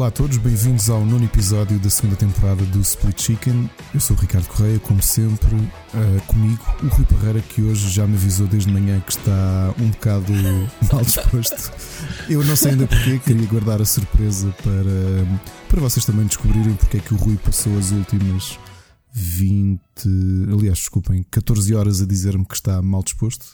Olá a todos, bem-vindos ao nono episódio da segunda temporada do Split Chicken. Eu sou o Ricardo Correia, como sempre, uh, comigo o Rui Parreira, que hoje já me avisou desde manhã que está um bocado mal disposto. Eu não sei ainda porquê, queria guardar a surpresa para, para vocês também descobrirem porque é que o Rui passou as últimas 20, aliás, desculpem, 14 horas a dizer-me que está mal disposto.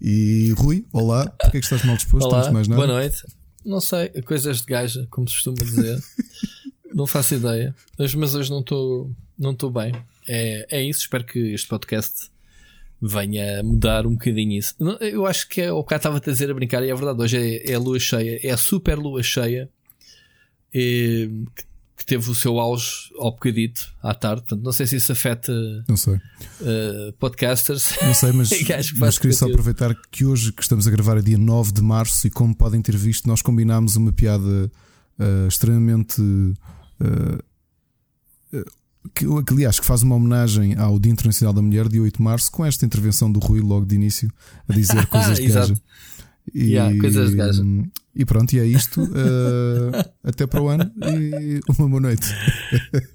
E Rui, olá, porque é que estás mal disposto? Olá, mais nada? boa noite. Não sei, coisas de gaja, como se costuma dizer. não faço ideia. Mas, mas hoje não estou não estou bem. É, é isso, espero que este podcast venha mudar um bocadinho isso. Eu acho que é o que estava a dizer a brincar, e é verdade, hoje é, é a lua cheia, é a super lua cheia. E, que teve o seu auge ao bocadito à tarde. Portanto, não sei se isso afeta não sei. Uh, podcasters. Não sei, mas, mas queria só aproveitar que hoje que estamos a gravar é dia 9 de março e como podem ter visto, nós combinámos uma piada uh, extremamente. Uh, que, que, aliás, que faz uma homenagem ao Dia Internacional da Mulher, dia 8 de março, com esta intervenção do Rui logo de início, a dizer coisas de gaja. E, yeah, coisas de gaja. E pronto, e é isto. Uh, até para o ano e uma boa noite.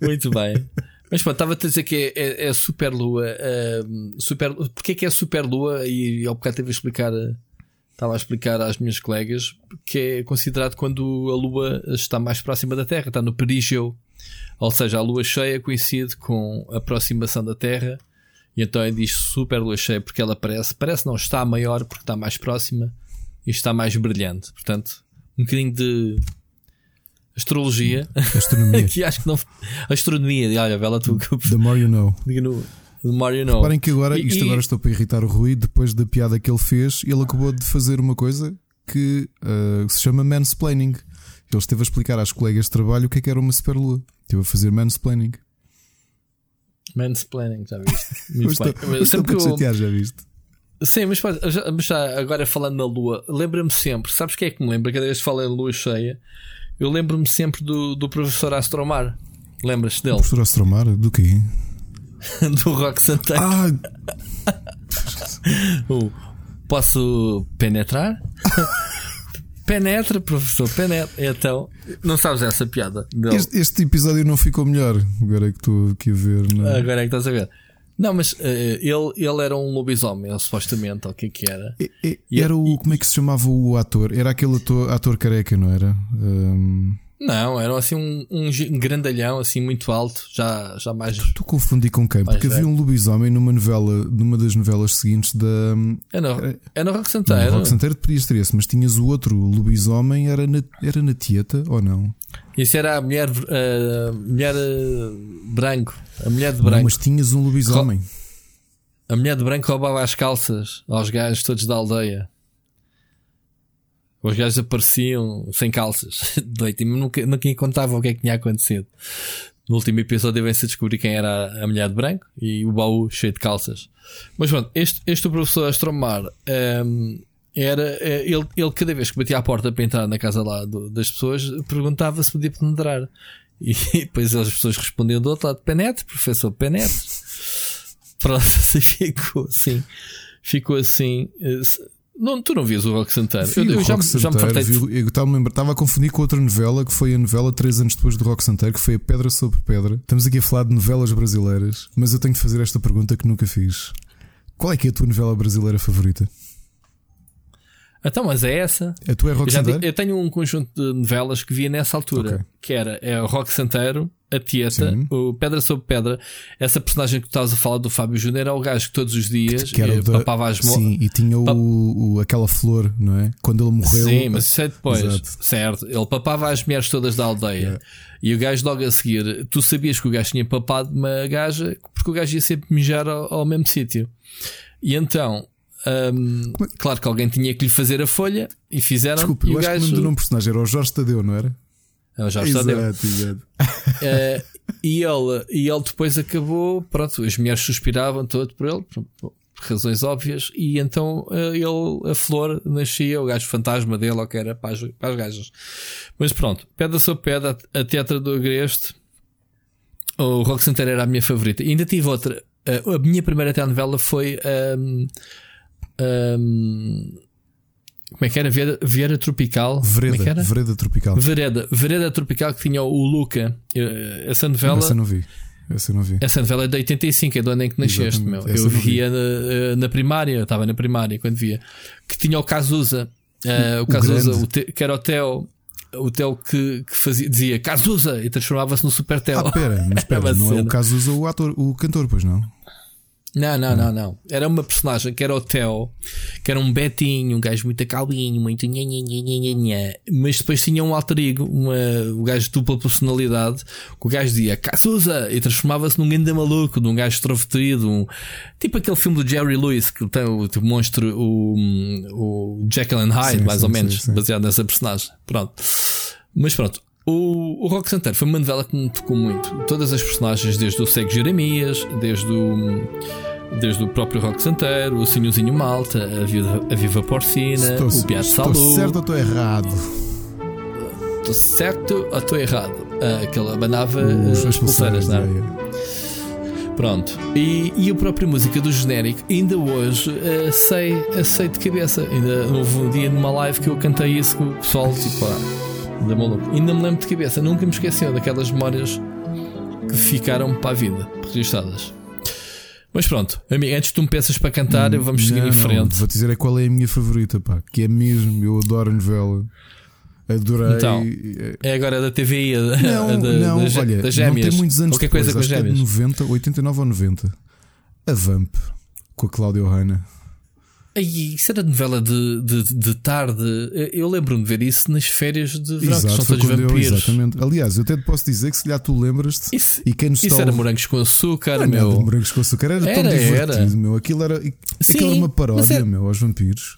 Muito bem. Mas pronto, estava a dizer que é, é, é super lua. Uh, super, porque é que é super lua? E ao bocado teve a explicar. Estava a explicar às minhas colegas que é considerado quando a lua está mais próxima da Terra, está no perígeo. Ou seja, a lua cheia coincide com a aproximação da Terra. E então é diz super lua cheia porque ela parece, parece não, está maior porque está mais próxima e está mais brilhante. Portanto, um bocadinho de astrologia. Astronomia. que acho que não. Astronomia, olha, Bela, tu. The more you know. The more you know. Reparem que agora, isto e, agora estou para irritar o Rui, depois da piada que ele fez, ele acabou de fazer uma coisa que uh, se chama mansplaining. Ele esteve a explicar às colegas de trabalho o que é que era uma superlua. Esteve a fazer mansplaining. Mansplaining, já viste? Estou, bem. Estou para chatear, já viste? Sim, mas, mas já agora falando na lua, lembra-me sempre, sabes quem é que me lembra? Cada vez que falo em lua cheia, eu lembro-me sempre do, do professor Astromar. Lembras-te dele? O professor Astromar? Do quê? do Rock Santeiro. Ah. uh, posso penetrar? Penetra, professor, penetra. Então, não sabes essa piada. Este, este episódio não ficou melhor. Agora é que estou aqui a ver. Não? É? Agora é que estás a ver. Não, mas uh, ele, ele era um lobisomem, supostamente, ou o que é que era? E, e, era o. Como é que se chamava o ator? Era aquele ator, ator careca, não era? Um... Não, era assim um, um grandalhão, assim muito alto, já, já mais. Tu, confundi com quem? Porque havia um lobisomem numa novela, numa das novelas seguintes da. É no, é no Rock Santeiro. No Rock Santeiro podias ter esse, mas tinhas o outro lobisomem, era na, era na Tieta ou não? Isso era a mulher, a mulher eh, branco, a mulher de branco. Não, mas tinhas um lobisomem. A mulher de branco roubava as calças aos gajos todos da aldeia. Os gajos apareciam sem calças de e nunca, nunca contavam o que é que tinha acontecido. No último episódio devem-se descobrir quem era a mulher de branco e o baú cheio de calças. Mas pronto, este, este professor Astromar um, ehm, era eh, ele, ele cada vez que batia à porta para entrar na casa lá do, das pessoas perguntava se podia penetrar. E depois as pessoas respondiam do outro lado: penetre, professor, penetre. Pronto, assim ficou assim. Ficou assim. Não, tu não vias o Rock Santeiro? eu, eu já, Rock já me fartei. eu estava a confundir com outra novela que foi a novela três anos depois do Rock Santeiro, que foi a Pedra sobre Pedra. Estamos aqui a falar de novelas brasileiras, mas eu tenho de fazer esta pergunta que nunca fiz. Qual é que é a tua novela brasileira favorita? Então, mas é essa. A tua é Rock eu, Santeiro? eu tenho um conjunto de novelas que via nessa altura, okay. que era é o Rock Santeiro, a Tieta, Sim. o Pedra sobre Pedra. Essa personagem que tu estavas a falar do Fábio Júnior era o gajo que todos os dias que era eh, papava as mãos. Sim, e tinha o, o, aquela flor, não é? Quando ele morreu. Sim, mas isso é depois, Exato. certo? Ele papava as mulheres todas da aldeia. Yeah. E o gajo logo a seguir, tu sabias que o gajo tinha papado uma gaja porque o gajo ia sempre mijar ao, ao mesmo sítio. E então um, claro que alguém tinha que lhe fazer a folha e fizeram. Desculpa, e eu acho gajo... que o nome do personagem era o Jorge Tadeu, não era? É o Jorge exato, Tadeu. Exato. Uh, e, ele, e ele depois acabou, pronto, as mulheres suspiravam todo por ele, por, por razões óbvias, e então uh, ele, a flor, nascia, o gajo fantasma dele, ou que era para as, para as gajas. Mas pronto, pedra sobre pedra, a teatro do Agreste, o Rock Santeiro era a minha favorita. E ainda tive outra. Uh, a minha primeira telenovela foi. Um, um, Como é que era? Vieira, Vieira Tropical. Vereda, Como é que era? Vereda Tropical. Vereda, Vereda Tropical que tinha o Luca. Eh, Essa novela. Essa não vi. Essa não vi. Essa novela é de 85, é do ano em que nasceste, Exatamente. meu. Essa Eu não vi. via na, na primária, eu estava na primária quando via. Que tinha o Cazuza. eh, o Cazuza, o te- que era o Theo. O Theo que, que fazia, dizia Cazuza e transformava-se no Super Theo. Ah, pera, mas não é o usa o ator, o cantor, pois não? Não, não, não, não. Era uma personagem que era o Theo, que era um betinho, um gajo muito calminho, muito nha, nha, nha, nha, mas depois tinha um alter ego, uma, o gajo de dupla personalidade, que o gajo dizia Cazuza e transformava-se num grande maluco, num gajo extrovertido, um, tipo aquele filme do Jerry Lewis que tem o tipo, monstro, o, o Jekyll and Hyde, Sim, mais sim, ou menos, sim. baseado nessa personagem. Pronto. Mas pronto. O, o Rock Santeiro foi uma novela que me tocou muito. Todas as personagens, desde o Cego Jeremias, desde o, desde o próprio Rock Santeiro, o Sinhozinho Malta, a Viva, a Viva Porcina, Estou, o Piado estou Salu. certo ou estou errado? Estou certo ou estou errado? Ah, Aquela abanava Os- as pulseiras, não é? Pronto. E, e a própria música do genérico, ainda hoje eh, sei, eh, sei de cabeça. Ainda houve um dia numa live que eu cantei isso com o pessoal, tipo, ah, da maluco. Ainda me lembro de cabeça, nunca me esqueceu daquelas memórias que ficaram para a vida, registadas. Mas pronto, amigo, antes de tu me peças para cantar, vamos seguir Hum, Não, em não, frente. Vou dizer é qual é a minha favorita, pá. Que é mesmo, eu adoro a novela. Adorei. Então, eh, É agora da TVI, a, Não, a da, não, das, olha, não gêmeas. tem muitos anos Qualquer depois, coisa com as que é de gêmeas. 90, 89 ou 90. A Vamp, com a Cláudia Hanna. Ai, isso era novela de, de, de tarde. Eu lembro-me de ver isso nas férias de verão, que são todos quando eu, vampiros. exatamente. Aliás, eu até te posso dizer que se calhar tu lembras-te Isso, e quem nos isso era morangos com açúcar, Não é meu. nada, morangos com açúcar era, tão Era, divertido, era. meu. Aquilo era, aquilo Sim, era uma paródia, meu, aos vampiros.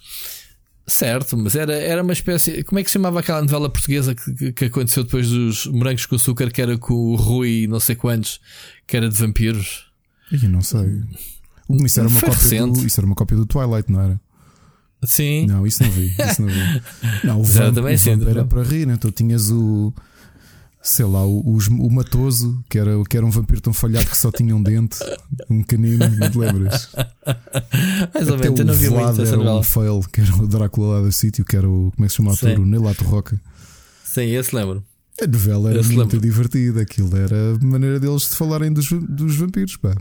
Certo, mas era, era uma espécie. Como é que se chamava aquela novela portuguesa que, que, aconteceu depois dos morangos com açúcar, que era com o Rui, não sei quantos, que era de vampiros? Ih, não sei. O- Isso era, uma Foi cópia recente. do, isso era uma cópia do Twilight, não era? Sim. Não, isso não vi. Isso não vi. Não, o Vamp, também o Vamp era não? para rir, né? então tinhas o. Sei lá, o, o Matoso, que era, que era um vampiro tão falhado que só tinha um dente, um canino, não te lembras? Mais ou menos, eu não o vi muito Vlad era novela. um fail, que era o Drácula lá do sítio, que era o. Como é que se chama o ator? O Neilato Roca. Sim, esse lembro. A novela era muito lembro. divertida, aquilo era a maneira deles de falarem dos, dos vampiros, pá.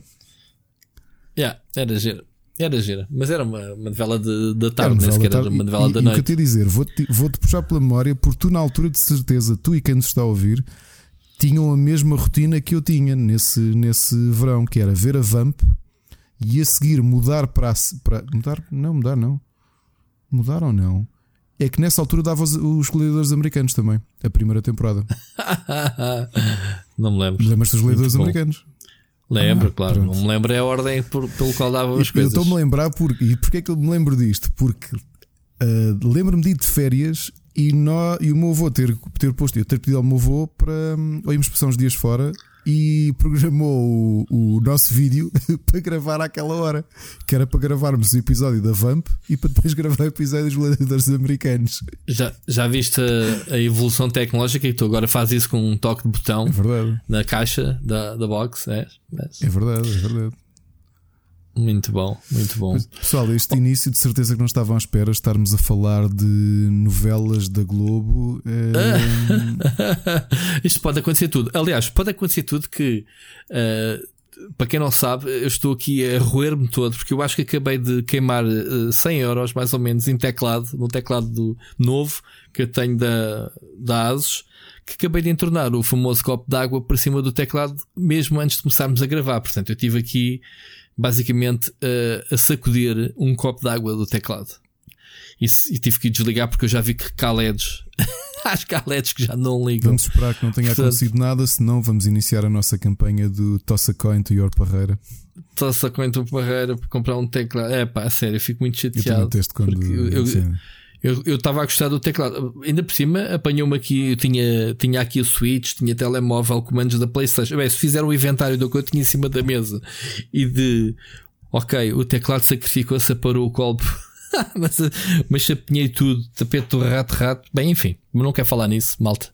Yeah, era gira. Era gira. Mas era uma, uma novela de, de tarde, nem sequer da era uma novela e, da e o que eu noite. te ia dizer, vou-te vou-te puxar pela memória, porque tu, na altura, de certeza, tu e quem nos está a ouvir, tinham a mesma rotina que eu tinha nesse, nesse verão, que era ver a Vamp e a seguir mudar para. para mudar? Não, mudar não. Mudar ou não? É que nessa altura dava os, os gladiadores americanos também, a primeira temporada. não me lembro. Lembras-te dos gladiadores bom. americanos? Lembro, Ah, claro. pronto. Não me lembro é a ordem por- pelo qual davam as Eu coisas. estou-me a lembrar porque, e porquê é que eu me lembro disto? Porque ah, lembro-me de ir de férias e, nó- e o meu avô ter, ter posto, eu ter pedido ao meu avô para hum, ou íamos passar uns dias fora e programou o, o nosso vídeo para gravar àquela hora, que era para gravarmos o episódio da Vamp e para depois gravar o episódio dos gladiadores americanos. Já, já viste a, a evolução tecnológica e tu agora fazes isso com um toque de botão É na caixa da, da box? É? Mas- é verdade, é verdade. Muito bom, muito bom. Pessoal, este início de certeza que não estavam à espera estarmos a falar de novelas da Globo. eh, Isto pode acontecer tudo. Aliás, pode acontecer tudo que. uh, para quem não sabe, eu estou aqui a roer-me todo porque eu acho que acabei de queimar uh, 100 euros mais ou menos em teclado, no teclado do novo que eu tenho da, da ASUS, que acabei de entornar o famoso copo d'água para cima do teclado mesmo antes de começarmos a gravar. Portanto, eu tive aqui basicamente uh, a sacudir um copo d'água do teclado. E, e tive que desligar porque eu já vi que que há LEDs que já não ligam. Vamos esperar que não tenha Portanto- acontecido nada, senão vamos iniciar a nossa campanha do Tossa Coin to Your Parreira. Estou só com a tua barreira para comprar um teclado. É pá, a sério, eu fico muito Eu também chateado. testo quando. eu-. Eu eu estava a gostar do teclado. Ainda por cima, apanhou-me aqui. Eu tinha, tinha aqui o Switch, tinha telemóvel, comandos da PlayStation. Bem, se fizer o inventário do que eu tinha em cima da mesa e de. Ok, o teclado sacrificou-se, aparou o copo. mas, mas chapinhei tudo, tapete do rato, rato. Bem, enfim, não quero falar nisso, malta.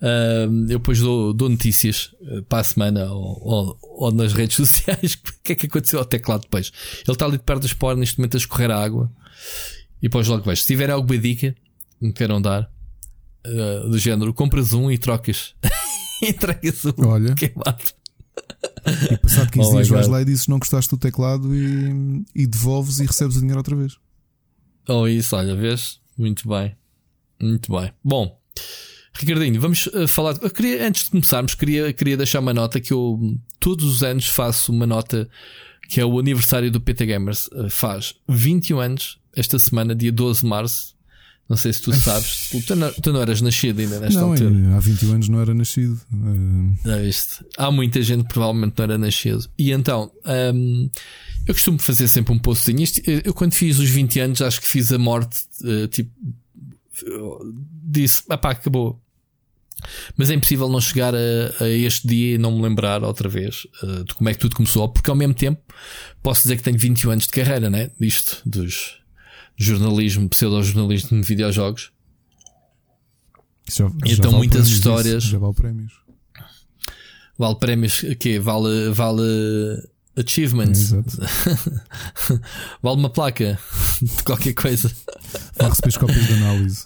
Ahm, eu depois dou, dou notícias eh, para a semana ou, ou- ou nas redes sociais. O que é que aconteceu ao teclado depois? Ele está ali de perto das portas neste momento a escorrer a água. E depois logo vejo. Se tiver alguma dica que me queiram dar, uh, do género, compras um e trocas. Entregas um Olha. queimado. E passado 15 Oh dias vais lá e dizes não gostaste do teclado e, e devolves e recebes o dinheiro outra vez. Ou isso, olha, vês? Muito bem. Muito bem. Bom, Ricardinho, vamos uh, falar. Eu queria, antes de começarmos, queria, queria deixar uma nota que eu todos os anos faço uma nota que é o aniversário do PT Gamers. Uh, faz 21 anos, esta semana, dia 12 de março. Não sei se tu sabes. Tu, não, tu não eras nascido ainda nesta não, altura. há 21 anos não era nascido. Eh, Já viste? Há muita gente que provavelmente não era nascido. E então, hum, eu costumo fazer sempre um postzinho. Isto, eu, quando fiz os 20 anos, acho que fiz a morte, eh, tipo, disse, pá, acabou. Mas é impossível não chegar a, a este dia e não me lembrar outra vez eh, de como é que tudo começou, porque ao mesmo tempo posso dizer que tenho 21 anos de carreira, né? Disto, dos jornalismo, pseudo-jornalismo de videojogos. já- já Então, vale muitas prémios, histórias. isso, Já vale prémios. Vale prémios, que Vale, vale achievements. Exato. vale uma placa de qualquer coisa. Vai receber cópias de análise.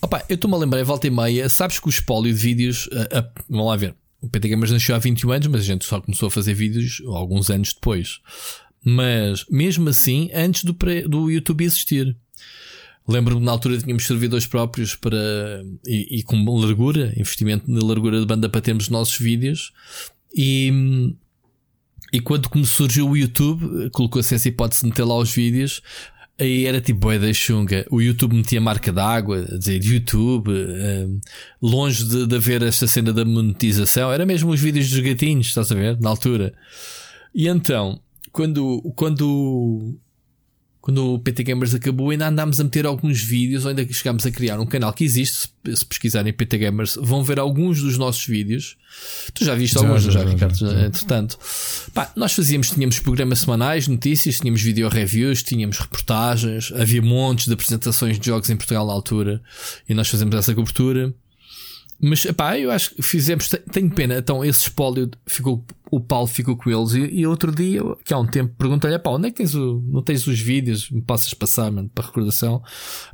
Opa, eu estou-me a lembrar, volta e meia, sabes que o espólio de vídeos, ah, ah, vamos lá ver, o PT Gamers nasceu há 21 anos, mas a gente só começou a fazer vídeos alguns anos depois. Mas, mesmo assim, antes do, pré- do YouTube existir. Lembro-me na altura tínhamos servidores próprios para e, e com largura, investimento na largura de banda para termos os nossos vídeos. E, e quando come- surgiu o YouTube, colocou-se essa hipótese de meter lá os vídeos. Aí era tipo boia da chunga. O YouTube metia marca d'água, a dizer YouTube, eh, longe de, de haver esta cena da monetização. Era mesmo os vídeos dos gatinhos, estás a ver? Na altura. E então, quando, quando, quando o PT Gamers acabou, ainda andámos a meter alguns vídeos, ou ainda que chegámos a criar um canal que existe. Se, pesquisarem PT Gamers, vão ver alguns dos nossos vídeos. Tu já viste Já, alguns, já, já, já, Ricardo? já. Entretanto, pá, nós fazíamos, tínhamos programas semanais, notícias, tínhamos video reviews, tínhamos reportagens, havia montes de apresentações de jogos em Portugal na altura e nós fazemos essa cobertura. Mas, pá, eu acho que fizemos, te- tenho pena. Então, esse espólio ficou, o Paulo ficou com eles. E, e outro dia, que há um tempo, perguntei-lhe, pá, onde é que tens o, não tens os vídeos? Me passas passar, mano, para recordação.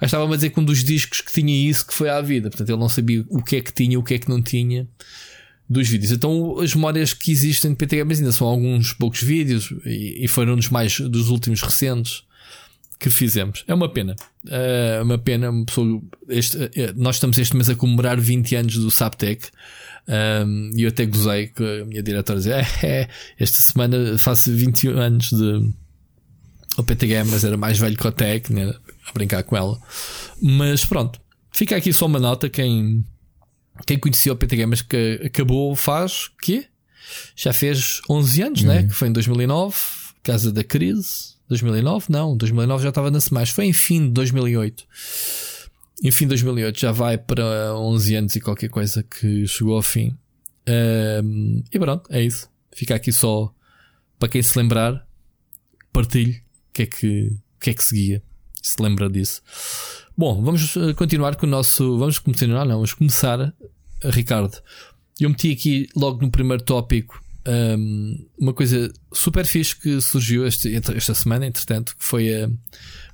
Aí estava-me a dizer que um dos discos que tinha isso que foi à vida. Portanto, ele não sabia o que é que tinha, o que é que não tinha dos vídeos. Então, as memórias que existem de PT Gamers ainda são alguns poucos vídeos e, e foram dos mais, dos últimos recentes que fizemos. É uma pena. É uma pena. Uma pessoa, este, eh, nós estamos este mês a comemorar 20 anos do Saptec. Um, e eu até gozei que a minha diretora dizia: é, é, esta semana faço 21 anos de. O Gamers era mais velho que o Tec, né? a brincar com ela. Mas pronto, fica aqui só uma nota. Quem, quem conhecia o PT Gamers que acabou faz quê? Já fez 11 anos, né? Que foi em 2009, casa da crise. 2009? Não, 2009 já estava na semana. Foi em fim de 2008. Em fim de 2008 já vai para 11 anos e qualquer coisa que chegou ao fim. Ahm, e pronto, é isso. Fica aqui só para quem se lembrar, partilhe o que é que, que, é que seguia. Se lembra disso. Bom, vamos eh, continuar com o nosso. Vamos continuar, não, vamos começar, Ricardo. Eu meti aqui logo no primeiro tópico um, uma coisa super fixe que surgiu este, esta semana, entretanto, que foi eh,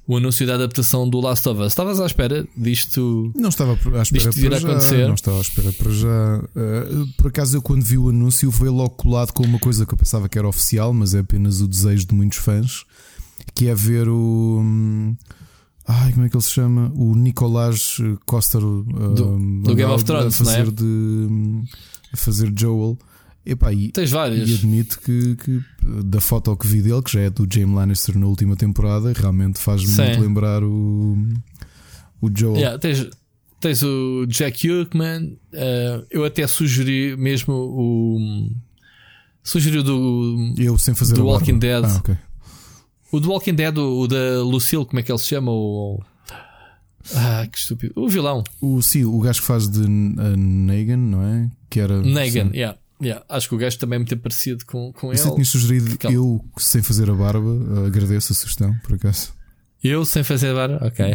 o anúncio da adaptação do Last of Us. Estavas à espera disto? Não estava à espera Disto para já. acontecer. Não estava à espera para já. Uh, por acaso, eu quando vi o anúncio, veio logo colado com uma coisa que eu pensava que era oficial, mas é apenas o desejo de muitos fãs, que é ver o. hum, Ai, como é que ele se chama? O Nicolás Coster Do- do Game of Thrones, a é? fazer de hum, a fazer Joel. Epá, e, Tens várias. e admito que, que da foto que vi dele, que já é do James Lannister na última temporada, realmente faz-me muito lembrar o, o Joel. Yeah, tens, tens o Jack Huckman. eh, eu até sugeri mesmo o. Sugeri do. Eu sem fazer Do a barba. Walking Dead. Ah, ok. O do Walking Dead, o, o da Lucille, como é que ele se chama? O. Ah, que estúpido. O vilão. O, sim, o gajo que faz de uh, Negan, não é? Que era. Negan, sim. yeah, yeah. Acho que o gajo também é muito parecido com, com ele. tinha sugerido eu, sem fazer a barba, agradeço a sugestão, por acaso. Eu sem fazer barulho? Ok.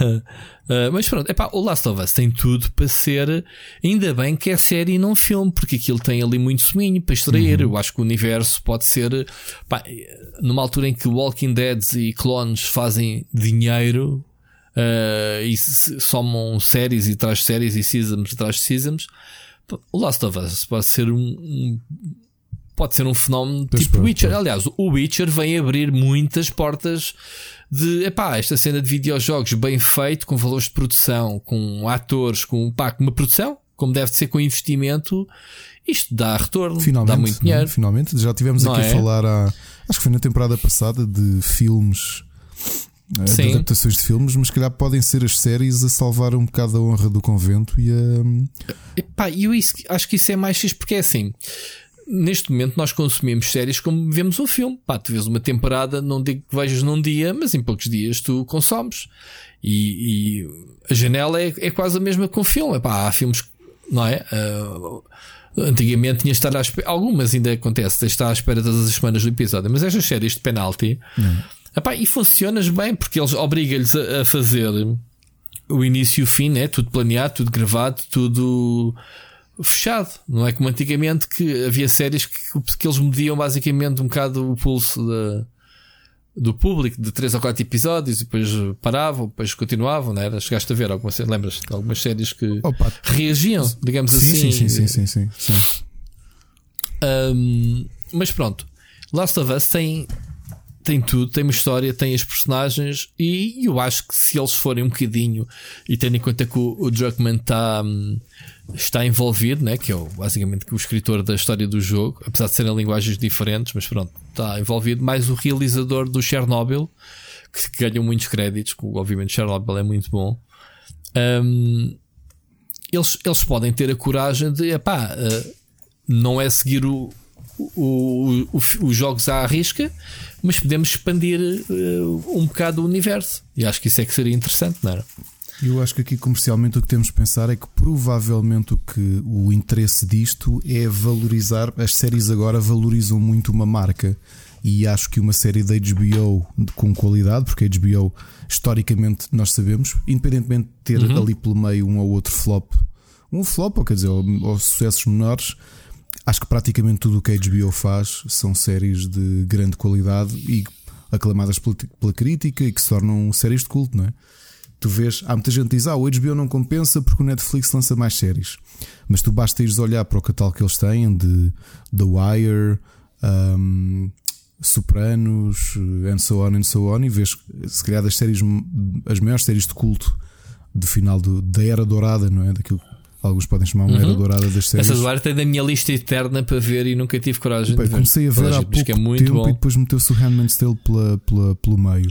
uh, mas pronto, epá, o Last of Us tem tudo para ser. Ainda bem que é série e não filme, porque aquilo tem ali muito swing para extrair. Uhum. Eu acho que o universo pode ser. Pá, numa altura em que Walking Dead e clones fazem dinheiro uh, e somam séries e traz séries e seasons atrás de seasons, o Last of Us pode ser um, um pode ser um fenómeno tipo pronto, Witcher. Pronto. Aliás, o Witcher vem abrir muitas portas de epá, esta cena de videojogos bem feito, com valores de produção, com atores, com, pá, com uma produção, como deve ser com investimento, isto dá retorno, finalmente, dá muito é? dinheiro. Finalmente, já tivemos não aqui é? a falar, há, acho que foi na temporada passada, de filmes. Eh, Sim. Adaptações de filmes, mas calhar podem ser as séries a salvar um bocado a honra do convento e a. Epá, eu isso, acho que isso é mais X porque é assim neste momento nós consumimos séries como vemos um filme. Pá, tu vês uma temporada, não digo que vejas num dia, mas em poucos dias tu consomes. E, e a janela é, é, quase a mesma com o filme. Pá, há filmes, não é? Uh, antigamente tinha estar à espera, algumas ainda acontece, de estar à espera todas as semanas do episódio, mas estas séries de penalti, epá, e funcionas bem porque eles obrigam-lhes a, a fazer o início e o fim, né? tudo planeado, tudo gravado, tudo fechado. Não é como antigamente que havia séries que, que eles mediam basicamente um bocado o pulso da, do público de 3 ou 4 episódios e depois paravam, depois continuavam, não era? Chegaste a ver algumas lembras de algumas séries que Opa. reagiam, digamos sim, assim. Sim, sim, sim, sim, sim. Um, mas pronto, Last of Us tem tem tudo, tem uma história, tem as personagens e eu acho que se eles forem um bocadinho e tendo em conta que o, o Druckmann está hum, está envolvido, né, que é o, basicamente o escritor da história do jogo, apesar de serem linguagens diferentes, mas pronto, está envolvido, mais o realizador do Chernobyl, que, que ganhou muitos créditos, que obviamente Chernobyl é muito bom. Um, eles, eles podem ter a coragem de, epá, uh, não é seguir o, o, o, os jogos à risca, mas podemos expandir uh, um bocado o universo. E acho que isso é que seria interessante, não era? Eu acho que aqui comercialmente o que temos de pensar é que provavelmente o que o interesse disto é valorizar. As séries agora valorizam muito uma marca. E acho que uma série da HBO com qualidade, porque a HBO historicamente nós sabemos, independentemente de ter uhum. ali pelo meio um ou outro flop, um flop, ou quer dizer, ou, ou sucessos menores, acho que praticamente tudo o que a HBO faz são séries de grande qualidade e aclamadas pela, crítica e que se tornam séries de culto, não é? Tu vês, há muita gente que diz: Ah, o HBO não compensa porque o Netflix lança mais séries. Mas tu basta ires olhar para o catálogo que eles têm de The Wire, um, Sopranos, and so on and so on, e vês, se calhar, das séries, as maiores séries de culto do final do, da era dourada, não é? Daquilo alguns podem chamar uma uhum. era dourada das séries. Essa do tem da minha lista eterna para ver e nunca tive coragem Pai, de ver. Comecei a ver há pouco é muito tempo bom. e depois meteu-se o Handmaid's Tale pela, pela, pelo meio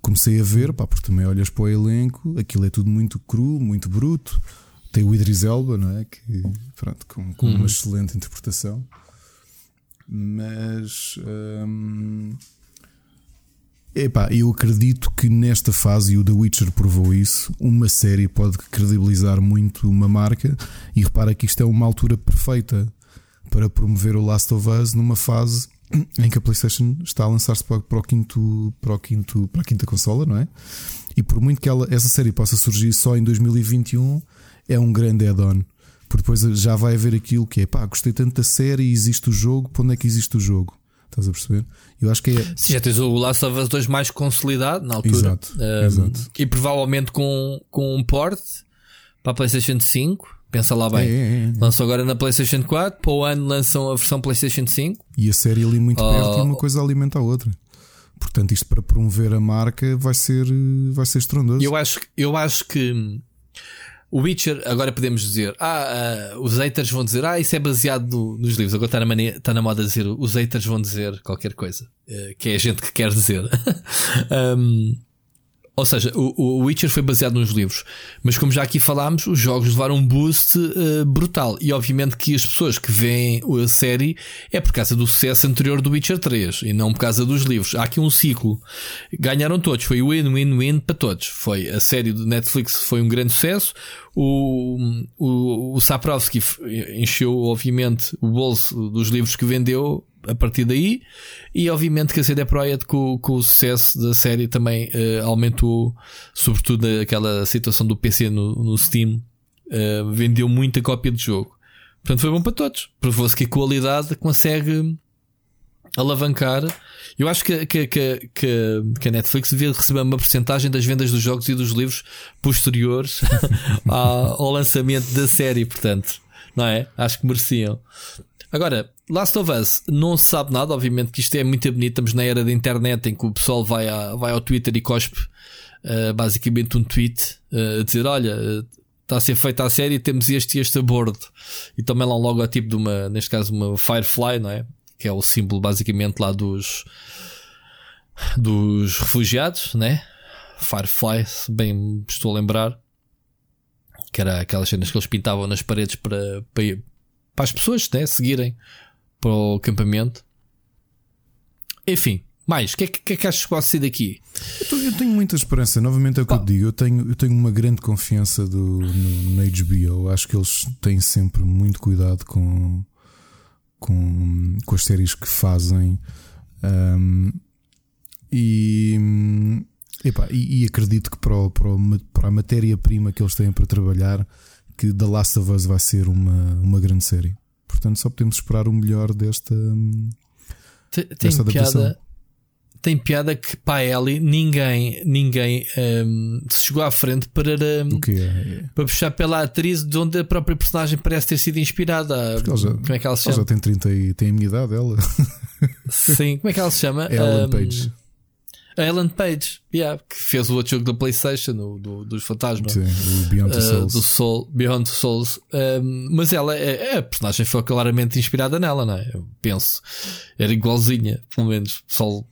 comecei a ver, pá, porque também olhas para o elenco, aquilo é tudo muito cru, muito bruto. Tem o Idris Elba, não é? Que, pronto, com, com uhum. uma excelente interpretação. Mas. Hum, epá, eu acredito que nesta fase, e o The Witcher provou isso, uma série pode credibilizar muito uma marca. E repara que isto é uma altura perfeita para promover o Last of Us numa fase em que a PlayStation está a lançar-se para, para, para, para a quinta consola, não é? E por muito que ela, essa série possa surgir só em 2021, é um grande add-on. Porque depois já vai haver aquilo que é pá, gostei tanto da série existe o jogo, para onde é que existe o jogo? Estás a perceber? Eu acho que é. Se já tens o Last of Us 2 mais consolidado na altura. Exato, um, exato. E provavelmente com, com um port para a PlayStation 5 Pensa lá bem. É, é, é. Lançou agora na PlayStation 4, para o ano lançam a versão PlayStation 5. E a série ali muito oh. perto e uma coisa alimenta a outra. Portanto, isto para promover a marca vai ser, vai ser estrondoso. Eu acho, eu acho que o Witcher, agora podemos dizer, ah, uh, os haters vão dizer, ah, isso é baseado no, nos livros. Agora está na, mania, na moda dizer, os haters vão dizer qualquer coisa, uh, que é a gente que quer dizer. um, ou seja, o, o Witcher foi baseado nos livros, mas como já aqui falámos, os jogos levaram um boost uh, brutal. E obviamente que as pessoas que veem a série é por causa do sucesso anterior do Witcher 3 e não por causa dos livros. Há aqui um ciclo. Ganharam todos, foi win-win-win para todos. Foi a série do Netflix foi um grande sucesso. O, o, o Saprovski encheu, obviamente, o bolso dos livros que vendeu a partir daí. E obviamente que a CD Projekt, com, com o sucesso da série, também uh, aumentou, sobretudo aquela situação do PC no, no Steam, uh, vendeu muita cópia do jogo. Portanto, foi bom para todos. Provou-se que a qualidade consegue alavancar. Eu acho que, que, que, que, a Netflix devia receber uma porcentagem das vendas dos jogos e dos livros posteriores ao lançamento da série, portanto, não é? Acho que mereciam. Agora, Last of Us não se sabe nada, obviamente que isto é muito bonito. Estamos na era da internet em que o pessoal vai, a, vai ao Twitter e cospe uh, basicamente um tweet uh, a dizer: Olha, está a ser feita a série, temos este e este a bordo. E também lá um logotipo de uma, neste caso, uma Firefly, não é? Que é o símbolo basicamente lá dos, dos refugiados, né? Firefly, se bem estou a lembrar. Que era aquelas cenas que eles pintavam nas paredes para, para, para as pessoas né, seguirem para o acampamento. Enfim, mais, o que, é, que, é que achas que pode ser daqui? Eu, eu, tenho muita esperança, novamente é o que eu digo. Eu tenho, eu tenho uma grande confiança do, no, na HBO. Acho que eles têm sempre muito cuidado com, com, com as séries que fazem. Um, e, epa, e, e, acredito que para, o, para, o, para a matéria-prima que eles têm para trabalhar, que The Last of Us vai ser uma, uma grande série. Portanto, só podemos esperar o melhor desta. Tem, desta tem piada tem piada que para a Ellie ninguém, ninguém um, se chegou à frente para, um, para puxar pela atriz de onde a própria personagem parece ter sido inspirada. Já, como é que ela se chama? Ela já tem 30 e tem a minha idade, ela. Sim, como é que ela se chama? É Ellen um, Page. A Ellen Page, yeah, que fez o outro jogo da PlayStation, o, do, dos fantasmas. Sim, o Beyond the Souls. Uh, do Soul, Beyond the Souls. Um, mas ela, é, é, a personagem foi claramente inspirada nela, não é? Eu penso. Era igualzinha, pelo menos. Só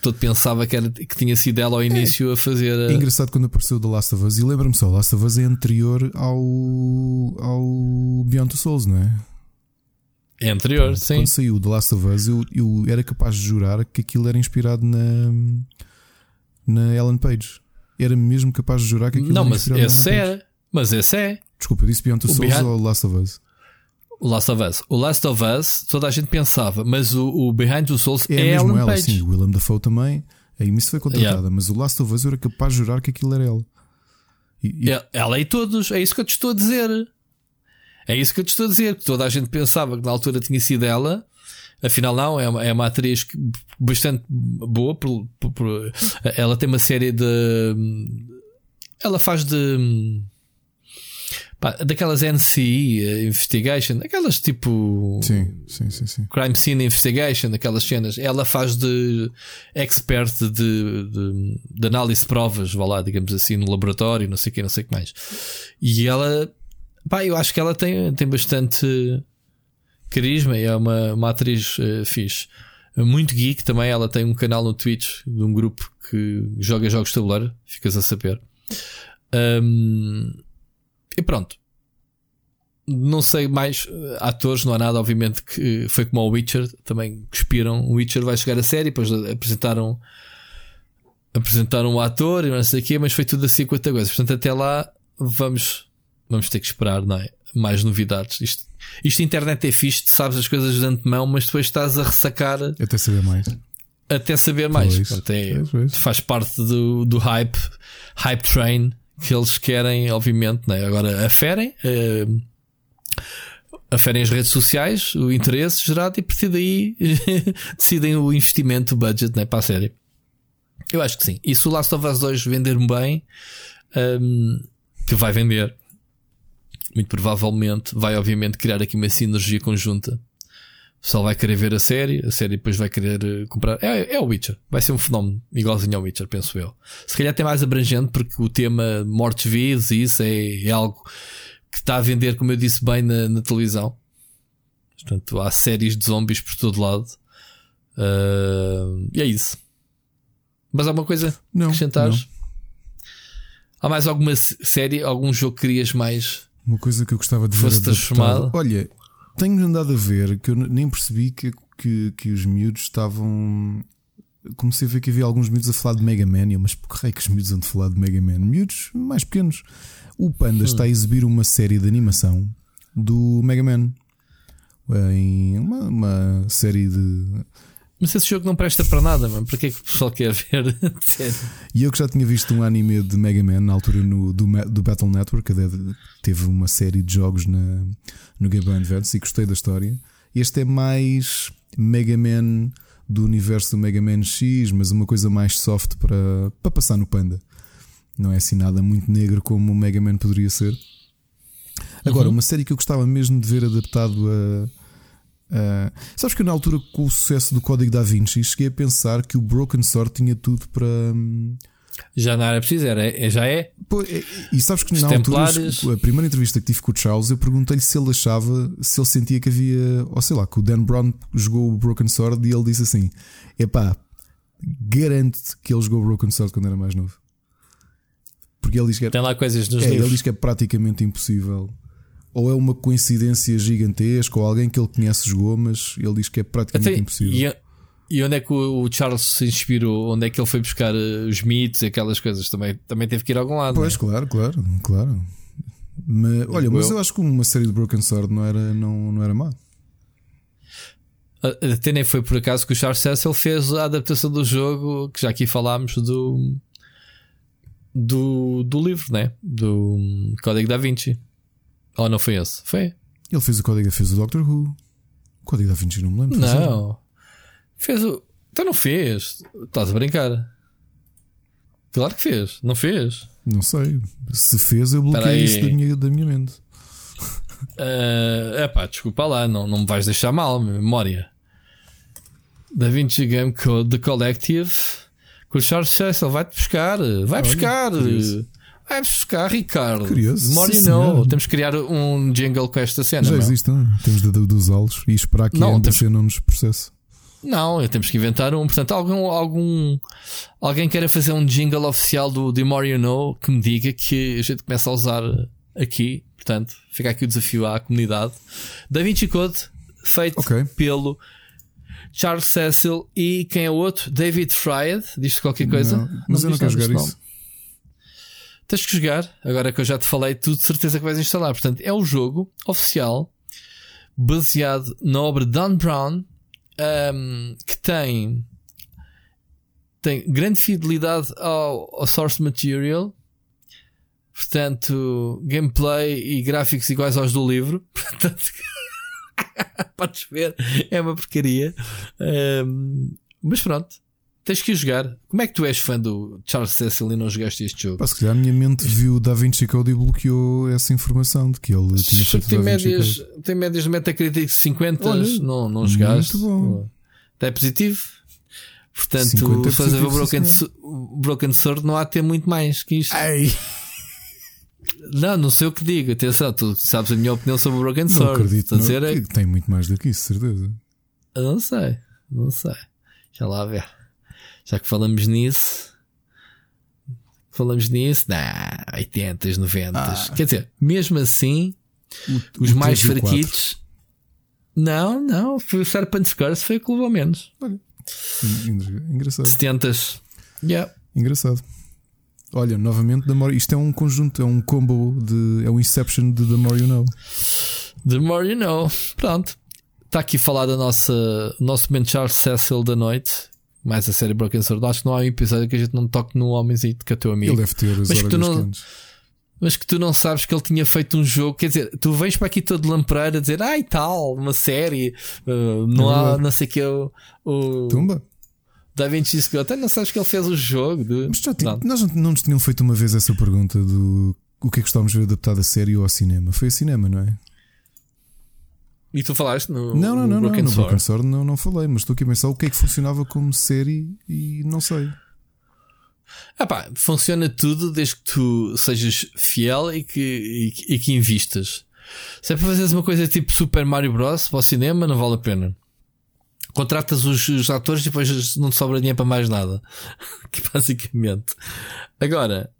todo pensava que, era, que tinha sido ela ao início é, a fazer. A... É engraçado quando apareceu The Last of Us e lembra-me só, The Last of Us é anterior ao, ao Beyond the Souls, não é? É anterior, Pronto, sim. Quando saiu The Last of Us, eu, eu era capaz de jurar que aquilo era inspirado na, na Ellen Page. Era mesmo capaz de jurar que aquilo não, mas esse é. Mas esse é. Desculpa, eu disse Beyond the Souls ou Last of Us? O Last of Us. O Last of Us, toda a gente pensava, mas o, o Behind the Souls é, é mesmo Ellen ela, Page. sim. O Willem Dafoe também. A isso foi contratada, yeah. mas o Last of Us era capaz de jurar que aquilo era ela. E, e... Ela e todos, é isso que eu te estou a dizer. É isso que eu te estou a dizer. Que toda a gente pensava que na altura tinha sido ela. Afinal, não, é uma, é uma atriz bastante boa. Por, por, por, ela tem uma série de. Ela faz de Pá, daquelas NCI uh, Investigation, aquelas tipo. Sim, sim, sim, sim. Crime Scene Investigation, aquelas cenas. Ela faz de expert de, de, de análise de provas, vá lá, digamos assim, no laboratório, não sei o que, não sei o que mais. E ela, pá, eu acho que ela tem, tem bastante carisma é uma, uma atriz uh, fixe. Muito geek também. Ela tem um canal no Twitch de um grupo que joga jogos de tabuleiro, ficas a saber. Um, e pronto. Não sei mais uh, atores, não há nada, obviamente, que foi como o Witcher, também cuspiram. O Witcher vai chegar a série, depois apresentaram apresentaram o ator e não sei o quê, mas foi tudo assim quanto coisa. Portanto, até lá vamos, vamos ter que esperar, não é? Mais novidades. Isto, isto internet é fixe, sabes as coisas de antemão, mas depois estás a ressacar até saber mais. Até saber mais. Portanto, é, faz parte do, do hype, hype train que eles querem, obviamente, né? agora aferem, uh, aferem as redes sociais, o interesse gerado e a partir daí decidem o investimento, o budget né? para a série. Eu acho que sim. E se o Last of Us 2 vender bem, um, que vai vender, muito provavelmente vai, obviamente, criar aqui uma sinergia conjunta o pessoal vai querer ver a série, a série depois vai querer eh, comprar. É, é o Witcher. Vai ser um fenómeno igualzinho ao Witcher, penso eu. Se calhar até mais abrangente, porque o tema mortes-vivos e isso é, é, algo que está a vender, como eu disse bem, na, na televisão. Portanto, há séries de zombies por todo lado. Uh, e é isso. Mas há alguma coisa não, acrescentares? Não. Há mais alguma série, algum jogo que querias mais? Uma coisa que eu gostava de ver. transformado? Olha, tenho andado a ver que eu nem percebi que, que, que os miúdos estavam. Comecei a ver que havia alguns miúdos a falar de Mega Man. mas por que é que os miúdos andam a falar de Mega Man? Miúdos mais pequenos. O Panda hum. está a exibir uma série de animação do Mega Man. Em uma, uma série de. Mas esse jogo não presta para nada, mano. Para que é que o pessoal quer ver? e eu que já tinha visto um anime de Mega Man na altura no, do, do Battle Network, que teve uma série de jogos na, no Game Boy Advance e gostei da história. Este é mais Mega Man do universo do Mega Man X, mas uma coisa mais soft para, para passar no Panda. Não é assim nada muito negro como o Mega Man poderia ser. Agora, uhum. uma série que eu gostava mesmo de ver adaptado a Uh, sabes que na altura, com o sucesso do Código da Vinci, cheguei a pensar que o Broken Sword tinha tudo para. Hum, já não era preciso, era, é, já é. Pô, é, e sabes que Os na templares... altura, a primeira entrevista que tive com o Charles, eu perguntei-lhe se ele achava, se ele sentia que havia, ou sei lá, que o Dan Brown jogou o Broken Sword e ele disse assim: epá, garanto que ele jogou o Broken Sword quando era mais novo. Porque ele diz que é, Tem lá coisas nos é, livros. Ele diz que é praticamente impossível ou é uma coincidência gigantesca, ou alguém que ele conhece jogou, mas ele diz que é praticamente Até, impossível. E, e, onde é que o, Charles se inspirou? Onde é que ele foi buscar eh, os mitos aquelas coisas? Também, também teve que ir a algum lado. Pois, é? claro, claro, claro. Mas, olha, mas eu acho que uma série de Broken Sword não era, não, não era má. Até nem foi por acaso que o Charles Cecil fez a adaptação do jogo, que já aqui falámos do. Do, do livro, né? Do Código da Vinci. Ou não foi esse? Foi. Ele fez o código, fez o Doctor Who. O código da Vinci não me lembro. Não. Fez o. Então não fez. Estás a brincar. Claro que fez. Não fez. Não sei. Se fez, eu bloqueei isso da minha, da minha mente. É uh, pá, desculpa lá. Não, não me vais deixar mal, memória. Da Vinci Game Code The Collective. Com o Charles Cecil vai-te buscar. Vai buscar. É buscar, Ricardo. Curioso. More you know. Temos que criar um jingle com esta cena. Já existe, não? temos de, de usá-los e esperar que não, a temos... nos processe. Não, temos que inventar um. Portanto, algum, algum alguém queira fazer um jingle oficial do The More You Know que me diga que a gente começa a usar aqui. Portanto, fica aqui o desafio à comunidade. Da Vinci Code, feito okay. pelo Charles Cecil e quem é o outro? David Fried. Diz qualquer coisa? Não, mas não eu não quero jogar isso. Tens que jogar, agora que eu já te falei, tu de certeza que vais instalar. Portanto, é o jogo oficial baseado na obra de Dan Brown um, que tem, tem grande fidelidade ao, ao source material. Portanto, gameplay e gráficos iguais aos do livro. Portanto, podes ver, é uma porcaria. Um, mas pronto, Tens que jogar. Como é que tu és fã do Charles Cecil e não jogaste este jogo? Pá, se calhar a minha mente viu o Da Vinci Code e bloqueou essa informação de que ele tinha feito tem médias, tem médias de Metacritic 50, Olha, não, não jogaste. Muito bom. É positivo. Portanto, se fazes a ver Broken, Broken Sword, não há de ter muito mais que isto. Ei. Não, não sei o que digo. Atenção, tu sabes a minha opinião sobre o Broken Sword. Não acredito. Não, é... Tem muito mais do que isso, certeza. Eu não sei. Não sei. Deixa lá ver. Já que falamos nisso, falamos nisso, nah, 80s, 90s. Ah. Quer dizer, mesmo assim, o, os o mais fraquitos. Não, não, foi o Serpent's Curse, foi o que levou menos. Olha, engraçado. 70s. Yeah. Engraçado. Olha, novamente, the more, isto é um conjunto, é um combo de. É um Inception de The More You Know. The More You Know. Pronto. Está aqui falado a nossa, o nosso momento Charles Cecil da noite mais a série Broken Sword, acho que não há um episódio que a gente não toque no homenzinho que é teu amigo. Ele deve ter as mas que tu não, mas que tu não sabes que ele tinha feito um jogo. Quer dizer, tu vens para aqui todo lampreiro a dizer, ai tal, uma série, uh, não é há, não sei o que, o, o Tumba. Da Vinci Scott, não sabes que ele fez o jogo. De... Mas já não. nós não nos tinham feito uma vez essa pergunta do o que é que gostávamos de ver adaptado a série ou ao cinema? Foi a cinema, não é? E tu falaste no, não, não, no não, Broken não, Sword? No Broken Sword não, não falei, mas estou aqui a pensar o que é que funcionava como série e não sei. Ah pá, funciona tudo desde que tu sejas fiel e que, e, e que invistas. Se é para fazeres uma coisa tipo Super Mario Bros. para o cinema, não vale a pena. Contratas os, os atores e depois não te sobra dinheiro para mais nada. que basicamente. Agora,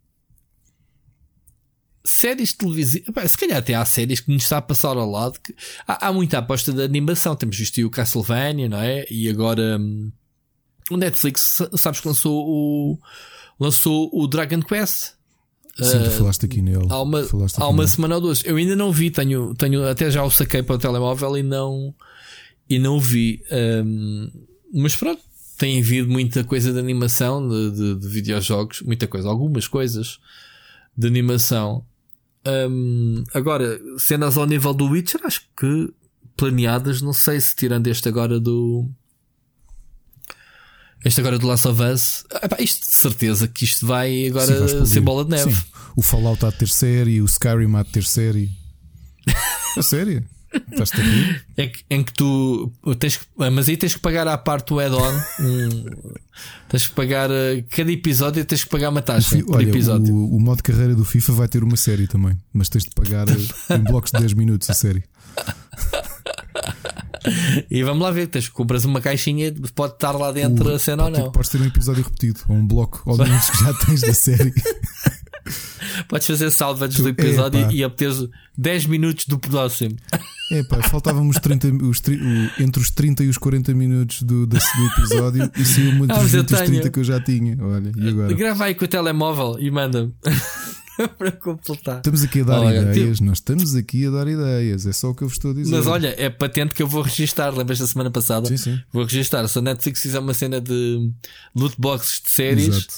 séries televisivas. Se calhar até há séries que nos está a passar ao lado. Que... Há, há, muita aposta de animação. Temos visto o Castlevania, não é? E agora hum, o Netflix, sabes que lançou o, lançou o Dragon Quest. Sim, ah, falaste aqui nele. Há uma, há uma semana ou duas. Eu ainda não vi, tenho, tenho até já o saquei para o telemóvel e não. e não vi. Um, mas pronto, tem havido muita coisa de animação, de, de, de videojogos, muita coisa, algumas coisas de animação. Um, agora, cenas ao nível do Witcher, acho que planeadas, não sei se tirando este agora do. Este agora do Last of Us, epá, isto de certeza que isto vai agora Sim, ser bola de neve. Sim. O Fallout há de ter série, o Skyrim há de ter série. A sério? Estás a rir? É que, em que tu tens que, mas aí tens que pagar à parte o add-on. tens que pagar uh, cada episódio tens que pagar uma taxa fi, olha, episódio. O, o modo carreira do FIFA vai ter uma série também, mas tens de pagar uh, em blocos de 10 minutos a série. e vamos lá ver, tens que compras uma caixinha, pode estar lá dentro o, a cena ou não. Podes ter um episódio repetido, ou um bloco, ou minutos que já tens da série. Podes fazer salvage do episódio e obteres 10 minutos do próximo. É pá, faltavam os 30, os, entre os 30 e os 40 minutos do, do, do episódio e saiu uma dos ah, 30 que eu já tinha. Olha, e agora? Grava aí com o telemóvel e manda-me. para completar. Estamos aqui a dar olha, ideias, tipo... nós estamos aqui a dar ideias, é só o que eu vos estou a dizer. Mas olha, é patente que eu vou registar. Lembras da semana passada? Sim, sim. Vou registar. Se a Netflix fizer uma cena de loot boxes de séries, Exato.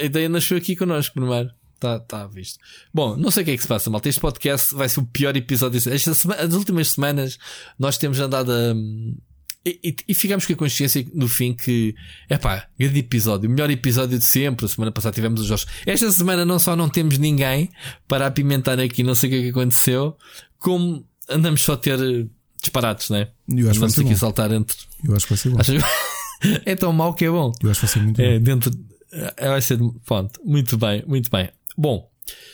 a ideia nasceu aqui connosco, primeiro. Está tá visto. Bom, não sei o que é que se passa, malta. Este podcast vai ser o pior episódio. Esta semana, as últimas semanas nós temos andado a. E, e, e, ficamos com a consciência no fim que é pá, grande episódio, o melhor episódio de sempre. A semana passada tivemos os jogos. Esta semana não só não temos ninguém para apimentar aqui, não sei o que, é que aconteceu, como andamos só a ter disparates, né? Eu acho Vamos aqui bom. saltar entre. Eu acho que vai ser bom. é tão mau que é bom. Eu acho que vai ser muito é, bom. Dentro... É, vai ser. Pronto, muito bem, muito bem. Bom,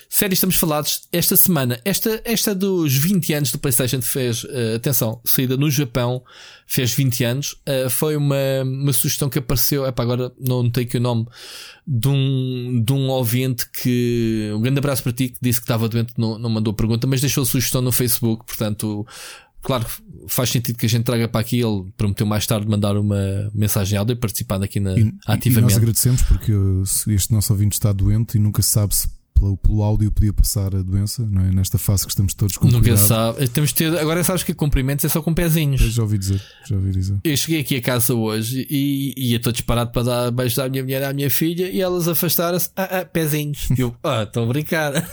série estamos falados esta semana. Esta, esta dos 20 anos do PlayStation fez, uh, atenção, saída no Japão, fez 20 anos. Uh, foi uma, uma sugestão que apareceu, é para agora não tenho aqui o nome, de um, de um ouvinte que. Um grande abraço para ti, que disse que estava doente, não, não mandou pergunta, mas deixou a sugestão no Facebook, portanto. Claro faz sentido que a gente traga para aqui. Ele prometeu mais tarde mandar uma mensagem áudio e participar aqui na, e, ativamente. E nós agradecemos porque este nosso ouvinte está doente e nunca se sabe se pelo, pelo áudio podia passar a doença, não é? Nesta fase que estamos todos com Nunca cuidado. sabe. Temos ter, agora sabes que cumprimentos é só com pezinhos. Eu já ouvi dizer, já ouvi dizer. Eu cheguei aqui a casa hoje e ia estou disparado para dar beijos à minha mulher e à minha filha e elas afastaram-se. Ah, ah, pezinhos. eu, ah, estou a brincar.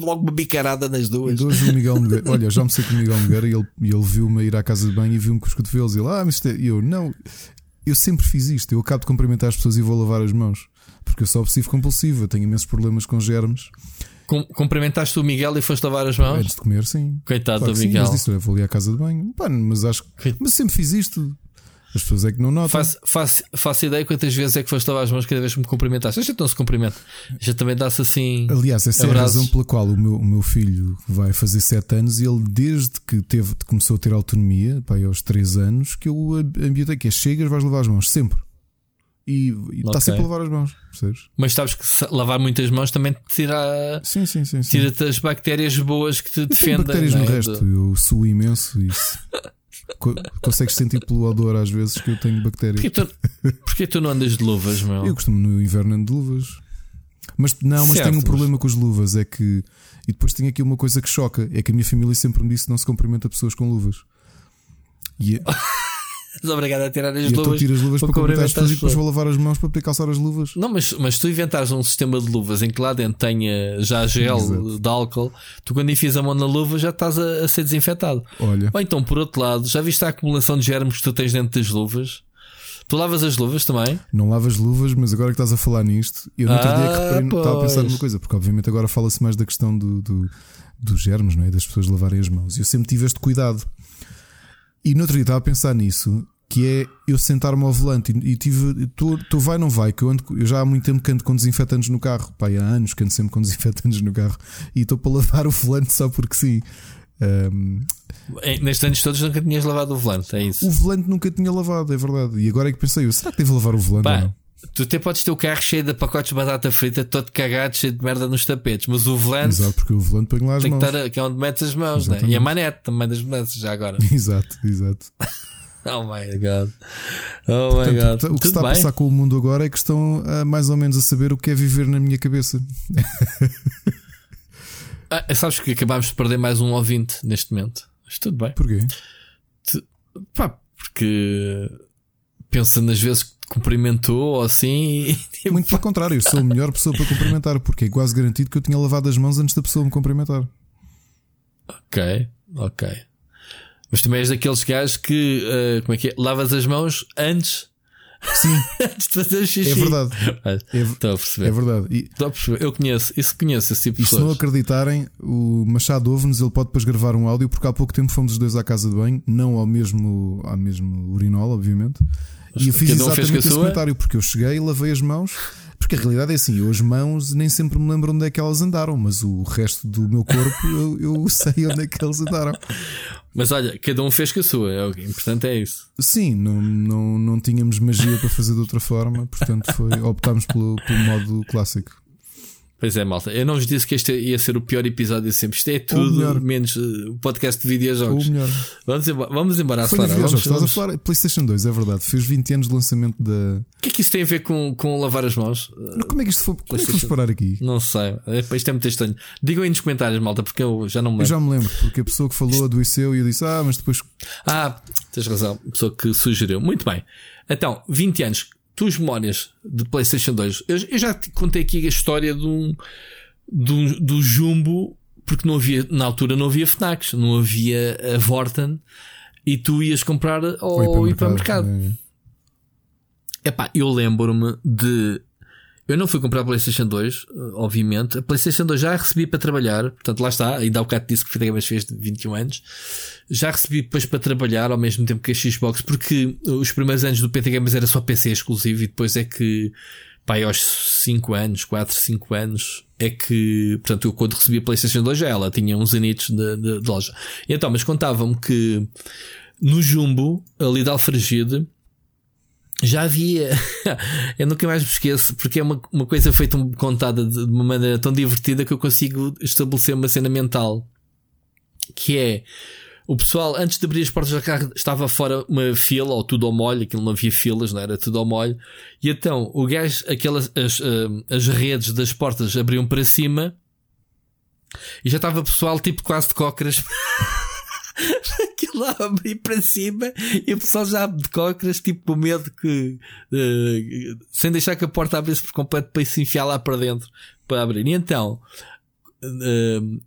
Logo uma bicarada nas duas. Hoje o Miguel Nogueira, olha, já me sei com o Miguel Nogueira e ele, ele viu-me ir à casa de banho e viu-me com os cotovelos. E ele, ah, mas é... Eu, não, eu sempre fiz isto. Eu acabo de cumprimentar as pessoas e vou lavar as mãos. Porque eu sou obsessivo compulsivo, eu tenho imensos problemas com germes. Com, cumprimentaste o Miguel e foste lavar as mãos? Antes de comer, sim. Coitado claro do Miguel. Sim, mas disse, eu vou ali à casa de banho. Pá, mas acho que. Mas sempre fiz isto. As pessoas é que não notam. Faço, faço, faço ideia quantas vezes é que foste lavar as mãos cada vez que me cumprimentaste. A gente não se cumprimenta. A gente também dá-se assim. Aliás, essa abraços. é a razão pela qual o meu, o meu filho vai fazer 7 anos e ele, desde que teve, começou a ter autonomia, pá, aos 3 anos, que eu ambientei que é chegas, vais lavar as mãos, sempre e está okay. sempre a lavar as mãos, percebes? Mas sabes que lavar muitas mãos também tira, sim, sim, sim, tira-te as bactérias boas que te defendem. bactérias no é? resto, eu suo imenso e consegues sentir pelo odor às vezes que eu tenho bactérias. Porquê tu, porquê tu não andas de luvas, meu? Eu costumo no inverno ando de luvas. Mas não, mas certo, tenho um problema com as luvas, é que. E depois tenho aqui uma coisa que choca: é que a minha família sempre me disse que não se cumprimenta pessoas com luvas. E. É- És obrigado a tirar as e luvas. Então as luvas para, para as pessoas e depois vou lavar as mãos para poder calçar as luvas. Não, mas, mas tu inventares um sistema de luvas em que lá dentro tenha já gel Exato. de álcool, tu quando enfias a mão na luva já estás a, a, ser desinfetado. Olha. Ou então, por outro lado, já viste a acumulação de germes que tu tens dentro das luvas? Tu lavas as luvas também? Não lavas luvas, mas agora que estás a falar nisto, eu outro ah, dia que reparei, estava a pensar numa coisa, porque obviamente agora fala-se mais da questão do, do, dos germes, não é? das pessoas lavarem as mãos. E eu sempre tive este cuidado. E no outro dia estava a pensar nisso que é eu sentar-me ao volante e, e tive. Tu, vai, não vai, que eu, ando, eu já há muito tempo que ando com desinfetantes no carro. Pai, há anos que ando sempre com desinfetantes no carro e estou para lavar o volante só porque sim. Um, Nestes anos todos nunca tinhas lavado o volante, é isso? O volante nunca tinha lavado, é verdade. E agora é que pensei, será que devo lavar o volante? Pá, tu até podes ter o carro cheio de pacotes de batata frita, todo cagado, cheio de merda nos tapetes, mas o volante. Exato, porque o volante põe lá as tem mãos. Que, é onde metes as mãos, né? e a manete também das mudanças, já agora. exato, exato. Oh my god. Oh Portanto, my god. O que Tudo está bem? a passar com o mundo agora é que estão a, mais ou menos a saber o que é viver na minha cabeça. ah, sabes que acabámos de perder mais um ouvinte neste momento. Mas tudo bem. Porquê? Pá, porque pensa nas vezes que cumprimentou ou assim. E, tipo, Muito pelo contrário, eu sou a melhor pessoa para cumprimentar, porque é quase garantido que eu tinha lavado as mãos antes da pessoa me cumprimentar. Ok, ok. Mas também és daqueles gajos que, uh, como é que é? Lavas as mãos antes. Sim. antes de fazer xixi. É verdade. É, Estou a perceber. É verdade. E, Estou a perceber. Eu conheço, isso conheço esse tipo de E se não acreditarem, o Machado ouve-nos, ele pode depois gravar um áudio, porque há pouco tempo fomos os dois à casa de banho, não ao mesmo, ao mesmo urinol, obviamente. E eu fiz exatamente esse comentário, porque eu cheguei, lavei as mãos. Porque a realidade é assim, eu as mãos nem sempre me lembro onde é que elas andaram, mas o resto do meu corpo eu, eu sei onde é que elas andaram. Mas olha, cada um fez com a sua, é o importante é isso. Sim, não, não, não tínhamos magia para fazer de outra forma, portanto foi, optámos pelo, pelo modo clássico. Pois é, malta. Eu não vos disse que este ia ser o pior episódio de sempre. Isto é tudo menos o uh, podcast de videojogos. Ou melhor. Vamos embora, vamos embora a falar. Vamos, Estás vamos... a falar PlayStation 2, é verdade. Fez 20 anos de lançamento da. O que é que isso tem a ver com, com lavar as mãos? Como é que isto foi? Como é que fomos parar aqui? Não sei. É, isto é muito estranho. Digam aí nos comentários, malta, porque eu já não me lembro. Eu já me lembro, porque a pessoa que falou adoeceu e eu disse, ah, mas depois. Ah, tens razão. A pessoa que sugeriu. Muito bem. Então, 20 anos. Tuas memórias de PlayStation 2. Eu, eu já te contei aqui a história de um do, do Jumbo, porque não havia, na altura não havia Fnacs, não havia a Vorten e tu ias comprar ao hipermercado. É. Epá, eu lembro-me de. Eu não fui comprar a PlayStation 2, obviamente. A PlayStation 2 já recebi para trabalhar, portanto lá está. Ainda há bocado disse que o Games fez de 21 anos. Já recebi depois para trabalhar ao mesmo tempo que a Xbox, porque os primeiros anos do PT Games era só PC exclusivo e depois é que pai, aos 5 anos, 4, 5 anos, é que, portanto, eu quando recebi a PlayStation 2 já ela tinha uns anitos de, de, de loja. E então, mas contavam-me que no Jumbo, ali de Alfragide, já havia, eu nunca mais me esqueço, porque é uma, uma coisa feita contada de uma maneira tão divertida que eu consigo estabelecer uma cena mental que é o pessoal, antes de abrir as portas do carro, estava fora uma fila, ou tudo ao molho, aquilo não havia filas, não era tudo ao molho. E então, o gajo, aquelas, as, uh, as redes das portas abriam para cima e já estava o pessoal tipo quase de cócoras. aquilo lá abrir para cima e o pessoal já de cócoras, tipo com medo que, uh, sem deixar que a porta abrisse por completo para se enfiar lá para dentro para abrir. E então, uh,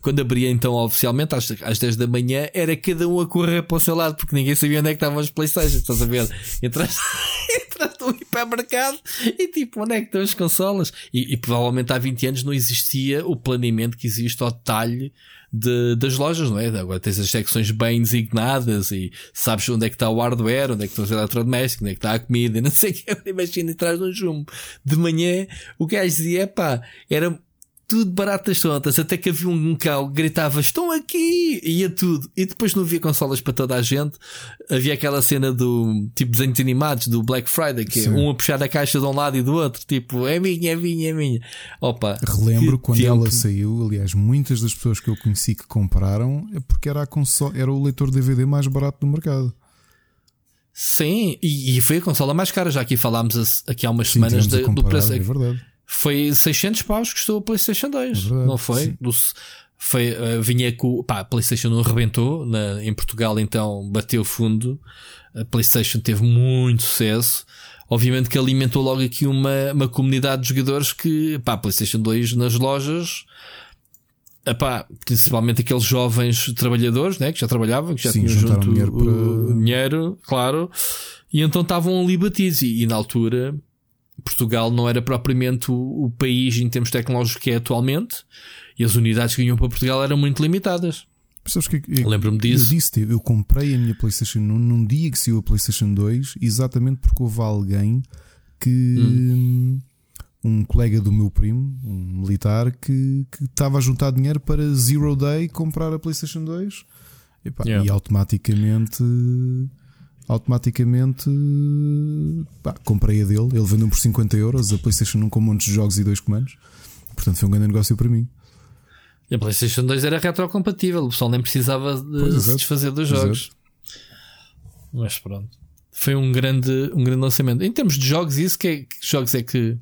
quando abria então oficialmente às, às 10 da manhã, era cada um a correr para o seu lado, porque ninguém sabia onde é que estavam as Playstations, estás a ver? Entraste, entraste no hipermercado e tipo, onde é que estão as consolas? E, e, provavelmente há 20 anos não existia o planeamento que existe ao detalhe de, das lojas, não é? Agora tens as secções bem designadas e sabes onde é que está o hardware, onde é que estão os eletrodomésticos, onde é que está a comida, não sei o que. Imagina atrás de um jumbo. De manhã, o gajo dizia, pá, era tudo baratas tontas, até que havia um cão que gritava: Estão aqui! E ia tudo. E depois não havia consolas para toda a gente. Havia aquela cena do tipo desenhos animados do Black Friday, que é um a puxar a caixa de um lado e do outro, tipo, é minha, é minha, é minha. Opa, Relembro quando tempo. ela saiu, aliás, muitas das pessoas que eu conheci que compraram é porque era, a console, era o leitor DVD mais barato do mercado. Sim, e, e foi a consola mais cara, já aqui falámos aqui há umas Sim, semanas de, do preço. É verdade foi 600 paus que custou a PlayStation 2, é verdade, não foi? Do, foi uh, vinha com. Pá, a PlayStation não arrebentou, na, em Portugal então bateu fundo. A PlayStation teve muito sucesso. Obviamente que alimentou logo aqui uma, uma comunidade de jogadores que, pá, a PlayStation 2 nas lojas. Epá, principalmente aqueles jovens trabalhadores, né, que já trabalhavam, que já Sim, tinham junto dinheiro, para... dinheiro, claro, e então estavam ali batidos. E, e na altura, Portugal não era propriamente o, o país em termos tecnológicos que é atualmente e as unidades que vinham para Portugal eram muito limitadas. que Lembro-me disso. Eu disse, eu comprei a minha PlayStation 1 num dia que saiu a PlayStation 2, exatamente porque houve alguém que. Hum. Um colega do meu primo, um militar, que, que estava a juntar dinheiro para Zero Day comprar a PlayStation 2 e, pá, yeah. e automaticamente automaticamente pá, comprei a dele. Ele vendeu por 50 euros. A PlayStation 1 com um monte de jogos e dois comandos. Portanto, foi um grande negócio para mim. E a PlayStation 2 era retrocompatível, o pessoal nem precisava de pois, se desfazer dos jogos. Mas pronto, foi um grande, um grande lançamento. Em termos de jogos, isso que, é, que jogos é que,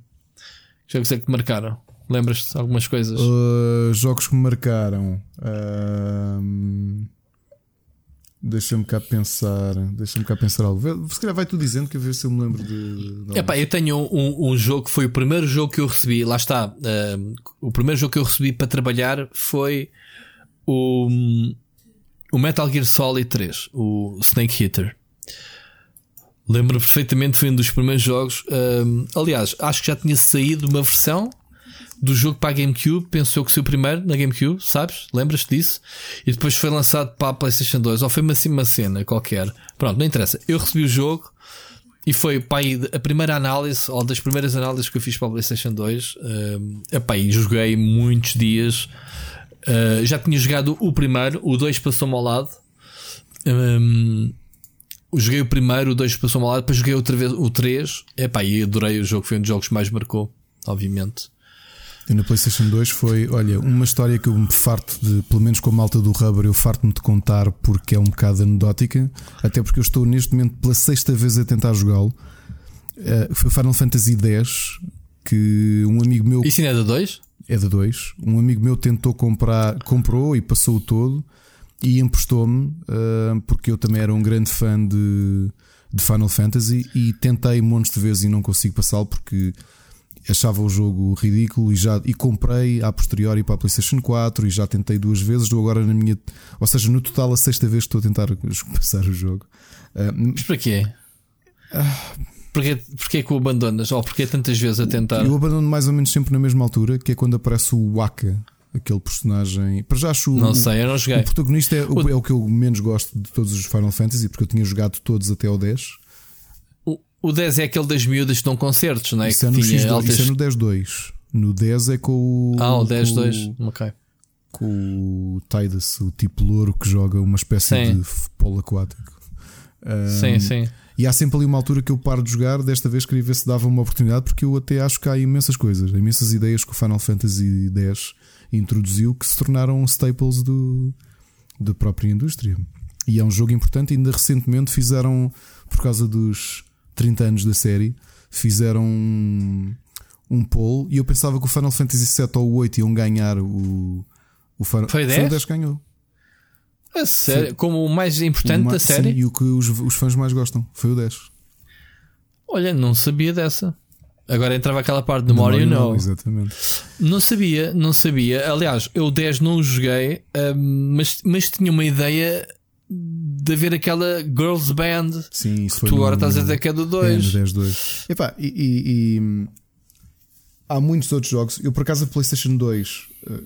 que jogos é que te marcaram? Lembras-te algumas coisas? Uh, jogos que me marcaram. Uh, Deixa-me cá pensar. Deixa-me cá pensar algo. Se calhar vai tu dizendo que a ver se eu me lembro de. de Epá, eu tenho um, um, jogo que foi o primeiro jogo que eu recebi. Lá está. Uh, o primeiro jogo que eu recebi para trabalhar foi o, o Metal Gear Solid 3, o Snake Hitter. Lembro perfeitamente, foi um dos primeiros jogos. Uh, aliás, acho que já tinha saído uma versão do jogo para a GameCube, pensou que foi o primeiro na GameCube, sabes? Lembras-te disso? E depois foi lançado para a PlayStation 2, ou foi assim uma cena qualquer. Pronto, não interessa. Eu recebi o jogo e foi pá, a primeira análise, ou das primeiras análises que eu fiz para a PlayStation 2. Uh, epá, e joguei muitos dias. Uh, já tinha jogado o primeiro, o 2 passou-me ao lado. Um, joguei o primeiro, o 2 passou-me ao lado, depois joguei outra vez o 3. Epá, e adorei o jogo, foi um dos jogos que mais marcou, obviamente. Na PlayStation 2 foi, olha, uma história que eu me farto de, pelo menos com a malta do Rubber, eu farto-me de contar porque é um bocado anedótica, até porque eu estou neste momento pela sexta vez a tentar jogá-lo. Uh, foi Final Fantasy X que um amigo meu. Isso ainda é da 2? É da 2. Um amigo meu tentou comprar, comprou e passou o todo e emprestou-me, uh, porque eu também era um grande fã de, de Final Fantasy e tentei montes de vezes e não consigo passá-lo porque achava o jogo ridículo e já e comprei a posteriori para a PlayStation 4 e já tentei duas vezes, estou agora na minha, ou seja, no total a sexta vez estou a tentar passar o jogo. Uh, Mas para quê? Porquê, porquê que o abandonas? Ou porquê tantas vezes a tentar? Eu abandono mais ou menos sempre na mesma altura, que é quando aparece o Waka, aquele personagem. Para já acho Não sei, eu não joguei. O protagonista é o, é o que eu menos gosto de todos os Final Fantasy, porque eu tinha jogado todos até ao 10. O 10 é aquele das miúdas que dão concertos, não é? Isso, é no, X2, altas... isso é no 10-2. No 10 é com o. Ah, o 10-2, ok. Com o Tidus, o tipo louro que joga uma espécie sim. de polo aquático. Um, sim, sim. E há sempre ali uma altura que eu paro de jogar. Desta vez queria ver se dava uma oportunidade, porque eu até acho que há imensas coisas, imensas ideias que o Final Fantasy X introduziu que se tornaram staples do, da própria indústria. E é um jogo importante. Ainda recentemente fizeram, por causa dos 30 anos da série, fizeram um, um poll e eu pensava que o Final Fantasy 7 ou 8 iam ganhar o, o Final Foi 10? Foi o 10 ganhou. A sério? Foi, Como o mais importante o da série? Sim, e o que os, os fãs mais gostam foi o 10. Olha, não sabia dessa. Agora entrava aquela parte do More You Know. Exatamente. Não sabia, não sabia. Aliás, eu o 10 não joguei, um, mas, mas tinha uma ideia de haver aquela girls band Sim, que tu agora estás a dizer que é do 2. É, 10, 2. Epá, e, e, e, há muitos outros jogos. Eu, por acaso, a PlayStation 2 uh,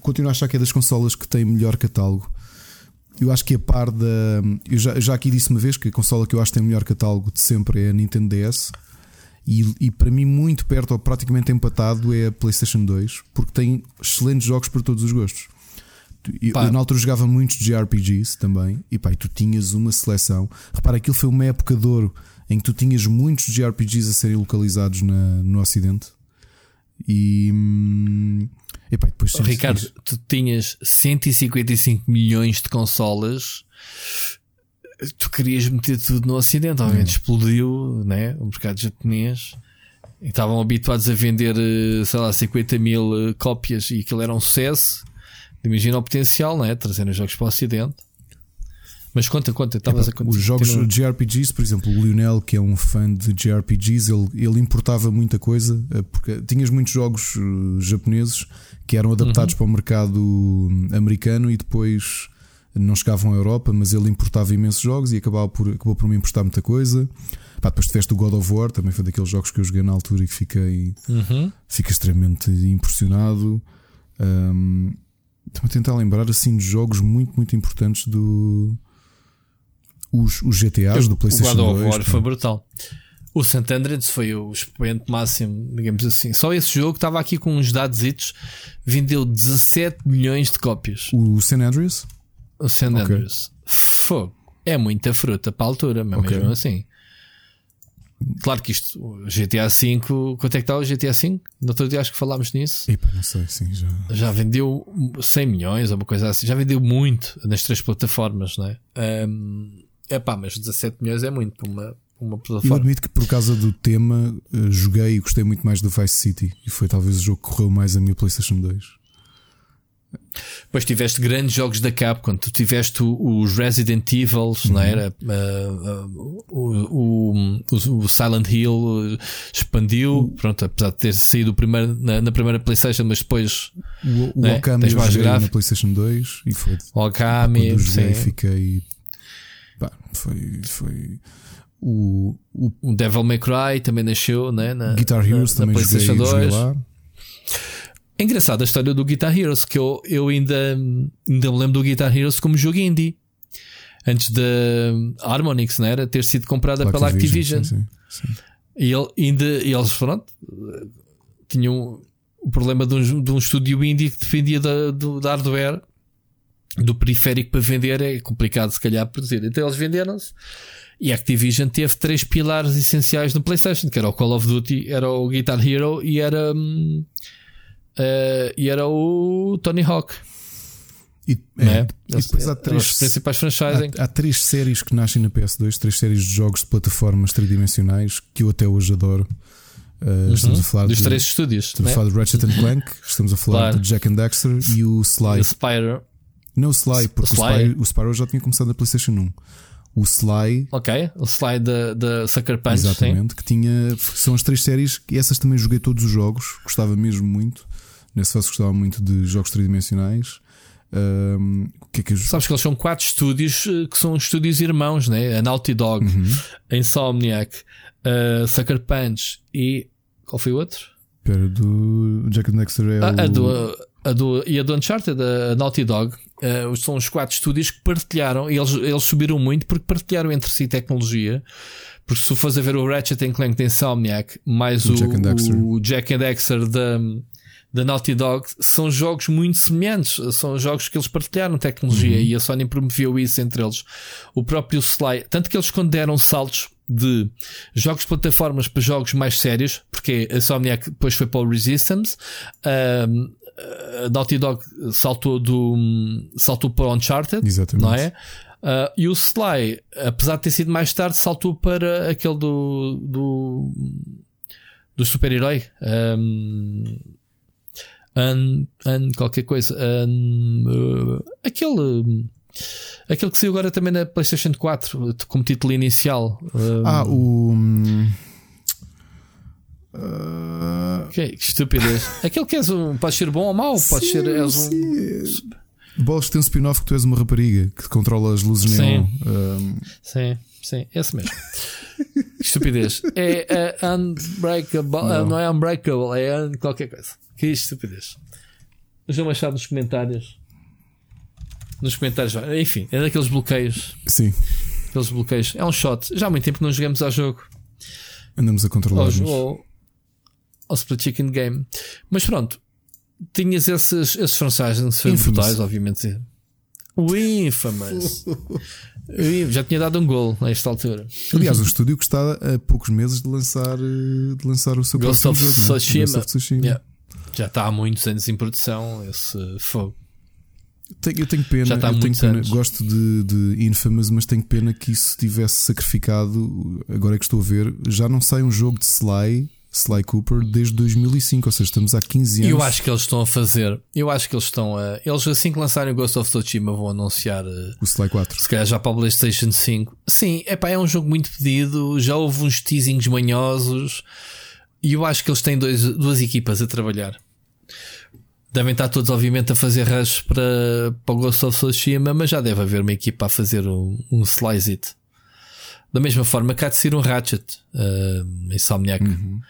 continuo a achar que é das consolas que tem melhor catálogo. Eu acho que a par da. Eu já, já aqui disse uma vez que a consola que eu acho que tem melhor catálogo de sempre é a Nintendo DS. E, e para mim, muito perto ou praticamente empatado é a PlayStation 2, porque tem excelentes jogos para todos os gostos. Eu, eu, na altura jogava muitos JRPGs também, e pá, e tu tinhas uma seleção. Repara, aquilo foi uma época de ouro em que tu tinhas muitos JRPGs a serem localizados na, no Ocidente. E. Hum, epá, depois oh, Ricardo, tu tinhas 155 milhões de consolas. Tu querias meter tudo no Ocidente, obviamente é. explodiu né? o mercado japonês. E estavam habituados a vender, eh, sei lá, 50 mil eh, cópias e aquilo era um sucesso. Imagina o potencial, não é? Trazendo os jogos para o Ocidente. Mas conta, conta, estavas a contar. Os jogos de JRPGs, por exemplo, o Lionel, que é um fã de JRPGs, ele, ele importava muita coisa, eh, porque tinhas muitos jogos uh, japoneses que eram adaptados uhum. para o mercado hum, americano e depois não chegavam à Europa, mas ele importava imensos jogos e acabava por, acabou por me emprestar muita coisa. Pá, depois tiveste o God of War, também foi daqueles jogos que eu joguei na altura e que fiquei, uhum. fiquei extremamente impressionado. Um, Estou a tentar lembrar assim de jogos muito, muito importantes do. Os, os GTAs do PlayStation o God of 2. War foi brutal. O St. Andreas foi o expoente máximo, digamos assim. Só esse jogo estava aqui com uns dados vendeu 17 milhões de cópias. O St. Andreas? O St. Okay. Andreas. Fogo. É muita fruta para a altura, mas okay. mesmo assim. Claro que isto, GTA V, quanto é que está o GTA V? No outro dia acho que falámos nisso. Epa, não sei, sim, já. Já vendeu 100 milhões ou uma coisa assim. Já vendeu muito nas três plataformas, não é? Um, epá, mas 17 milhões é muito para uma, uma plataforma. Eu admito que por causa do tema eh, joguei e gostei muito mais do Vice City. E foi talvez o jogo que correu mais a minha PlayStation 2. Depois tiveste grandes jogos da Capcom, tu tiveste os Resident Evil, uhum. não era? Uh, uh, o, o, o, Silent Hill expandiu, uhum. pronto, apesar de ter saído primeiro, na, na, primeira PlayStation, mas depois o, o né, Okami tens mais grave. na PlayStation 2 e foi. Okami, quando joguei, fiquei. Pá, foi. foi o, o, o Devil May Cry também nasceu, né? Na, Guitar Heroes na, também na PlayStation joguei, 2. Joguei lá. É engraçado a história do Guitar Heroes, que eu, eu ainda, ainda me lembro do Guitar Heroes como jogo indie. Antes da Harmonix, não era? Ter sido comprada pela Activision. Activision. Sim, sim, sim. E ele, ainda, e eles, pronto, tinham o problema de um, de um estúdio indie que dependia da, do, da hardware, do periférico para vender. É complicado, se calhar, produzir. Então eles venderam-se. E a Activision teve três pilares essenciais no PlayStation, que era o Call of Duty, era o Guitar Hero e era. Hum, Uh, e era o Tony Hawk. E, é, é? e depois há três, os principais franchises. Há, há, três séries que nascem na PS2, três séries de jogos de plataformas tridimensionais que eu até hoje adoro. Uh, uhum. Estamos a falar dos de, três estúdios. Estamos né? a falar de Ratchet Clank, estamos a falar claro. de Jack and Dexter e o Sly. O Spyro. Não o Sly, porque o, Sly. o, Spyro, o Spyro já tinha começado na PlayStation 1 o Sly. Ok, o Sly da Sucker Punch. Exatamente, sim. que tinha. São as três séries, e essas também joguei todos os jogos, gostava mesmo muito. Nesse fase gostava muito de jogos tridimensionais. Um, que é que eu... Sabes que eles são quatro estúdios eh, que são estúdios irmãos, né? A Naughty Dog, uhum. a Insomniac, a Sucker Punch e. Qual foi o outro? Espera, do Jack and Dexter é a, o... a, do, a do, e a do Uncharted, a Naughty Dog, uh, são os quatro estúdios que partilharam, e eles, eles subiram muito porque partilharam entre si tecnologia. Porque se tu fores a ver o Ratchet Clank da Insomniac, mais o, o, Jack, and o Jack and Dexter da da Naughty Dog são jogos muito semelhantes. São jogos que eles partilharam tecnologia uhum. e a Sony promoveu isso entre eles. O próprio Sly, tanto que eles quando deram saltos de jogos de plataformas para jogos mais sérios, porque a Sony depois foi para o Resistance, a Naughty Dog saltou do saltou para o Uncharted, Exatamente. não é? Uh, e o Sly, apesar de ter sido mais tarde, saltou para aquele do do, do super-herói. Um, An, an qualquer coisa. An, uh, aquele. Aquele que saiu agora também na PlayStation 4 como título inicial. Um, ah, o. Uh... Que, que estupidez. Aquele que és um. Pode ser bom ou mau, pode ser. És um. Bolas tem um spin-off que tu és uma rapariga que controla as luzes sim. neon. Um... Sim, sim, esse mesmo. estupidez. É uh, Unbreakable. Não. Uh, não é Unbreakable, é un... qualquer coisa. Que estupidez. Vejam achado nos comentários. Nos comentários, enfim, é daqueles bloqueios. Sim. Aqueles bloqueios. É um shot. Já há muito tempo que não jogamos ao jogo. Andamos a controlar. Ao, ao, ao Split Chicken Game. Mas pronto, tinhas esses, esses franchises brutais, obviamente. O Infamous. Já tinha dado um gol nesta altura. Aliás, o estúdio que está a poucos meses de lançar, eh, de lançar o seu Ghost of jogo, Tsushima. Ghost of Tsushima. Yeah. Já está há muitos anos em produção esse fogo. Eu tenho pena, Já está eu tenho pena. gosto de, de Infamous, mas tenho pena que isso tivesse sacrificado. Agora é que estou a ver, já não sai um jogo de Sly, Sly Cooper, desde 2005, ou seja, estamos há 15 anos. Eu acho que eles estão a fazer, eu acho que eles estão a. Eles assim que lançarem o Ghost of Tsushima vão anunciar uh, o Sly 4. Se calhar já para o PlayStation 5. Sim, epá, é um jogo muito pedido, já houve uns teasings manhosos. E eu acho que eles têm dois, duas equipas a trabalhar. Devem estar todos, obviamente, a fazer rush para, para o Ghost of Tsushima, mas já deve haver uma equipa a fazer um, um Slice It. Da mesma forma que há de ser um Ratchet, uh, Insomniac. Uhum.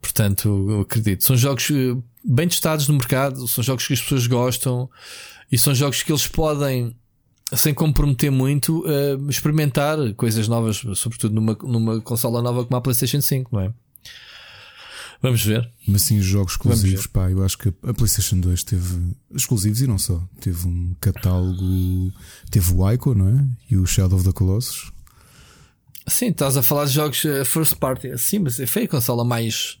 Portanto, eu acredito. São jogos eh, bem testados no mercado, são jogos que as pessoas gostam e são jogos que eles podem, sem comprometer muito, uh, experimentar coisas novas, sobretudo numa, numa consola nova como a PlayStation 5, não é? Vamos ver. Mas sim, jogos exclusivos, pá, eu acho que a PlayStation 2 teve exclusivos e não só. Teve um catálogo. Teve o Ico, não é? E o Shadow of the Colossus. Sim, estás a falar de jogos uh, first party. Sim, mas foi a consola mais.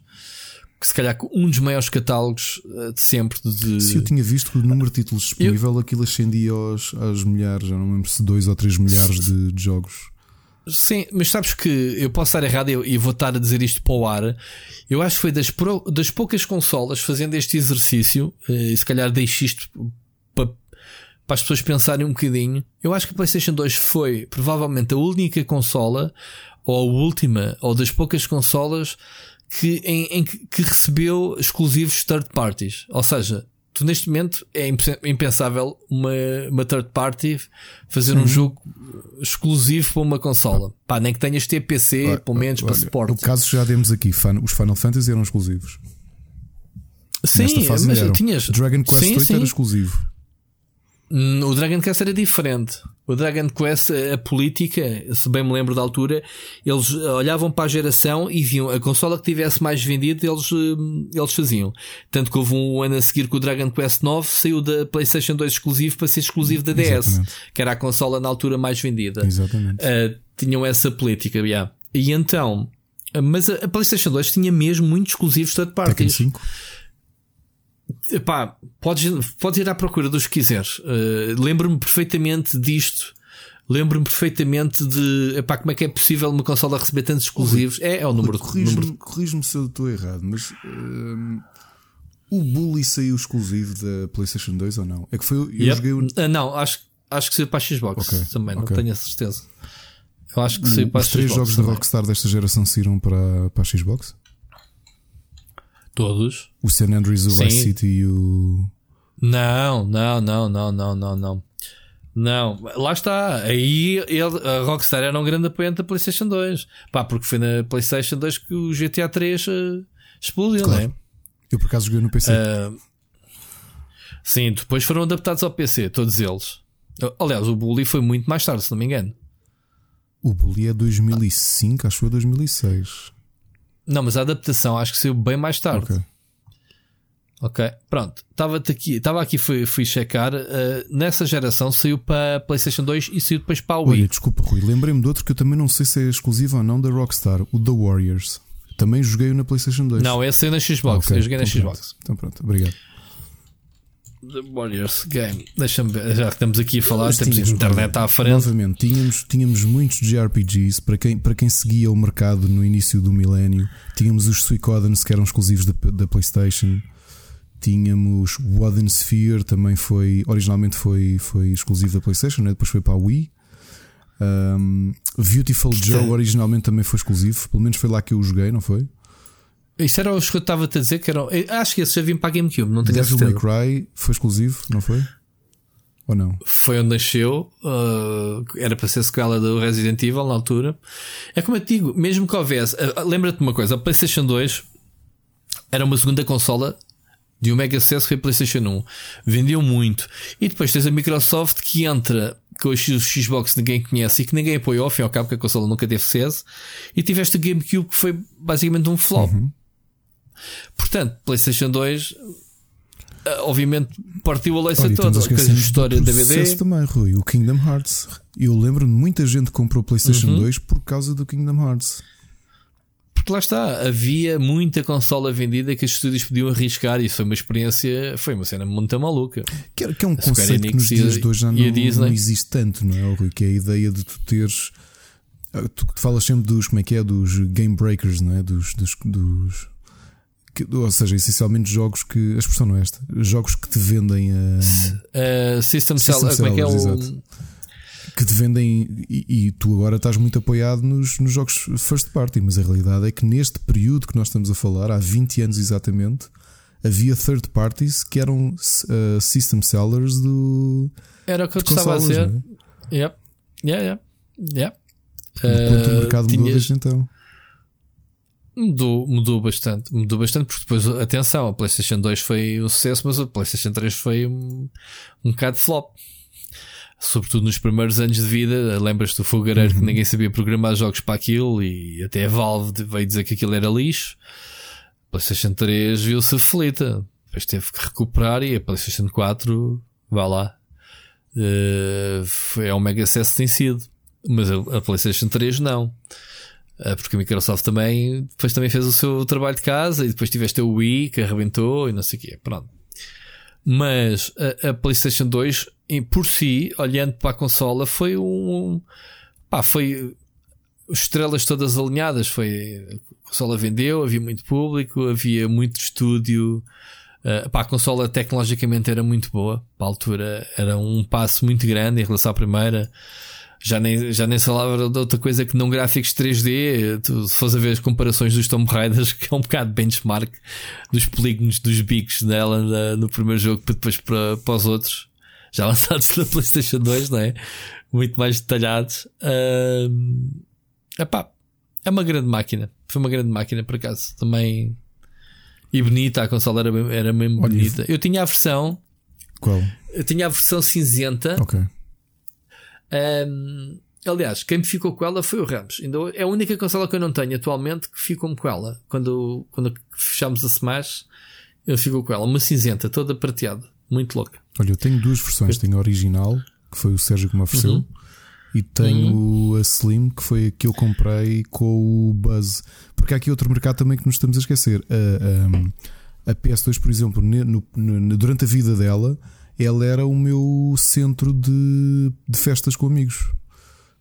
Que se calhar um dos maiores catálogos uh, de sempre. De... Se eu tinha visto que o número de títulos disponível, eu... aquilo ascendia aos, aos milhares, já não lembro se dois ou três milhares de, de jogos. Sim, mas sabes que eu posso estar errado e vou estar a dizer isto para o ar. Eu acho que foi das, pro, das poucas consolas fazendo este exercício, eh, e se calhar deixo isto para, para as pessoas pensarem um bocadinho. Eu acho que a PlayStation 2 foi provavelmente a única consola, ou a última, ou das poucas consolas que, em, em, que recebeu exclusivos third parties. Ou seja, tu neste momento é impensável uma, uma third party fazer um jogo exclusivo para uma consola. Pá, nem que tenhas TPC, olha, pelo menos olha, para suporte. O caso já demos aqui, os Final Fantasy eram exclusivos. Sim, mas eram. tinhas. Dragon Quest sim, 8 sim. era exclusivo. Hum, o Dragon Quest era diferente. O Dragon Quest, a política, se bem me lembro da altura, eles olhavam para a geração e viam a consola que tivesse mais vendido, eles, hum, eles faziam. Tanto que houve um ano a seguir que o Dragon Quest 9 saiu da PlayStation 2 exclusivo para ser exclusivo da DS, Exatamente. que era a consola na altura mais vendida. Exatamente. Uh, tinham essa política, yeah. E então, mas a, a PlayStation 2 tinha mesmo muitos exclusivos third parties. Tekken 5. Epá, podes, podes ir à procura dos que quiseres. Uh, Lembro-me perfeitamente disto. Lembro-me perfeitamente de epá, como é que é possível uma consola receber tantos exclusivos. É, é o número. Corrijo-me número... corrijo se eu estou errado, mas uh, o Bully saiu exclusivo da PlayStation 2 ou não? É que foi. Eu yep. joguei o... uh, Não, acho, acho que saiu para a Xbox okay. também, okay. não tenho a certeza. Eu acho que saiu para a Xbox. Os três jogos da Rockstar desta geração saíram para, para a Xbox? Todos. O San Andreas, o Vice City e o. Não, não, não, não, não, não, não. Não, lá está. Aí ele, a Rockstar era um grande apoiante da PlayStation 2. Pá, porque foi na PlayStation 2 que o GTA 3 uh, explodiu, claro. não é? Eu por acaso joguei no PC. Uh, sim, depois foram adaptados ao PC, todos eles. Aliás, o Bully foi muito mais tarde, se não me engano. O Bully é 2005, acho que foi 2006. Não, mas a adaptação acho que saiu bem mais tarde. Ok. Ok, pronto. Estava aqui, estava aqui fui, fui checar. Uh, nessa geração saiu para a PlayStation 2 e saiu depois para a Wii. Olha, desculpa, Rui. Lembrei-me de outro que eu também não sei se é exclusivo ou não da Rockstar, o The Warriors. Também joguei na PlayStation 2. Não, esse saiu na Xbox. Okay, eu joguei na então Xbox. Pronto. Então pronto, obrigado. The Warriors Game. Deixa-me ver, já que estamos aqui a falar, temos tínhamos, internet à frente. Novamente, tínhamos, tínhamos muitos JRPGs para quem, para quem seguia o mercado no início do milénio. Tínhamos os Suicoden que eram exclusivos da, da PlayStation. Tínhamos Wooden Sphere, também foi. Originalmente foi, foi exclusivo da PlayStation, né? depois foi para a Wii. Um, Beautiful Joe originalmente também foi exclusivo, pelo menos foi lá que eu o joguei, não foi? Isso era os que eu estava a dizer que eram. Acho que esse já vinha para a GameCube, não tenho Devil May Cry foi exclusivo, não foi? Ou não? Foi onde nasceu, uh, era para ser sequela do Resident Evil na altura. É como eu te digo, mesmo que houvesse. Uh, Lembra-te de uma coisa: a PlayStation 2 era uma segunda consola de um mega sucesso que foi a PlayStation 1. Vendeu muito. E depois tens a Microsoft que entra com o Xbox que ninguém conhece e que ninguém apoiou, ao fim e ao cabo, que a consola nunca teve sucesso. E tiveste a GameCube que foi basicamente um flop. Uhum. Portanto, PlayStation 2 eh, obviamente partiu a leça toda. A história da DVD. também, Rui, o Kingdom Hearts. Eu lembro de muita gente que comprou PlayStation uhum. 2 por causa do Kingdom Hearts. Porque lá está, havia muita consola vendida que os estúdios podiam arriscar. Isso foi uma experiência, foi uma cena muito maluca. Que é, que é um conceito que nos dias de hoje já não, não, existe tanto, não é, Rui? Que é a ideia de tu teres. Ah, tu falas sempre dos, como é que é? Dos game breakers, não é? Dos, dos, dos que, ou seja, essencialmente jogos que. A expressão não é esta. Jogos que te vendem a. Uh, system, system Sellers, como é que é o. Que te vendem. E, e, tu agora estás muito apoiado nos, nos jogos first party, mas a realidade é que neste período que nós estamos a falar, há 20 anos exatamente, havia third parties que eram uh, system sellers do. Era o que eu estava a dizer. É? Yep. Yeah, yeah. Yeah. Uh, o mercado tinhas... mudou desde então. Mudou, mudou bastante. Mudou bastante porque depois, atenção, a PlayStation 2 foi um sucesso, mas a PlayStation 3 foi um, um bocado flop. Sobretudo nos primeiros anos de vida. Lembras-te do fogareiro uhum. que ninguém sabia programar jogos para aquilo e até a Valve veio dizer que aquilo era lixo. A PlayStation 3 viu-se aflita. Depois teve que recuperar e a PlayStation 4, vá lá. Uh, é um mega sucesso tem sido. Mas a, a PlayStation 3 não. Ah, porque a Microsoft também depois também fez o seu trabalho de casa e depois tiveste o Wii que arrebentou e não sei o quê. Pronto. Mas a, a, PlayStation 2, por si, olhando para a consola, foi um. Pá, foi. Estrelas todas alinhadas. Foi. A consola vendeu, havia muito público, havia muito estúdio Uh, pá, a consola tecnologicamente era muito boa. Para a altura era um passo muito grande em relação à primeira. Já nem, já nem se falava de outra coisa que não gráficos 3D. Tu, se fores a ver as comparações dos Tomb Raiders, que é um bocado benchmark dos polígonos, dos bicos dela no primeiro jogo, depois para, para os outros, já lançados na PlayStation 2, não é? Muito mais detalhados. Uh, epá, é uma grande máquina. Foi uma grande máquina, por acaso. Também e bonita, a consola era, era mesmo Olha, bonita. Eu tinha a versão. Qual? Eu tinha a versão cinzenta. Ok. Um, aliás, quem me ficou com ela foi o Ramos. Ainda é a única consola que eu não tenho atualmente que ficou-me com ela. Quando, quando fechámos a Smash, ele ficou com ela. Uma cinzenta, toda prateada. Muito louca. Olha, eu tenho duas versões. Eu... Tenho a original, que foi o Sérgio que me ofereceu. Uhum. E tenho uhum. a Slim, que foi a que eu comprei com o Buzz. Porque há aqui outro mercado também que nos estamos a esquecer. A, a, a PS2, por exemplo, no, no, durante a vida dela, ela era o meu centro de, de festas com amigos.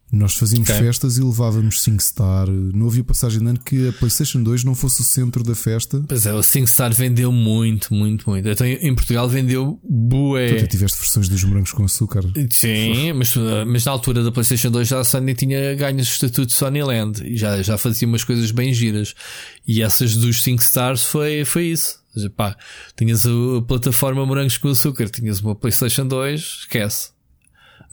Nós fazíamos okay. festas e levávamos SingStar. Não havia passagem de ano que a PlayStation 2 não fosse o centro da festa. Pois é, o SingStar vendeu muito, muito, muito. Então em Portugal vendeu bué. Tu tiveste versões dos morangos com açúcar. Sim, mas, mas na altura da PlayStation 2 já a Sony tinha ganho o estatuto de Sonyland e já, já fazia umas coisas bem giras. E essas dos SingStars foi, foi isso. Pá, tinhas a plataforma Morangos com Açúcar, tinhas uma PlayStation 2, esquece.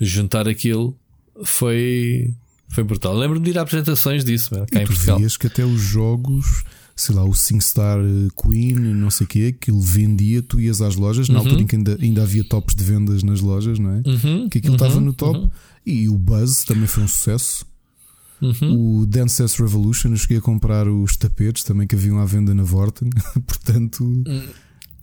Juntar aquilo foi, foi brutal. Lembro-me de ir a apresentações disso, cá e em Portugal. que até os jogos, sei lá, o SingStar eh, Queen, não sei o quê, que ele vendia, tu ias às lojas, na uhum. altura em que ainda, ainda havia tops de vendas nas lojas, não é? Uhum. Que aquilo estava uhum. no top. Uhum. E o Buzz também foi um sucesso. Uhum. O Dance Dance Revolution, eu cheguei a comprar os tapetes também que haviam à venda na Vorten. Portanto.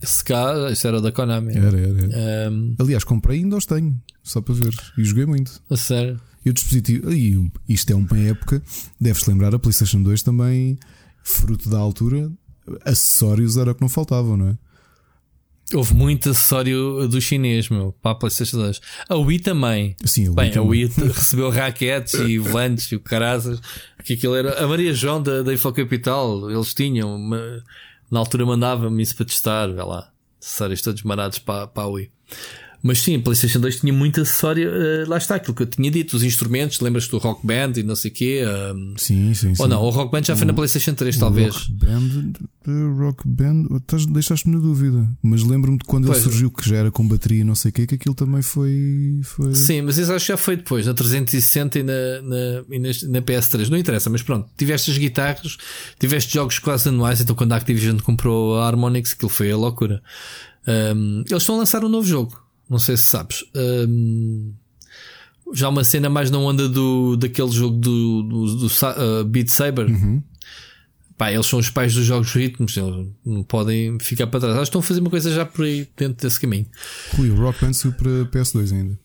Esse cá, isso era da Konami. Era, era. era. Um... Aliás, comprei e ainda os tenho, só para ver. E joguei muito. A sério. E o dispositivo, e isto é uma época, deves lembrar, a PlayStation 2 também, fruto da altura, acessórios era o que não faltavam, não é? Houve muito acessório do chinês, meu, para a PlayStation 2. A Wii também. Sim, a Wii, Bem, a Wii recebeu raquetes e volantes e o caraças. Que aquilo era. A Maria João da, da Info Capital, eles tinham. Uma, na altura mandava-me isso para testar, vê lá. Acessórios todos marados para, para a Wii. Mas sim, PlayStation 2 tinha muito acessório. Uh, lá está, aquilo que eu tinha dito, os instrumentos, lembras-te do Rock Band e não sei o quê. Uh, sim, sim, sim. Ou não, o Rock Band já foi na PlayStation 3, talvez. Rock Band, Rock Band, deixaste-me na dúvida. Mas lembro-me de quando pois. ele surgiu, que já era com bateria e não sei o quê, que aquilo também foi. foi... Sim, mas isso acho que já foi depois, na 360 e na, na, e na, na PS3. Não interessa, mas pronto, tiveste as guitarras, tiveste jogos quase anuais, então quando a Activision comprou a Harmonix, aquilo foi a loucura. Um, eles estão a lançar um novo jogo. Não sei se sabes. Um, já uma cena mais na onda do, daquele jogo do, do, do uh, Beat Saber. Uhum. Pá, eles são os pais dos jogos ritmos, eles não podem ficar para trás. Estão a fazer uma coisa já por aí dentro desse caminho. Rui, o Rock Band saiu para PS2 ainda.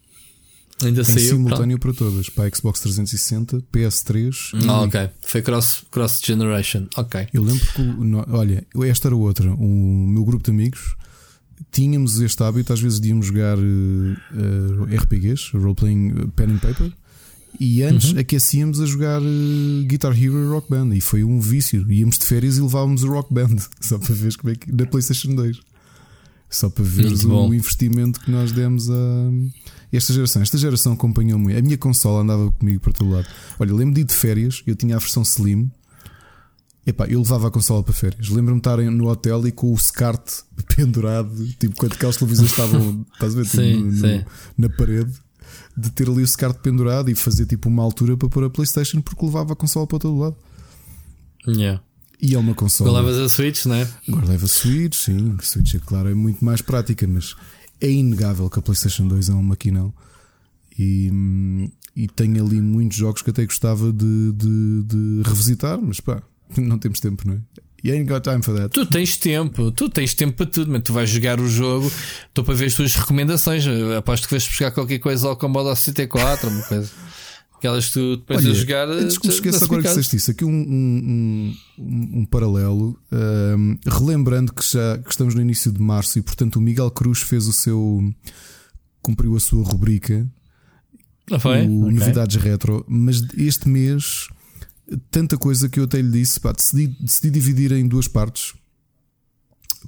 Ainda em saiu. simultâneo pronto. para todas, para Xbox 360, PS3. Ah, ok. Foi cross, cross generation. Ok. Eu lembro que, olha, esta era outra. O meu grupo de amigos tínhamos este hábito, às vezes de íamos jogar uh, uh, RPGs, role-playing uh, pen and paper, e antes uhum. aquecíamos a jogar Guitar Hero e Rock Band, e foi um vício. Íamos de férias e levávamos o Rock Band, só para ver como é que. na PlayStation 2. Só para ver o investimento que nós demos a esta geração. Esta geração acompanhou muito. A minha consola andava comigo para todo lado. Olha, lembro de ir de férias, eu tinha a versão Slim Epá, eu levava a consola para férias. Lembro-me de estar no hotel e com o SCART pendurado, tipo, quando aquelas televisões estavam, estás a ver, tipo, sim, no, sim. na parede, de ter ali o SCART pendurado e fazer tipo uma altura para pôr a PlayStation porque levava a consola para todo lado. Yeah. E é uma consola. Agora levas a Switch, não é? Agora leva a Switch, sim. A Switch, é claro, é muito mais prática, mas é inegável que a PlayStation 2 é um maquinão. E, e tem ali muitos jogos que até gostava de, de, de revisitar, mas pá, Não temos tempo, não é? You ain't got time for that. Tu tens tempo, tu tens tempo para tudo, mas tu vais jogar o jogo, estou para ver as tuas recomendações. Aposto que vais buscar qualquer coisa ao Commodore 64, uma coisa. Aquelas que tu depois Olha, a jogar. Antes que me esqueça agora que disseste isso, aqui um, um, um, um paralelo, um, relembrando que já que estamos no início de março e portanto o Miguel Cruz fez o seu. cumpriu a sua rubrica. Não foi? O okay. Novidades Retro, mas este mês tanta coisa que eu até lhe disse, pá, decidi, decidi dividir em duas partes.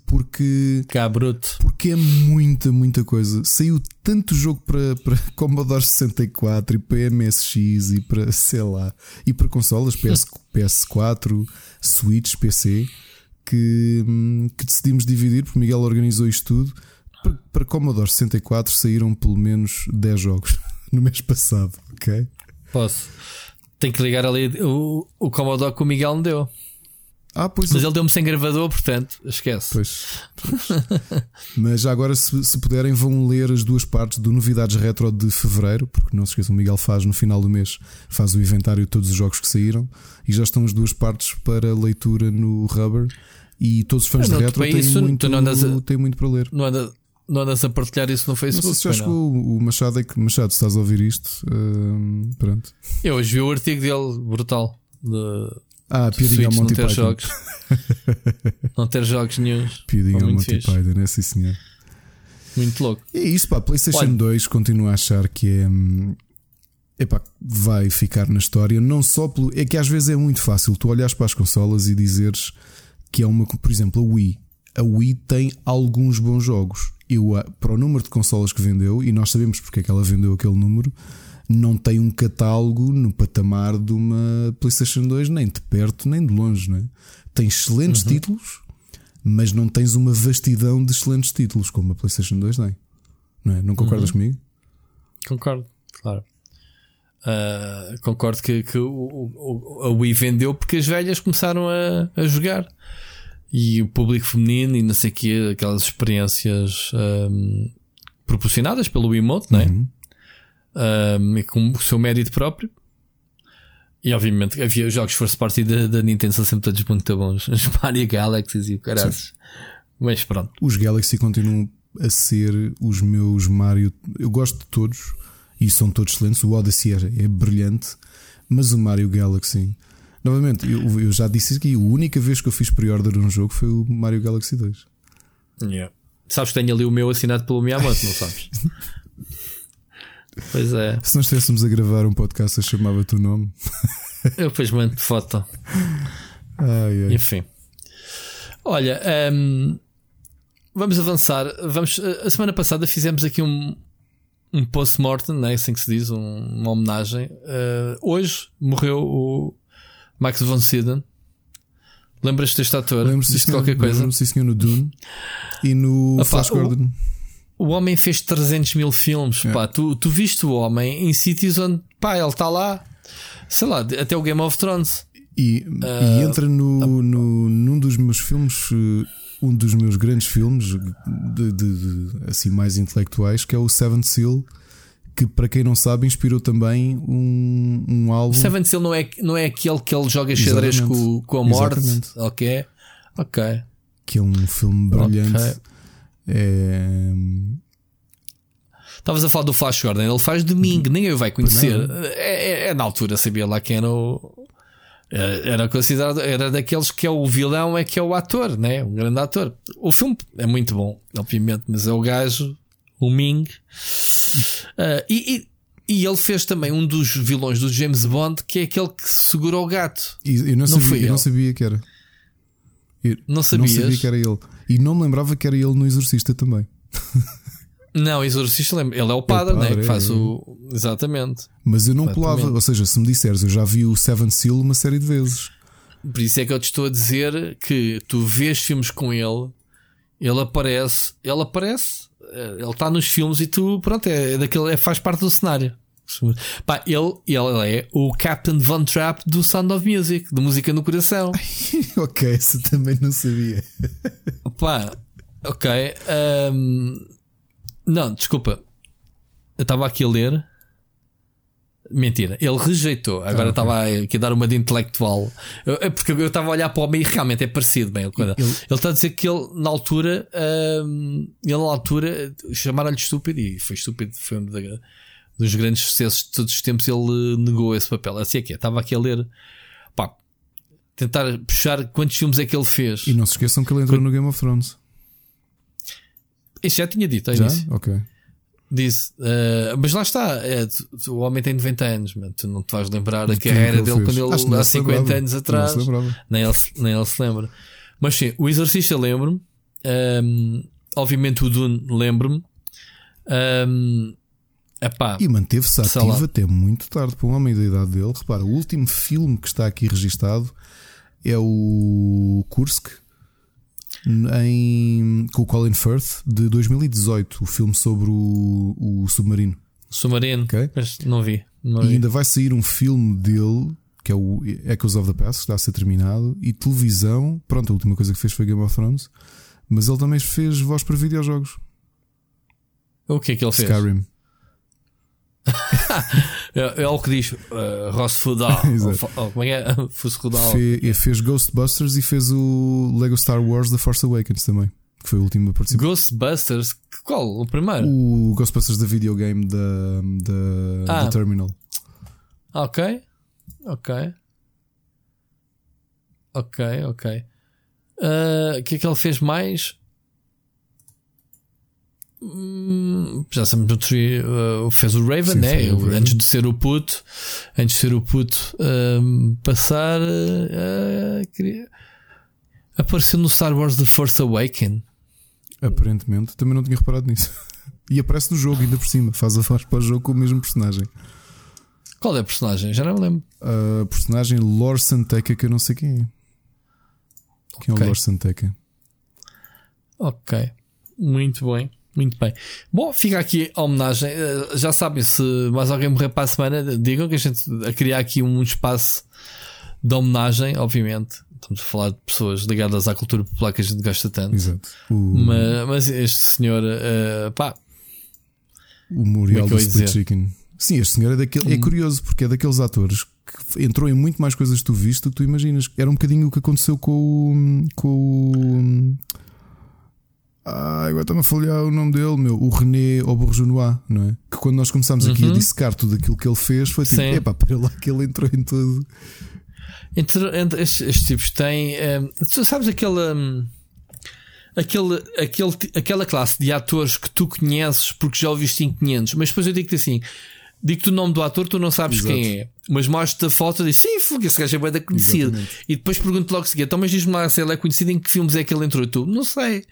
porque. Cá, bruto. Porque é muita, muita coisa. Saiu tanto jogo para, para Commodore 64 e para MSX e para, sei lá, e para consolas PS, PS4, Switch, PC, que, hum, que decidimos dividir, porque Miguel organizou isto tudo. Para, para Commodore 64 saíram pelo menos 10 jogos no mês passado, ok? Posso. Tenho que ligar ali o, o Commodore que o Miguel me deu. Ah, pois Mas ele deu-me sem gravador, portanto, esquece. Pois. pois. Mas já agora, se, se, puderem, vão ler as duas partes do Novidades Retro de Fevereiro, porque não se esqueçam, o Miguel faz no final do mês, faz o inventário de todos os jogos que saíram e já estão as duas partes para leitura no Rubber. E todos os fãs de retro têm, isso, muito, a, têm muito para ler. Não anda, não andas a partilhar isso no Facebook? Não sei se já chegou o Machado, é que Machado, se estás a ouvir isto, uh, pronto. Eu hoje vi o artigo dele, brutal. De, ah, piadinha ao Monty não ter jogos. não ter jogos nenhums. Piadinha ao Monty Python, é sim senhor. Muito louco. É isso, pá. PlayStation Olha. 2 continua a achar que é. Hum, epá, vai ficar na história. Não só pelo. É que às vezes é muito fácil tu olhares para as consolas e dizeres que é uma. Por exemplo, a Wii. A Wii tem alguns bons jogos eu, para o número de consolas que vendeu, e nós sabemos porque é que ela vendeu aquele número, não tem um catálogo no patamar de uma PlayStation 2, nem de perto nem de longe. Né? Tem excelentes uhum. títulos, mas não tens uma vastidão de excelentes títulos como a PlayStation 2 tem. Não, é? não concordas uhum. comigo? Concordo, claro. Uh, concordo que, que o, o, a Wii vendeu porque as velhas começaram a, a jogar e o público feminino e não sei o que, aquelas experiências um, proporcionadas pelo emote, não é? Uhum. Um, e com o seu mérito próprio. E obviamente havia jogos first party da, da Nintendo são sempre todos muito bons. Os Mario Galaxies e o caras. Mas pronto. Os Galaxy continuam a ser os meus Mario. Eu gosto de todos e são todos excelentes. O Odyssey é, é brilhante, mas o Mario Galaxy Novamente, eu, eu já disse aqui, a única vez que eu fiz pre-order um jogo foi o Mario Galaxy 2. Yeah. Sabes que tenho ali o meu assinado pelo Miyamoto, não sabes? pois é. Se nós estivéssemos a gravar um podcast, eu chamava-te o nome. eu depois mando foto. Ai, ai. Enfim. Olha, um, vamos avançar. Vamos, a semana passada fizemos aqui um, um post-mortem, né? assim que se diz, um, uma homenagem. Uh, hoje morreu o Max von Sydow. Lembras-te deste ator? Lembro-se de qualquer coisa? Lembro-se senhor no Dune e no Flash Gordon. O, o, homem fez 300 mil filmes. É. Pá, tu, tu viste o homem em sítios onde pá, ele está lá, sei lá, até o Game of Thrones. E, uh, e entra no, uh, no, num dos meus filmes, eh, um dos meus grandes filmes de, de, de, assim mais intelectuais, que é o Seventh Seal que para quem não sabe inspirou também um, um álbum. Seven Seal não é, não é aquele que ele joga xadrez com, com a morte. Exatamente. Ok. Ok. Que é um filme brilhante. Okay. É... Estavas a falar do Flash Gordon, ele faz domingo, ninguém o vai conhecer. É, é, é, na altura, sabia lá quem era o. Era considerado, era daqueles que é o vilão, é que é o ator, né? Um grande ator. O filme é muito bom, obviamente, mas é o gajo, o Ming. Uh, e, e, e, ele fez também um dos vilões do James Bond, que é aquele que segurou o gato. E, eu não, não sabia, eu não sabia que era. Eu não, sabias? não sabia que era ele. E não me lembrava que era ele no Exorcista também. Não, Exorcista. Ele é o padre, é o padre né? Que faz é. o. Exatamente. Mas eu não Exatamente. pulava. Ou seja, se me disseres, eu já vi o Seven Seal uma série de vezes. Por isso é que eu te estou a dizer que tu vês filmes com ele, ele aparece, ele aparece, ele está nos filmes e tu, pronto, é, é daquele, é, faz parte do cenário. Pá, ele, ele é o Captain Von Trapp do Sound of Music, de música no coração. ok, isso também não sabia. Pá, ok. Um, não, desculpa. Eu estava aqui a ler. Mentira, ele rejeitou. Agora ah, estava okay. aqui a dar uma de intelectual. É porque eu estava a olhar para o homem e realmente é parecido bem. Ele, ele está a dizer que ele, na altura, hum, ele na altura chamaram-lhe estúpido e foi estúpido. Foi um dos grandes sucessos de todos os tempos. Ele negou esse papel. Assim é que é. Estava aqui a ler, pá, tentar puxar quantos filmes é que ele fez. E não se esqueçam que ele entrou no Game of Thrones. Isso já tinha dito, é já? Ok. Disse, uh, mas lá está, é, tu, o homem tem 90 anos, man, tu não te vais lembrar da carreira dele quando ele há 50 anos atrás, nem ele, nem ele se lembra. Mas sim, o Exorcista lembro-me, Um, obviamente o Dune, lembro-me. Um, epá, E manteve-se ativo até muito tarde para um homem da idade dele. Repara, o último filme que está aqui registado é o Kursk em, com o Colin Firth de 2018, o filme sobre o, o submarino. Submarino, Ok. mas não vi. Não E vi. ainda vai sair um filme dele que é o Echoes of the Past, que está a ser terminado, e televisão. Pronto, a última coisa que fez foi Game of Thrones, mas ele também fez voz para videojogos. O que é que ele fez? Skyrim. É, é o que diz uh, Ross Fudal. Ou- como é que é? Fe- e fez Ghostbusters e fez o Lego Star Wars The Force Awakens também, que foi o último a participar. Ghostbusters. Qual? O primeiro? O Ghostbusters da videogame da, da, Ah. da Terminal. Ok. Ok. Ok, ok. Ah, O que é que ele fez mais? Hum, já sabemos no tri- ah, fez o Raven, Sim, né? foi o. Antes de ser o puto, antes de ser o puto, ahm, passar. ah, queria- Apareceu no Star Wars The Force Awaken. Aparentemente, também não tinha reparado nisso. E aparece no jogo, ainda por cima. Faz a voz para o jogo com o mesmo personagem. Qual é a personagem? Já não me lembro. A personagem Lor Santeca, que eu não sei quem é. Quem é Ok. o Lor Santeca? Ok, muito bem, muito bem. Bom, fica aqui a homenagem. Eh, Já sabem, se mais alguém morrer para a semana, digam que a gente a criar aqui um espaço de homenagem, obviamente. Estamos a falar de pessoas ligadas à cultura popular que a gente gosta tanto. Exato. O, Mas, mas este senhor, eh, pá, o Muriel é do Split? Chicken. Sim, este senhor é, daquele, é Hum. curioso porque é daqueles atores que entrou em muito mais coisas que tu viste do que tu imaginas. Era um bocadinho o que aconteceu com o. Com o ah, agora está-me a falhar o nome dele, meu. O René Aubergenois, não é? Que quando nós começámos aqui a Uhum. dissecar tudo aquilo que ele fez, foi tipo, epá, para lá que ele entrou em tudo. entre, entre estes, estes tipos têm. eh, tu sabes aquela. hum, Aquele, aquele, ti- aquela classe de atores que tu conheces porque já ouviste em 500, mas depois eu digo-te assim: digo-te o nome do ator, tu não sabes Exato. quem é, mas mostro-te a foto e diz sim, fogo, esse gajo é bem conhecido. Exatamente. E depois pergunto logo a seguir: então, mas diz-me lá se ele é conhecido, em que filmes é que ele entrou? Tu, não sei,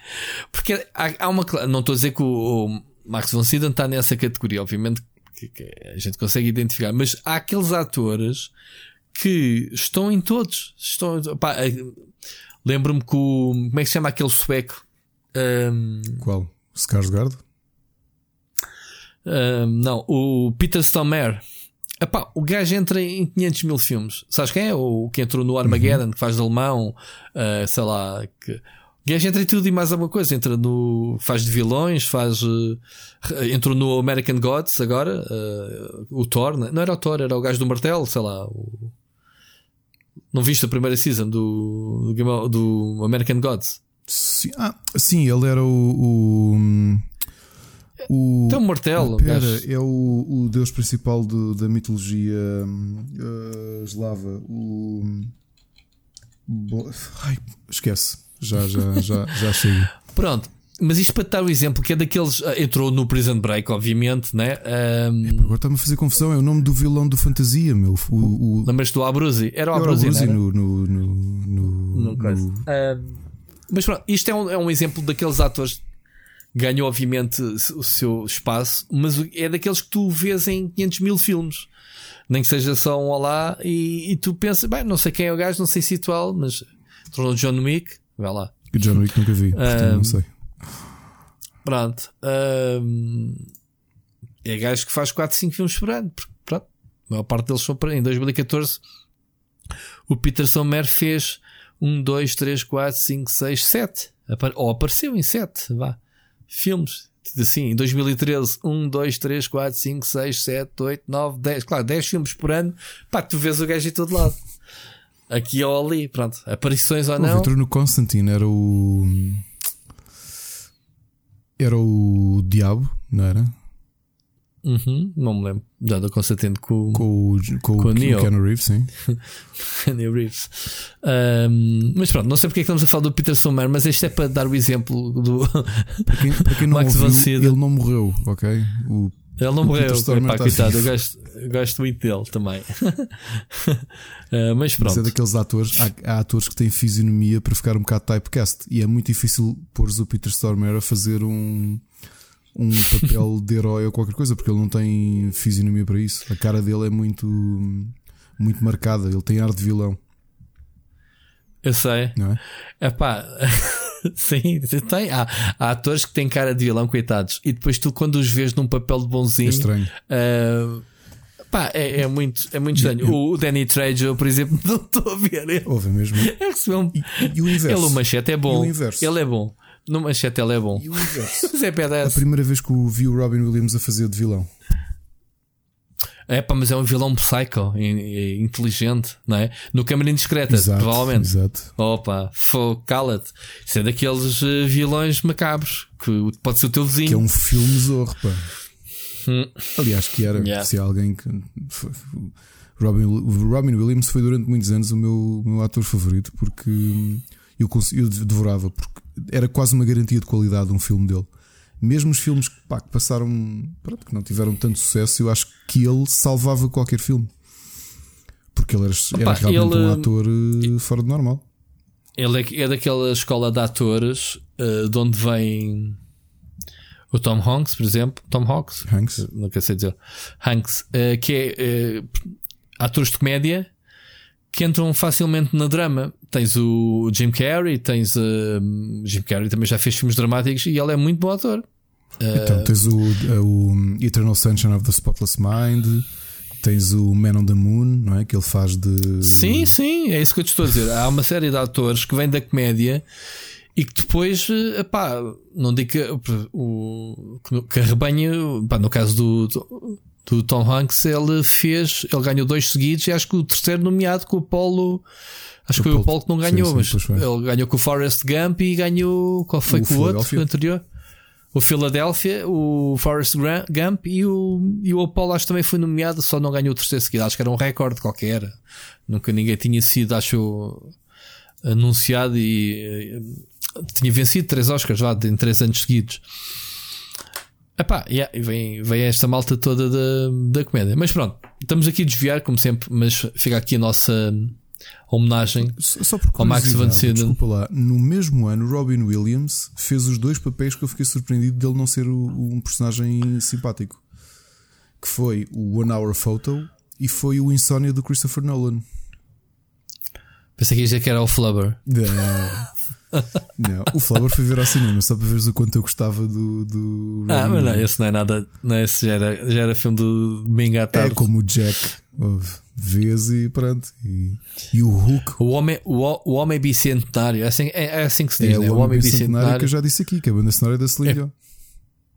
porque há, há uma. Não estou a dizer que o, o Max von Sydow está nessa categoria, obviamente que, que a gente consegue identificar, mas há aqueles atores que estão em todos. Estão, pá, eh, Lembro-me que o. Como é que se chama aquele sueco? Ahm, Qual? Skarsgård? Não, o Peter Stormare. Epá, o gajo entra em 500 mil filmes. Sabes quem é? O que entrou no Armageddon, que faz de alemão, ah, sei lá. Que... O gajo entra em tudo e mais alguma coisa. Entra no. faz de vilões, faz. eh, entrou no American Gods agora. ah, o Thor, não era o Thor, era o gajo do martelo, sei lá. o- Não viste a primeira season do, do, do American Gods? Sim, ah, sim, ele era o. O, o Tem um martelo. Pera, gajo. é o, o deus principal do- da mitologia eh, eslava. O. Bo- Ai, esquece. Já, já, já, já chega. Pronto. Mas isto para te dar o exemplo que é daqueles. ah, Entrou no Prison Break, obviamente, né? Ahm, Agora está-me a fazer confusão. É o nome do vilão do Fantasia, meu. O, o, Lembras-te do Abruzzi? Era o era o Abruzzi, era? no, no, no, no, No no- mas pronto, isto é um, é um exemplo daqueles atores que ganham, obviamente, o seu espaço, mas é daqueles que tu vês em 500 mil filmes. Nem que seja só um olá e, e tu pensas, bem, não sei quem é o gajo, não sei situá-lo, mas tornou John Wick, vai lá. John Wick nunca vi. Portanto, Ah, não sei. Pronto. Ahm, é gajo que faz 4, 5 filmes por ano. porque, Pronto. A maior parte deles são por ano. Em 2014, o Peter Sommer fez 1, 2, 3, 4, 5, 6, 7. Ou apareceu em 7. Vá. Filmes. Assim, em 2013, 1, 2, 3, 4, 5, 6, 7, 8, 9, 10. Claro, 10 filmes por ano. Pá, tu vês o gajo em todo lado. Aqui ou ali. Pronto. Aparições ou não. entrou no Constantine, era o. Era o Diabo, não era? Uhum, não me lembro. Já estou com, Com o, com, Com o Neo. Keanu Reeves, sim. Keanu Reeves. Ahm, mas pronto, não sei porque é que estamos a falar do Peter Sommer, mas este é para dar o exemplo do. Para quem, para quem não Max ouviu, ele não morreu, ok? O, Ele não morreu, Epá, coitado, eu gosto, eu gosto muito dele também. uh, mas pronto. Mas é daqueles atores, há, há, atores que têm fisionomia para ficar um bocado typecast e é muito difícil pôr o Peter Stormare a fazer um, um papel de herói ou qualquer coisa, porque ele não tem fisionomia para isso. A cara dele é muito, muito marcada, ele tem ar de vilão. Eu sei. Não é? Epá. Sim, tem. Há, há, atores que têm cara de vilão, coitados. E depois tu, quando os vês num papel de bonzinho. É estranho. Uh, pá, é, é, muito, é muito estranho. O Danny Trejo, por exemplo, não estou a ver. Ele, Houve mesmo. É um, e, e, o inverso. Ele, o machete é bom. Ele é bom. No machete ele é bom. E o inverso. é A primeira vez que o vi o Robin Williams a fazer de vilão. É pá, mas é um vilão psycho, inteligente, não é? No Câmara Indiscreta, exato, provavelmente. Exato. Opa, cala-te. Isso é daqueles uh, vilões macabros que pode ser o teu vizinho. Que é um filme zorro, pá. Hum. Aliás, que era, yeah. se alguém que. Robin, Robin Williams foi durante muitos anos o meu, meu ator favorito porque eu, eu devorava, porque era quase uma garantia de qualidade um filme dele mesmo os filmes pá, que passaram, pronto, que não tiveram tanto sucesso, eu acho que ele salvava qualquer filme. Porque ele era, Opa, era realmente ele, um ator uh, fora do normal. Ele é, é daquela escola de atores uh, de onde vem o Tom Hanks, por exemplo. Tom Hanks? Hanks. Nunca sei dizer. Hanks, uh, que é atores de comédia que entram facilmente na drama. Tens o Jim Carrey, tens uh, Jim Carrey também já fez filmes dramáticos e ele é muito bom ator. Então tens o, o Eternal Sunshine of the Spotless Mind, tens o Man on the Moon, não é? Que ele faz de. Sim, sim, é isso que eu te estou a dizer. Há uma série de atores que vêm da comédia e que depois, eh, pá, não digo que o que arrebanha, pá, no caso do, do Tom Hanks, ele fez, ele ganhou dois seguidos e acho que o terceiro nomeado com o Polo. Acho o que foi o Polo que não ganhou, sim, sim, mas ele ganhou com o Forrest Gump e ganhou. Qual foi o com o outro? O anterior? O Philadelphia, o Forrest Gump e o, e o Apollo acho que também foi nomeado, só não ganhou o terceiro seguido. Acho que era um recorde qualquer. Nunca ninguém tinha sido, acho, anunciado e uh, tinha vencido três Oscars lá em três anos seguidos. Epá, yeah, vem, vem esta malta toda da, da comédia. Mas pronto, estamos aqui a desviar, como sempre, mas fica aqui a nossa homenagem Só ao Max van. Desculpa lá, no mesmo ano, Robin Williams fez os dois papéis que eu fiquei surpreendido dele não ser um personagem simpático. Que foi o One Hour Photo e foi o Insónia do Christopher Nolan. Pensei que ia dizer que era o Flubber. Não, o Flower foi ver ao cinema só para veres o quanto eu gostava do. do ah, mas não, esse não é nada. Não, esse já era, já era filme do domingo à tarde. É como o Jack. Vês e pronto. E, e o Hulk. O homem, o, o homem bicentenário. É assim, é, é assim que se diz, é, né? o homem bicentenário. que eu já disse aqui, que é a banda sonora da Celine é,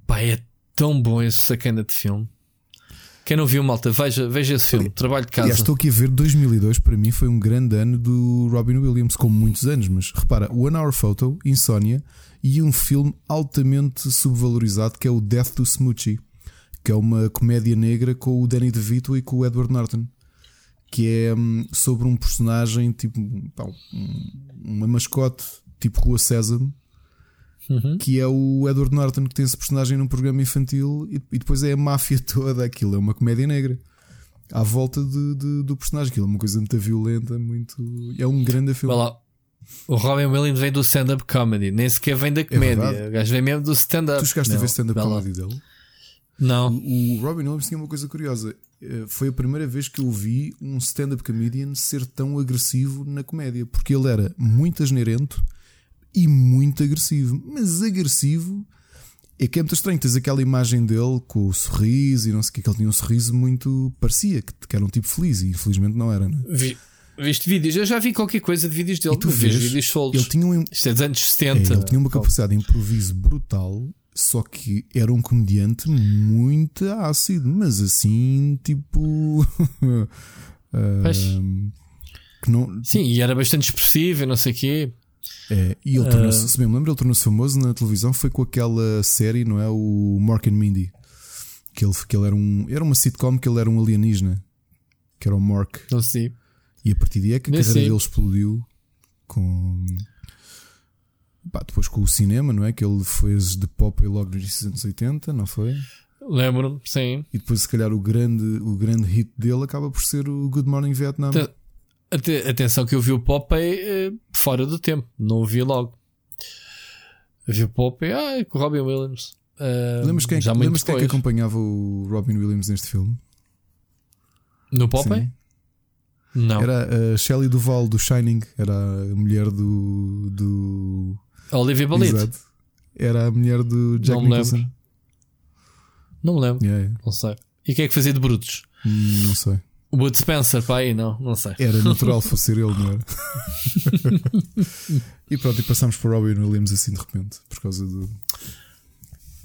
Pá, é tão bom esse sacana de filme. Quem não viu, malta, veja, veja esse filme. Trabalho de casa. Aliás, estou aqui a ver 2002. Para mim foi um grande ano do Robin Williams, como muitos anos. Mas repara, One Hour Photo, Insónia e um filme altamente subvalorizado que é o Death to Smoochie, que é uma comédia negra com o Danny DeVito e com o Edward Norton. Que é hum, sobre um personagem tipo pá, uma mascote tipo Rua Sésamo uhum. que é o Edward Norton que tem esse personagem num programa infantil e, e depois é a máfia toda. Aquilo é uma comédia negra à volta de, de, do personagem. Aquilo é uma coisa muito violenta, muito. É um grande filme. Lá. O Robin Williams vem do stand-up comedy, nem sequer vem da é comédia. É o gajo vem mesmo do stand-up. Tu chegaste não, a ver stand-up comedy dele? Não. O, o Robin Williams tinha uma coisa curiosa. Eh, foi a primeira vez que eu vi um stand-up comedian ser tão agressivo na comédia, porque ele era muito asneirento e muito agressivo. Mas agressivo é que é muito estranho. Tens aquela imagem dele com o sorriso e não sei o que, que ele tinha um sorriso muito. parecia que, que era um tipo feliz e infelizmente não era, né? Vi. Viste vídeos? Eu já vi qualquer coisa de vídeos dele. E tu vês, vídeos soltos. Ele tinha um, Isto é dos anos 70. É, ele tinha uma capacidade de improviso brutal, só que era um comediante muito ácido, mas assim, tipo. uh, que não... Sim, e era bastante expressivo e não sei o quê. É, e ele tornou-se, uh... se bem me lembro, ele tornou-se famoso na televisão foi com aquela série, não é? O Mark and Mindy. Que ele, que ele era um. Era uma sitcom que ele era um alienígena. Que era o Mark. Não sei. E a partir daí é que a carreira dele explodiu com. Pá, depois com o cinema, não é? Que ele fez de pop e logo nos anos 80, não foi? Lembro-me, sim. E depois, se calhar, o grande, o grande hit dele acaba por ser o Good Morning Vietnam. Atenção que eu vi o Popeye eh, fora do tempo, não o vi logo. Eu vi o Popeye, ah, com o Robin Williams. Uh, lembras quem, já lembras quem é que acompanhava o Robin Williams neste filme? No Popeye? Sim. Não. Era a Shelley Duval do Shining, era a mulher do. do... Olivia. Exato. Era a mulher do Jack não Nicholson. Me lembro. Não me lembro. Yeah, yeah. Não sei. E quem é que fazia de Brutos? Não sei. O Bud Spencer, para aí, não, não sei. Era natural fosse ele, não era? e pronto, e passámos para Robin Williams assim de repente, por causa do.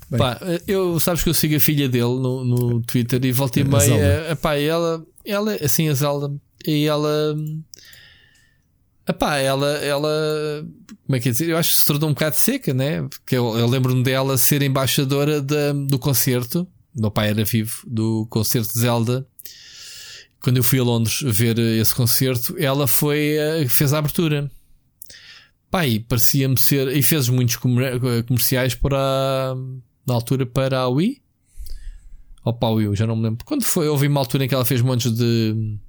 Bem. Pá, eu sabes que eu sigo a filha dele no, no Twitter e volta e meia. Pá, ela, ela, assim, a Zelda, e ela. Epá, ela, ela. Como é que é dizer? Eu acho que se tornou um bocado seca, né? Porque eu, eu lembro-me dela ser embaixadora da, do concerto. Meu pai era vivo, do concerto de Zelda. Quando eu fui a Londres ver esse concerto, ela foi. Eh, fez a abertura. E parecia-me ser. E fez muitos comerciais para. Na altura para a Wii. Ou para a Wii, já não me lembro. Quando foi? Houve uma altura em que ela fez montes de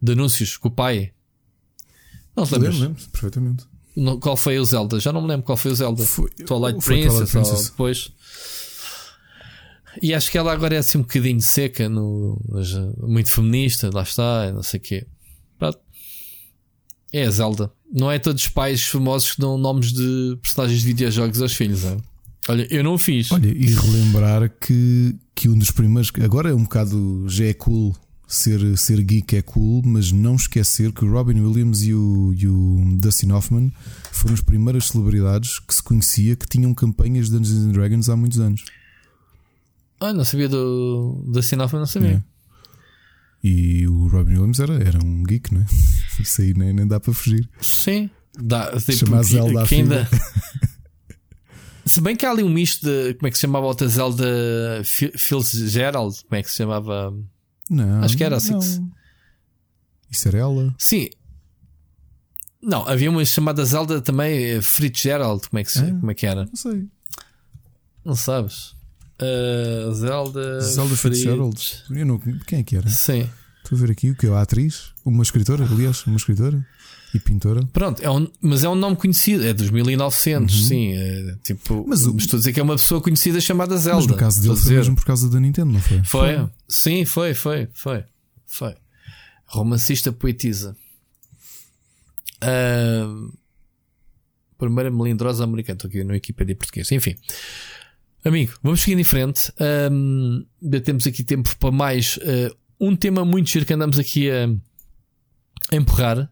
de anúncios com o pai. Não te lembras? Lembro, lembro, perfeitamente. No, qual foi o Zelda? Já não me lembro qual foi o Zelda. Foi, Twilight foi Princess, Twilight Princess. ou depois. E acho que ela agora é assim um bocadinho seca, no, muito feminista, lá está, não sei o quê. É a Zelda. Não é todos os pais famosos que dão nomes de personagens de videojogos aos filhos, é? Olha, eu não fiz. Olha, e relembrar que, que um dos primeiros. Agora é um bocado. Já é cool ser, ser geek é cool, mas não esquecer que o Robin Williams e o, e o Dustin Hoffman foram as primeiras celebridades que se conhecia que tinham campanhas de Dungeons and Dragons há muitos anos. Ah, não sabia do Dustin Hoffman, não sabia. É. E o Robin Williams era, era um geek, não é? Isso aí nem, nem dá para fugir. Sim, dá. Tipo, Chamar Zelda que, que ainda... Se bem que há ali um misto de. Como é que se chamava a outra Zelda? Fitzgerald? Como é que se chamava? Não. Acho que era assim. Não. Isso era ela? Sim. Não, havia uma chamada Zelda também, eh, Fitzgerald. Como é que, é? Como é que era? Não sei. Não sabes? Uh, Zelda. Zelda Fitzgerald. Eu não, quem é que era? Sim. Estou a ver aqui o que é a atriz, uma escritora, aliás, uma escritora e pintora. Pronto, é um, mas é um nome conhecido, é dos 1900, uhum. sim. É, tipo, mas o, estou a dizer que é uma pessoa conhecida chamada Zelda. Mas no caso dele foi mesmo por causa da Nintendo, não foi? Foi, foi. sim, foi, foi, foi. foi. Romancista poetisa. Uh, primeira melindrosa americana. Estou aqui no Wikipedia português. Enfim. Amigo, vamos seguir em frente. Um, temos aqui tempo para mais uh, um tema muito giro que andamos aqui a, a empurrar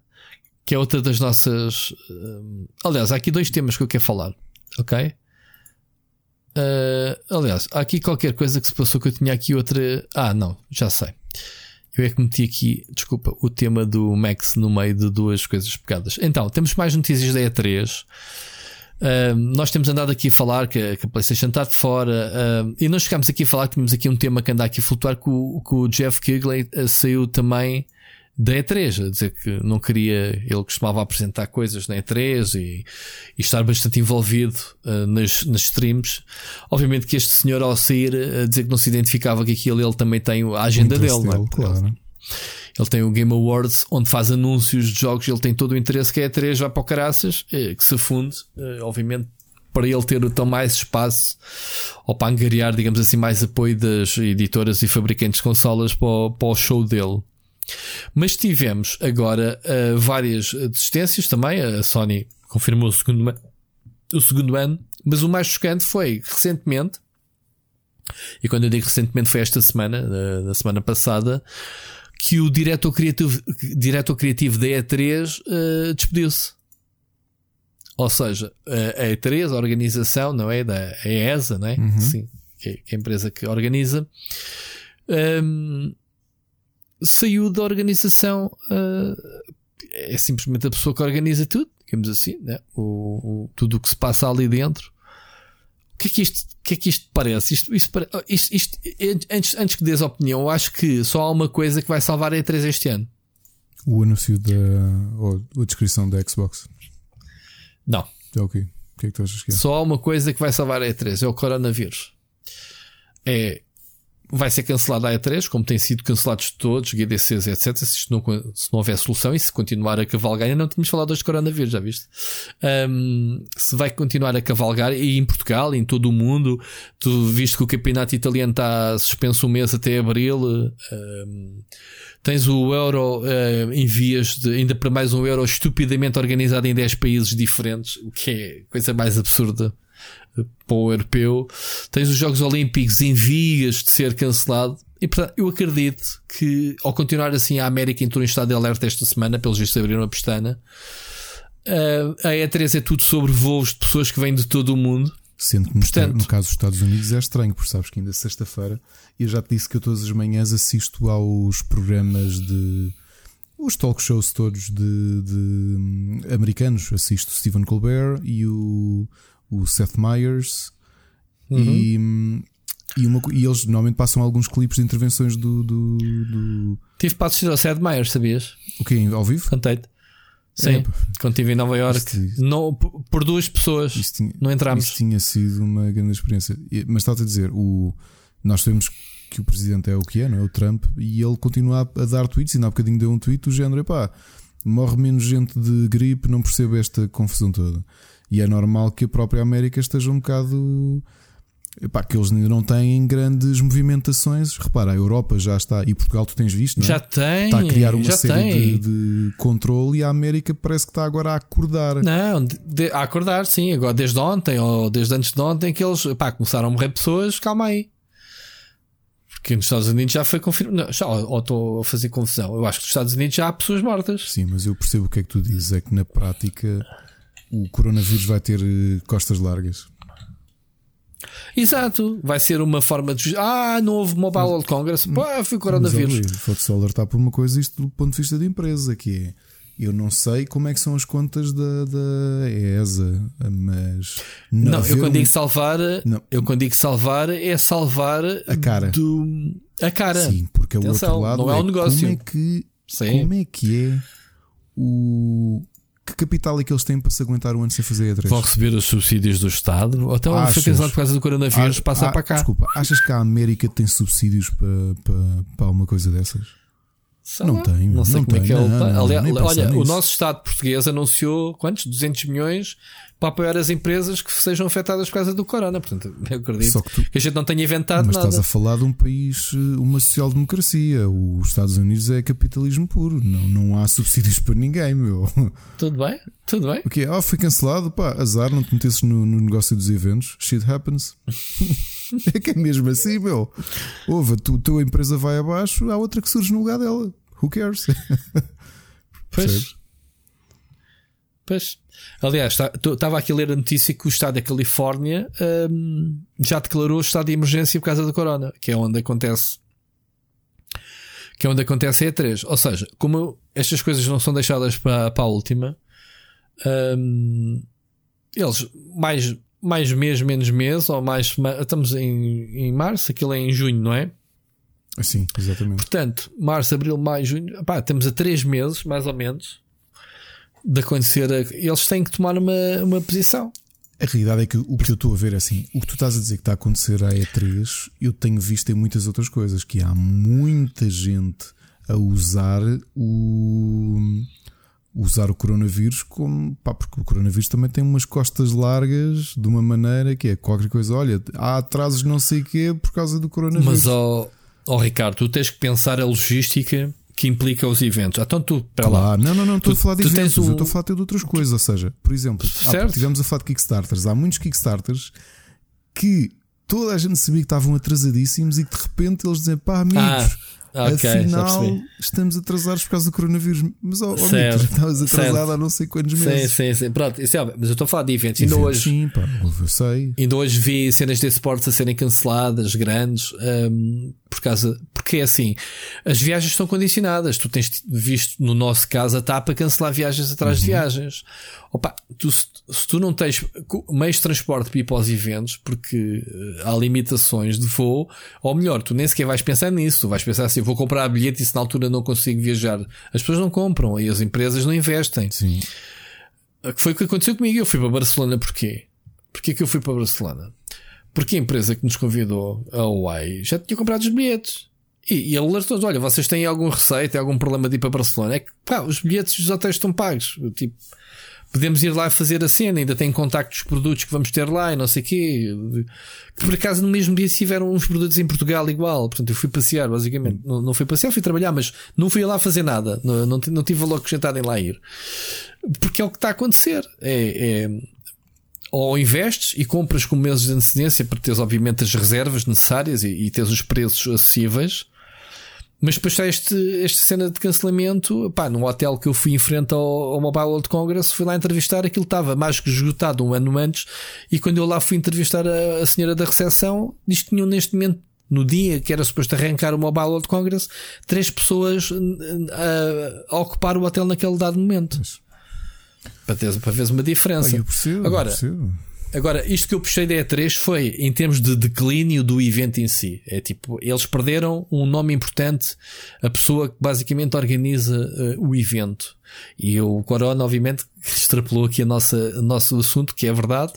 que é outra das nossas. Uh, aliás, há aqui dois temas que eu quero falar, ok? Uh, aliás, há aqui qualquer coisa que se passou que eu tinha aqui outra. Ah, não, já sei. Eu é que meti aqui, desculpa, o tema do Max no meio de duas coisas pegadas. Então, temos mais notícias da E3. Uh, nós temos andado aqui a falar que, que a PlayStation está de fora uh, e nós chegámos aqui a falar que tínhamos aqui um tema que anda aqui a flutuar que o, que o Jeff Kigley uh, saiu também da E3, a dizer que não queria, ele costumava apresentar coisas na E3 e, e estar bastante envolvido uh, nas, nas streams. Obviamente que este senhor, ao sair, eh, a dizer que não se identificava que aquilo, ele também tem a agenda dele, dele, não é? Claro. Ele tem o Game Awards, onde faz anúncios de jogos, ele tem todo o interesse que a E3 vai para o caraças, eh, que se funde, obviamente, para ele ter tão mais espaço ou para angariar, digamos assim, mais apoio das editoras e fabricantes de consolas para o, para o show dele. Mas tivemos agora uh, várias desistências também. A Sony confirmou o segundo, o segundo ano. Mas o mais chocante foi recentemente, e quando eu digo recentemente foi esta semana, na, na semana passada, que o diretor criativo, diretor criativo da E3 uh, eh, despediu-se. Ou seja, a E3, a organização, não é? Da ESA, não é? Uhum. Sim, que é, a empresa que organiza. Um, saiu da organização. Uh, é simplesmente a pessoa que organiza tudo, digamos assim, né? o, o tudo o que se passa ali dentro. O que é que isto, que é que isto parece? Isto, isto, isto, isto, antes, antes que dês a opinião, eu acho que só há uma coisa que vai salvar a E3 este ano. O anúncio da. ou a descrição da Xbox. Não. É o quê? O que é que tu achas que é? Só há uma coisa que vai salvar a E3, é o coronavírus. É vai ser cancelada a E3, como tem sido cancelados todos, GDCs, etc. Se, não, se não houver solução e se continuar a cavalgar, não tínhamos falado hoje de coronavírus, já viste? Um, se vai continuar a cavalgar, e em Portugal, em todo o mundo, tu viste que o campeonato italiano está suspenso um mês até abril. Um, tens o Euro em vias de, ainda para mais um Euro estupidamente organizado em 10 países diferentes, o que é coisa mais absurda para o europeu. Tens os Jogos Olímpicos em vias de ser cancelado. E portanto, eu acredito que, ao continuar assim, a América entrou em estado de alerta esta semana, pelos vistos abriram a pestana. Uh, a E3 é tudo sobre voos de pessoas que vêm de todo o mundo. Sendo que Portanto, no caso dos Estados Unidos é estranho, porque sabes que ainda sexta-feira eu já te disse que eu todas as manhãs assisto aos programas de os talk shows todos de, de hum, americanos. Assisto Stephen Colbert e o o Seth Meyers uhum. e, e, uma, e, eles normalmente passam alguns clipes de intervenções do. do, do... Tive para assistir ao Seth Meyers, sabias? O quê? Ao vivo? Contei-te. Sim, é, quando estive em Nova York, não, por duas pessoas, tinha, não entramos. Isso tinha sido uma grande experiência. Mas estava a dizer, o, nós sabemos que o presidente é o que é, não é? O Trump, e ele continua a, dar tweets. E há bocadinho deu um tweet do género: pá, morre menos gente de gripe, não percebo esta confusão toda. E é normal que a própria América esteja um bocado. Epá, que eles ainda não têm grandes movimentações. Repara, a Europa já está, e Portugal tu tens visto, não é? Já tem. Está a criar uma série de, de, controle e a América parece que está agora a acordar. Não, de, a acordar, sim. Agora, desde ontem ou desde antes de ontem, que eles epá, começaram a morrer pessoas, calma aí. Porque nos Estados Unidos já foi confirmado. Já, ou estou a fazer confusão. Eu acho que nos Estados Unidos já há pessoas mortas. Sim, mas eu percebo o que é que tu dizes. É que na prática o coronavírus vai ter eh, costas largas. Exato, vai ser uma forma de. Ah, não houve Mobile World Congress, pá, foi coronavírus. Só alertar por uma coisa, isto do ponto de vista da empresa, que é. Eu não sei como é que são as contas da, da ESA, mas. Não, não eu quando um... digo salvar, não. eu quando digo salvar é salvar a cara. Do, a cara. Sim, porque Atenção, o outro lado não é, é um negócio. Como é que, Sim. como é, que é o que capital é que eles têm para se aguentar um ano sem fazer E3? Vão receber os subsídios do Estado? Ou então foi cancelado por causa do coronavírus? passa ah, para cá. Desculpa, achas que a América tem subsídios para, para, para uma coisa dessas? Sei não lá. tem, não sei não como é tem, é que ele não, Aliás, olha, nisso. o nosso Estado português anunciou quantos? 200 milhões para apoiar as empresas que sejam afetadas por causa do corona. Portanto, eu acredito que, tu, que, a gente não tenha inventado mas nada. Mas estás a falar de um país, eh, uma social-democracia. Os Estados Unidos é capitalismo puro. Não, não há subsídios para ninguém, meu. Tudo bem, tudo bem. O que Ah, foi cancelado, pá, azar, não te metesses no, no negócio dos eventos. Shit happens. é que é mesmo assim, meu. Ouve, tu, tua empresa vai abaixo, há outra que surge no lugar dela. Who cares? pois. Pois. Aliás, estava tá, aqui a ler a notícia que o Estado da Califórnia um, já declarou o estado de emergência por causa da corona, que é onde acontece. Que é onde acontece a E3. Ou seja, como estas coisas não são deixadas para, para a última, um, eles mais, mais mês, menos mês, ou mais. Estamos em, em março, aquilo é em junho, não é? Sim, exatamente. Portanto, março, abril, maio, junho, pá, temos a três meses, mais ou menos, de acontecer. Eles têm que tomar uma, uma posição. A realidade é que o que eu estou a ver é assim: o que tu estás a dizer que está a acontecer à E3, eu tenho visto em muitas outras coisas, que há muita gente a usar o usar o coronavírus como pá, porque o coronavírus também tem umas costas largas de uma maneira que é qualquer coisa, olha, há atrasos não sei o quê por causa do coronavírus. Mas ó, oh, Ricardo, tu tens que pensar a logística que implica os eventos. Então tu, para claro. lá. Não, não, não, estou a falar de eventos, eu estou a falar de outras coisas. Ou seja, por exemplo, há, tivemos a falar de Kickstarters. Há muitos Kickstarters que toda a gente sabia que estavam atrasadíssimos e que de repente eles dizem pá, amigos. Ah Okay, Afinal, estamos atrasados por causa do coronavírus. Mas, oh, oh já estavas atrasado certo. há não sei quantos meses. Sim, sim, sim. Pronto, isso é, mas eu estou a falar de eventos. Ainda hoje, sim, pá, eu sei. Ainda hoje vi cenas de esportes a serem canceladas, grandes, um, por causa. Porque é assim, as viagens estão condicionadas. Tu tens visto, no nosso caso, a TAP a cancelar viagens atrás uhum. de viagens. Opa, tu, se, se, tu não tens meios de transporte para ir para os eventos, porque eh, há limitações de voo, ou melhor, tu nem sequer vais pensar nisso. Tu vais pensar assim, vou comprar bilhete e se na altura não consigo viajar. As pessoas não compram e as empresas não investem. Sim. Foi o que aconteceu comigo. Eu fui para Barcelona porquê? Porquê que eu fui para Barcelona? Porque a empresa que nos convidou, a Huawei, já tinha comprado os bilhetes. E, e ele alertou olha, vocês têm algum receio, têm algum problema de ir para Barcelona? É que, pá, os bilhetes dos hotéis estão pagos. Tipo, podemos ir lá fazer a cena, ainda tem contactos dos produtos que vamos ter lá e não sei o quê. Que por acaso no mesmo dia tiveram uns produtos em Portugal igual. Portanto, eu fui passear, basicamente. Não, não fui passear, fui trabalhar, mas não fui lá fazer nada. Não, não, não tive valor acrescentado em lá ir. Porque é o que está a acontecer. É, é ou investes e compras com meses de antecedência para teres, obviamente, as reservas necessárias e, e teres os preços acessíveis mas depois está este, esta cena de cancelamento. Pá, num hotel que eu fui em frente ao, ao Mobile World Congress, fui lá entrevistar. Aquilo estava mais que esgotado um ano antes. E quando eu lá fui entrevistar a, a senhora da recepção, diz que tinham neste momento no dia que era suposto arrancar o Mobile World Congress, três pessoas a, a ocupar o hotel naquele dado momento. Para, ter, para ver uma diferença. eu percebo, Agora, eu percebo. Agora, isto que eu puxei da E3 foi em termos de declínio do evento em si. É tipo, eles perderam um nome importante, a pessoa que basicamente organiza uh, o evento. E o Corona, obviamente, extrapolou aqui a nossa, o nosso assunto, que é verdade.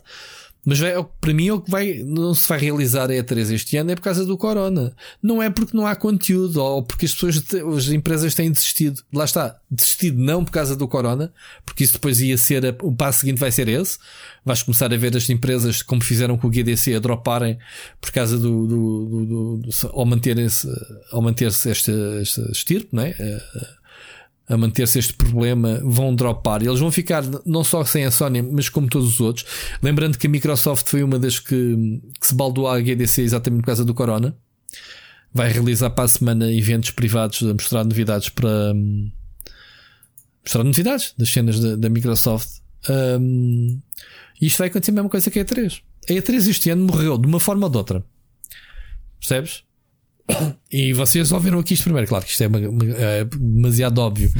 Mas vai, para mim, o que vai, não se vai realizar a E3 este ano é por causa do Corona. Não é porque não há conteúdo ou porque as pessoas, as empresas têm desistido. Lá está, desistido não por causa do Corona, porque isso depois ia ser, a, o passo seguinte vai ser esse. Vais começar a ver as empresas, como fizeram com o GDC, a droparem por causa do, do, do, do, do ao manterem-se, ao manter-se esta, esta estirpe, não é? A manter-se este problema vão dropar. Eles vão ficar não só sem a Sony, mas como todos os outros. Lembrando que a Microsoft foi uma das que, que se baldou à GDC exatamente por causa do Corona. Vai realizar para a semana eventos privados a mostrar novidades para um, mostrar novidades das cenas da, da Microsoft. Um, e isto vai acontecer a mesma coisa que a E3. A E3 este ano morreu de uma forma ou de outra. Percebes? E vocês ouviram aqui isto primeiro, claro que isto é, é demasiado óbvio.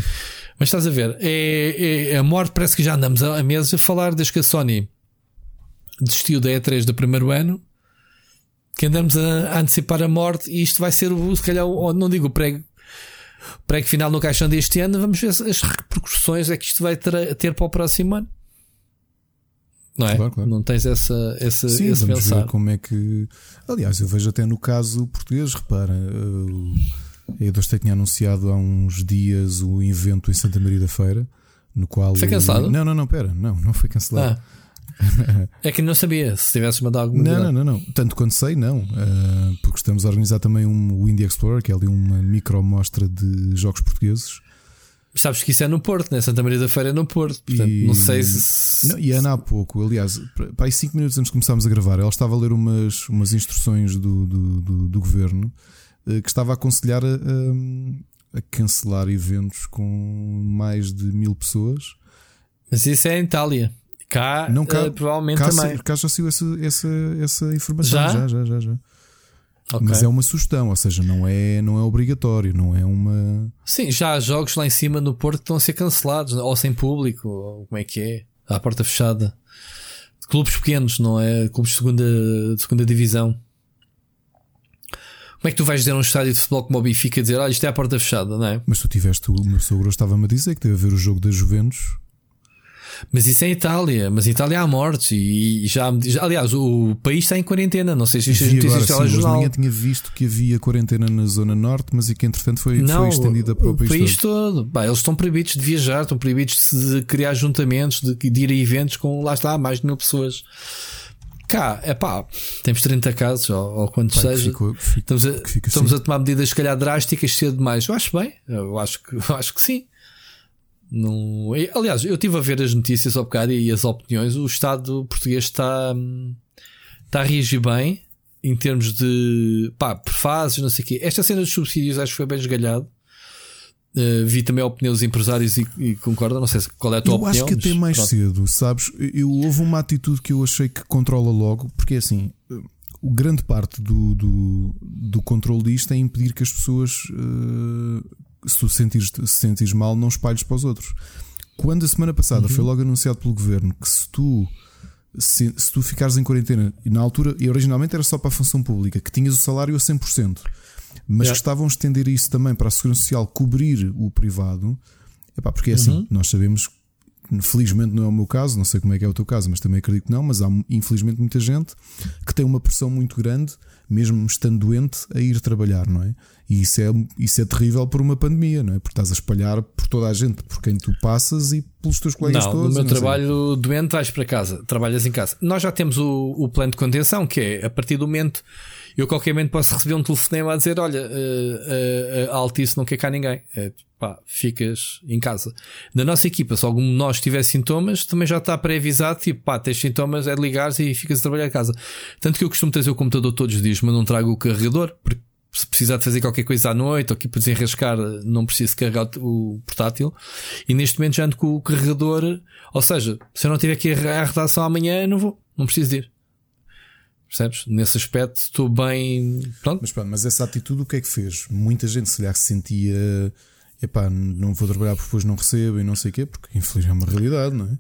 Mas estás a ver, é, é, a morte parece que já andamos a meses a falar desde que a Sony desistiu da E3 do primeiro ano, que andamos a, a antecipar a morte e isto vai ser o, se calhar, o, não digo o prego, prego final no caixão deste ano, vamos ver as repercussões é que isto vai ter, ter para o próximo ano não é? Claro, claro. Não tens essa, essa Sim, esse vamos pensar. ver como é que. Aliás, eu vejo até no caso português, repara. Uh, a E2 tinha anunciado há uns dias o evento em Santa Maria da Feira, no qual. Foi cancelado? Não, não, não, pera, não, não foi cancelado. Ah. é que não sabia se tivesse mandado alguma Não, não, não, não. Tanto quanto sei, não. Uh, porque estamos a organizar também um Windy Explorer, que é ali uma micro mostra de jogos portugueses. Sabes que isso é no Porto, né? Santa Maria da Feira é no Porto. Portanto, e... não sei se. Não, e Ana há pouco, aliás, para aí 5 minutos antes de começarmos a gravar, ela estava a ler umas, umas instruções do, do, do, do governo eh, que estava a aconselhar a, a, a, cancelar eventos com mais de mil pessoas. Mas isso é em Itália. Cá, não, cá uh, provavelmente cá, também. Cá já saiu essa, essa, essa informação. Já? Já, já, já. já. Okay. Mas é uma sugestão, ou seja, não é, não é obrigatório, não é uma. Sim, já há jogos lá em cima no Porto que estão a ser cancelados, ou sem público, ou como é que é? À porta fechada. Clubes pequenos, não é? Clubes de segunda, de segunda divisão. Como é que tu vais dizer a um estádio de futebol como o Benfica dizer, olha, isto é a porta fechada, não é? Mas tu tiveste, o meu sogro estava-me a dizer que teve a ver o jogo da Juventus mas isso é Itália, mas em Itália há mortes e, já, aliás, o país está em quarentena. Não sei se isto existe agora, sim, Ninguém tinha visto que havia quarentena na zona norte, mas e que entretanto foi, não, foi estendida para o, o país, país todo. todo. Bah, eles estão proibidos de viajar, estão proibidos de criar juntamentos, de, de ir a eventos com lá está mais de mil pessoas. Cá, é pá, temos 30 casos, ou, ou quanto seja. Fico, fico, estamos, a, estamos assim. a tomar medidas, se calhar, drásticas cedo demais. Eu acho bem, eu acho que, eu acho que sim. Não... Aliás, eu estive a ver as notícias ao bocado e as opiniões. O Estado português está, está a reagir bem em termos de pá, fases, não sei o quê. Esta cena dos subsídios acho que foi bem esgalhado. Uh, vi também a opinião dos empresários e, e concordo. Não sei qual é a tua eu opinião. Eu acho que até mais pronto. cedo, sabes? Eu, houve uma atitude que eu achei que controla logo, porque é assim, o grande parte do, do, do controle disto é impedir que as pessoas uh, se tu sentires, se sentires mal, não espalhes para os outros. Quando a semana passada uhum. foi logo anunciado pelo governo que se tu se, se, tu ficares em quarentena, e na altura, e originalmente era só para a função pública, que tinhas o salário a 100%, mas yeah. que estavam a estender isso também para a Segurança Social cobrir o privado, epá, porque é assim, uhum. nós sabemos felizmente não é o meu caso, não sei como é que é o teu caso, mas também acredito que não. Mas há infelizmente muita gente que tem uma pressão muito grande, mesmo estando doente, a ir trabalhar, não é? E isso é, isso é terrível por uma pandemia, não é? Porque estás a espalhar por toda a gente, por quem tu passas e pelos teus colegas não, todos. No meu não trabalho sei. doente, vais para casa, trabalhas em casa. Nós já temos o, o plano de contenção, que é a partir do momento eu a qualquer momento posso receber um telefonema a dizer: Olha, uh, uh, a Altice não quer cá ninguém. É, pá, ficas em casa. Na nossa equipa, se algum de nós tiver sintomas, também já está pré-avisado: tipo, pá, tens sintomas, é de ligares e ficas a trabalhar em casa. Tanto que eu costumo trazer o computador todos os dias, mas não trago o carregador, porque se precisar de fazer qualquer coisa à noite ou aqui para desenrascar, não preciso carregar o portátil. E neste momento já ando com o carregador. Ou seja, se eu não tiver ir à redação amanhã, não vou, não preciso de ir. Percebes? Nesse aspecto estou bem. Pronto. Mas, pronto, mas essa atitude o que é que fez? Muita gente se lhe sentia. Epá, não vou trabalhar porque depois não recebo e não sei o quê, porque infelizmente é uma realidade, não é?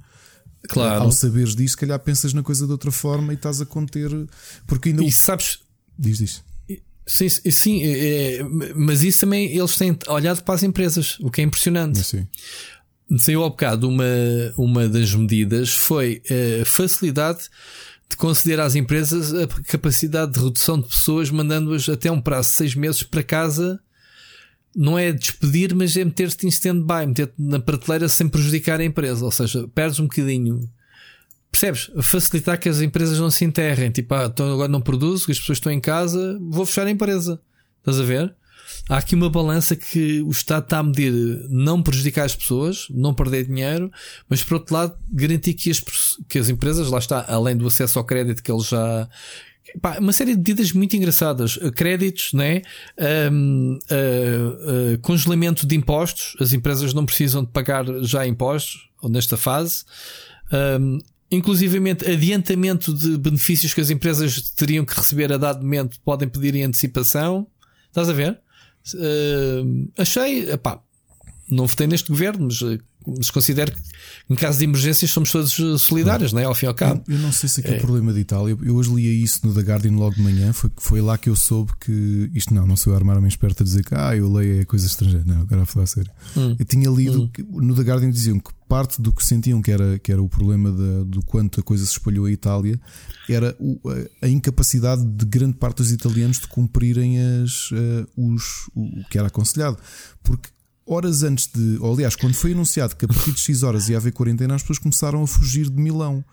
Claro. Ao saberes disso, se calhar pensas na coisa de outra forma e estás a conter. Porque ainda. E sabes. Diz, diz. Sim, sim é, mas isso também eles têm olhado para as empresas, o que é impressionante. Sim. Saiu ao bocado uma, uma das medidas foi a facilidade de conceder às empresas a capacidade de redução de pessoas, mandando-as até um prazo de seis meses para casa. Não é despedir, mas é meter-te em stand-by, meter-te na prateleira sem prejudicar a empresa. Ou seja, perdes um bocadinho. Percebes? Facilitar que as empresas não se enterrem. Tipo, ah, então agora não produzo, as pessoas estão em casa, vou fechar a empresa. Estás a ver? Há aqui uma balança que o Estado está a medir não prejudicar as pessoas, não perder dinheiro, mas por outro lado garantir que as, que as empresas, lá está, além do acesso ao crédito que eles já. Pá, uma série de medidas muito engraçadas. Créditos, né? Um, uh, uh, congelamento de impostos. As empresas não precisam de pagar já impostos, ou nesta fase. Um, inclusivamente adiantamento de benefícios que as empresas teriam que receber a dado momento podem pedir em antecipação. Estás a ver? Uh, achei, epá, não votei neste governo, mas, eh, mas considero que em caso de emergências somos todos solidários, não é? Ao fim e ao cabo. Eu, eu não sei se aqui é o problema de Itália. Eu hoje lia isso no The Guardian logo de manhã. Foi, foi lá que eu soube que isto não, não sou eu armar-me esperto a dizer que ah, eu leio é coisa estrangeira. Não, agora a falar a sério. Hum. Eu tinha lido hum. que, no The Guardian diziam que parte do que sentiam que era, que era o problema de, do quanto a coisa se espalhou a Itália era o, a, incapacidade de grande parte dos italianos de cumprirem as, uh, os, o, o que era aconselhado. Porque horas antes de, ou aliás, quando foi anunciado que a partir de X horas ia haver quarentena, as pessoas começaram a fugir de Milão.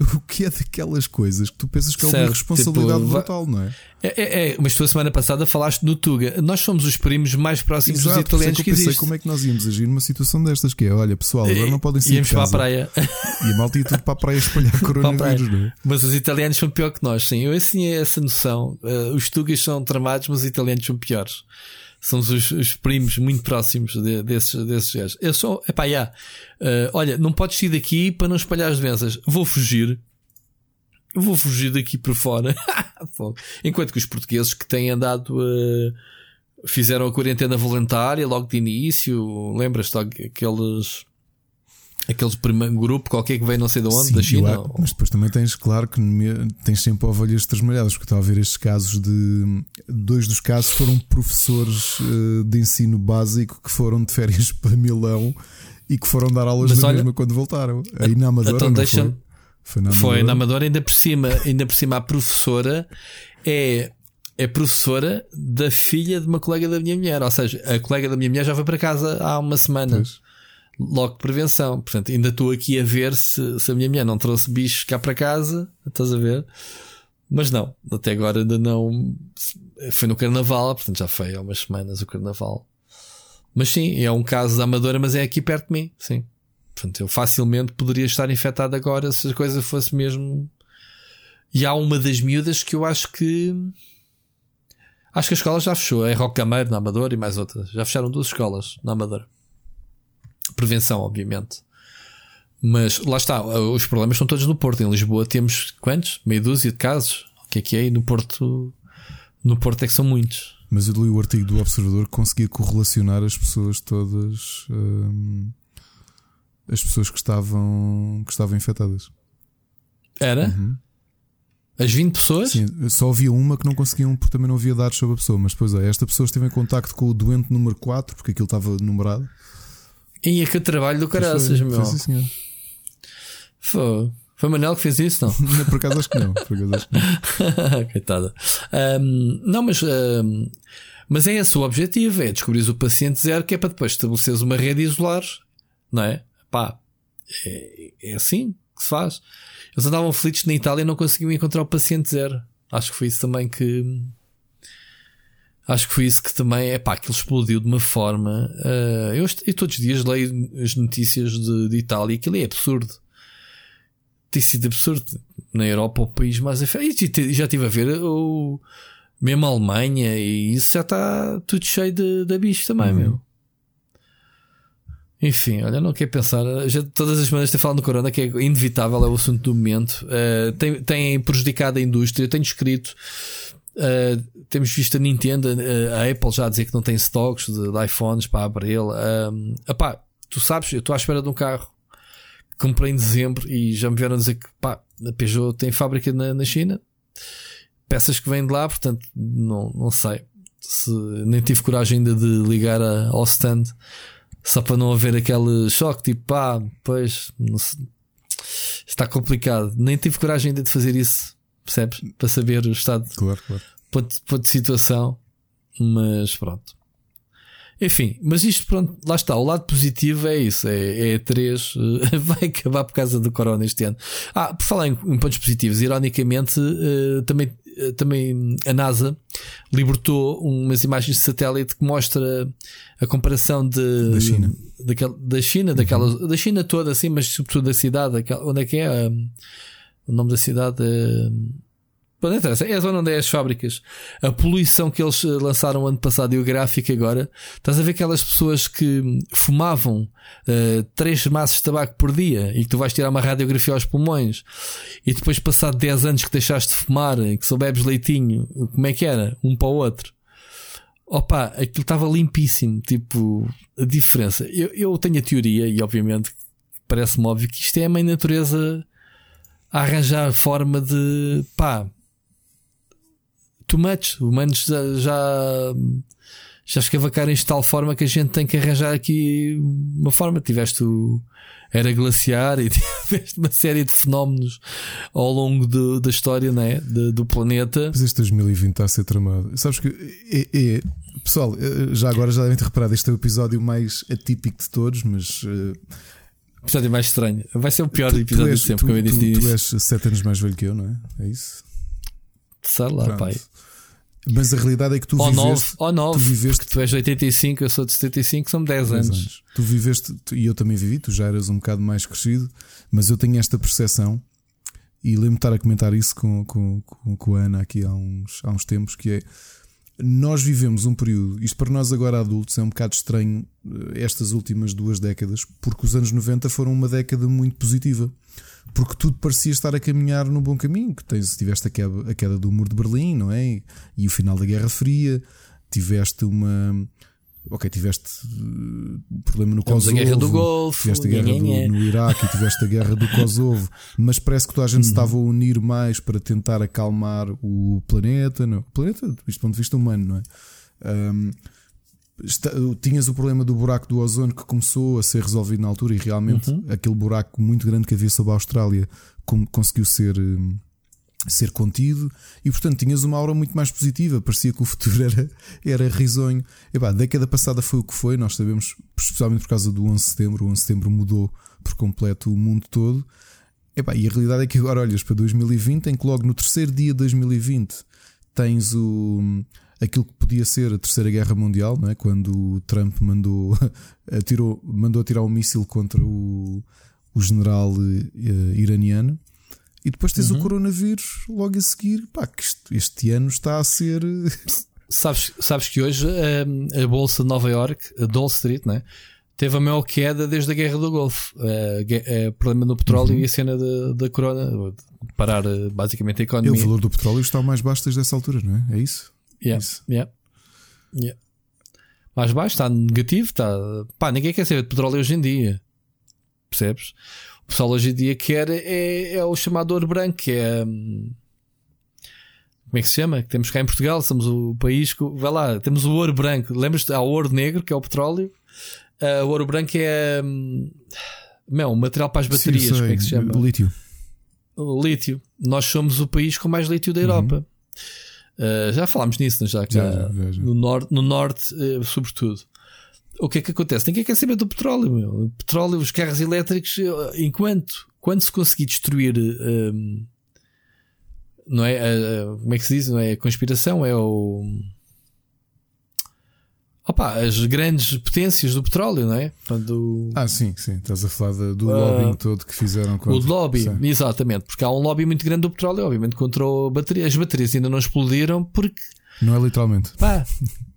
O que é daquelas coisas que tu pensas que é uma responsabilidade tipo, brutal, não é? É, é, é? Mas tu a semana passada falaste no Tuga. Nós somos os primos mais próximos Exato, dos italianos que, que existem. como é que nós íamos agir numa situação destas, que é, olha pessoal, agora não podem sair Íamos de casa. para a praia. E a malta ia tudo para a praia espalhar coronavírus, não é? Mas os italianos são pior que nós, sim. Eu assim essa noção. Uh, os Tugas são tramados, mas os italianos são piores são os, os primos muito próximos de, desses, desses gajos. Sou, epá, yeah, uh, olha, não podes sair daqui para não espalhar as doenças. Vou fugir. Vou fugir daqui para fora. Enquanto que os portugueses que têm andado uh, fizeram a quarentena voluntária logo de início, lembras-te aqueles Aqueles primeiro grupo qualquer que vem não sei de onde, Sim, da China. Ou... Mas depois também tens, claro, que tens sempre ovelhas trasmalhadas, porque está a ver estes casos de. Dois dos casos foram professores uh, de ensino básico que foram de férias para Milão e que foram dar aulas na olha, mesma quando voltaram. Aí na Amadora. Então deixa foi? Foi na Amadora. Foi na Amadora, ainda por cima, ainda por cima a professora é é professora da filha de uma colega da minha mulher. Ou seja, a colega da minha mulher já foi para casa há uma semana. Pois logo de prevenção. Portanto, ainda estou aqui a ver se, se a minha mulher não trouxe bichos cá para casa. Estás a ver? Mas não, até agora ainda não. Foi no Carnaval, portanto já foi há umas semanas o Carnaval. Mas sim, é um caso da Amadora, mas é aqui perto de mim, sim. Portanto, eu facilmente poderia estar infectado agora se a coisa fosse mesmo. E há uma das miúdas que eu acho que. Acho que a escola já fechou. É Rock Gameiro na Amadora e mais outras. Já fecharam duas escolas na Amadora. Prevenção, obviamente. Mas lá está, os problemas estão todos no Porto. Em Lisboa temos quantos? Meia dúzia de casos. O que é que é? E no Porto, no Porto é que são muitos. Mas eu li o artigo do Observador que conseguia correlacionar as pessoas todas, hum, as pessoas que estavam, que estavam infectadas. Era? Uhum. As 20 pessoas? Sim, só havia uma que não conseguiam porque também não havia dados sobre a pessoa. Mas depois, é, esta pessoa esteve em contacto com o doente número 4, porque aquilo estava numerado. E é que trabalho do caraças, meu. Sim, Foi, foi Manel que fez isso, não? por acaso acho que não. Por acaso acho que não. Coitada. Um, não, mas, um, mas é esse o objetivo: é descobrir o paciente zero, que é para depois estabeleceres uma rede e isolares, não é? Pá, é, é assim que se faz. Eles andavam felizes na Itália e não conseguiam encontrar o paciente zero. Acho que foi isso também que. Acho que foi isso que também, é pá, aquilo explodiu de uma forma. Uh, eu, eu, todos os dias leio as notícias de, de Itália e aquilo é absurdo. Tem sido absurdo. Na Europa, o país mais afetado. E já estive a ver o, mesmo a Alemanha e isso já está tudo cheio de, de bicho também, uhum. meu. Enfim, olha, não quero pensar. Já, todas as semanas estou falando do Corona, que é inevitável, é o assunto do momento. Uh, tem, tem prejudicado a indústria. Eu tenho escrito. Uh, temos visto a Nintendo, uh, a Apple já a dizer que não tem stocks de, de iPhones para abrir. Uh, epá, tu sabes, eu estou à espera de um carro. Comprei em dezembro e já me vieram dizer que pá, a Peugeot tem fábrica na, na China. Peças que vêm de lá, portanto, não, não sei. Se, nem tive coragem ainda de ligar a, ao stand só para não haver aquele choque, tipo, pá, pois, está complicado. Nem tive coragem ainda de fazer isso, percebes? Para saber o estado claro, claro. De, de situação, mas pronto. Enfim, mas isto pronto, lá está. O lado positivo é isso: é, é 3 vai acabar por causa do Corona este ano. Ah, por falar em, em pontos positivos, ironicamente, uh, também eh, também a NASA libertou umas imagens de satélite que mostra a comparação de, da China, daquela, da China, daquela, uhum. da China toda assim, mas sobretudo da cidade, onde é que é um, o nome da cidade? Um, não interessa, é a zona onde é as fábricas. A poluição que eles eh, lançaram ano passado e o gráfico agora, estás a ver aquelas pessoas que fumavam uh, três maços de tabaco por dia e que tu vais tirar uma radiografia aos pulmões e depois, passado 10 anos que deixaste de fumar e que só bebes leitinho, como é que era? Um para o outro. Opa, aquilo estava limpíssimo. Tipo, a diferença. Eu, eu tenho a teoria, e obviamente parece-me óbvio que isto é a mãe natureza a arranjar forma de pá, too much. Humanos já, já, já escavacaram de tal forma que a gente tem que arranjar aqui uma forma. Tiveste o era glaciar e tiveste uma série de fenómenos ao longo de, da história né, de, do planeta. Mas este 2020 está a ser tramado. Sabes que é, é, pessoal, eh, já agora já devem ter reparado, este é o episódio mais atípico de todos, mas. Uh, episódio mais estranho. Vai ser o pior tu, episódio tu és, de sempre, tu, como eu disse. Tu, tu és 7 anos mais velho que eu, não é? É isso? Sei lá, Pronto. pai. Mas a realidade é que tu ou viveste. Ou 9, tu viveste. Tu és de 85, eu sou de 75, são 10, 10 anos. anos. Tu viveste, e eu também vivi, tu já eras um bocado mais crescido, mas eu tenho esta percepção, e lembro-me de estar a comentar isso com, com, com, com a Ana aqui há uns, há uns tempos, que é. Nós vivemos um período, isto para nós agora adultos é um bocado estranho, eh, estas últimas duas décadas, porque os anos 90 foram uma década muito positiva porque tudo parecia estar a caminhar no bom caminho. Que tens, tiveste a queda, a queda do muro de Berlim, não é? E o final da Guerra Fria, tiveste uma. Ok, tiveste uh, problema no Temos Kosovo, a guerra do Golfo, tiveste a guerra do, no Iraque, tiveste a guerra do Kosovo, mas parece que toda a gente se uhum. estava a unir mais para tentar acalmar o planeta, não? o planeta, isto do ponto de vista humano, não é? Um, tinhas o problema do buraco do ozono que começou a ser resolvido na altura e realmente uhum. aquele buraco muito grande que havia sobre a Austrália conseguiu ser, hum, ser contido e portanto tinhas uma aura muito mais positiva, parecia que o futuro era, era risonho. Epá, a década passada foi o que foi, nós sabemos, especialmente por causa do 11 de setembro, o 11 de setembro mudou por completo o mundo todo. Epá, e a realidade é que agora olhas para 2020, em que logo no terceiro dia de 2020 tens o aquilo que podia ser a Terceira Guerra Mundial, não é? quando o Trump mandou, atirou, mandou atirar um míssil contra o, o general uh, iraniano. E depois tens uhum. o coronavírus logo a seguir. Pá, que este, ano está a ser. sabes, sabes que hoje a, eh, a Bolsa de Nova York, a Wall Street, né? teve a maior queda desde a Guerra do Golfo. Uh, problema no petróleo uhum. e a cena da Corona, parar basicamente a economia. E o valor do petróleo está mais baixo desde essa altura, não é? É isso? Yeah, Isso. Yeah. Yeah. Mais baixo, está negativo, está. Pá, ninguém quer saber de petróleo hoje em dia. Percebes? O pessoal hoje em dia quer é, é o chamado ouro branco, que é. Hum, como é que se chama? Que temos cá em Portugal, somos o país que. Vai lá, temos o ouro branco. Lembras-te? Há o ouro negro, que é o petróleo. Uh, o ouro branco é. Hum, Não, o material para as baterias, Sim, como é que se chama? Lítio. O lítio. Nós somos o país com mais lítio da Europa. Uh, já falámos nisso, não já? Já, já, já. No norte, no norte uh, sobretudo. O que é que acontece? Ninguém quer saber do petróleo. Meu. O petróleo, os carros elétricos, uh, enquanto quando se conseguir destruir. um, não é? a- como é que se diz? Não é a conspiração, é o. Opa, as grandes potências do petróleo, não é? Portanto, Ah, sim, sim. Estás a falar do Ah, lobbying todo que fizeram O contra. lobby, Sim. exatamente, porque há um lobby muito grande do petróleo, obviamente, contra a bateria. As baterias ainda não explodiram porque, Não é literalmente. pá,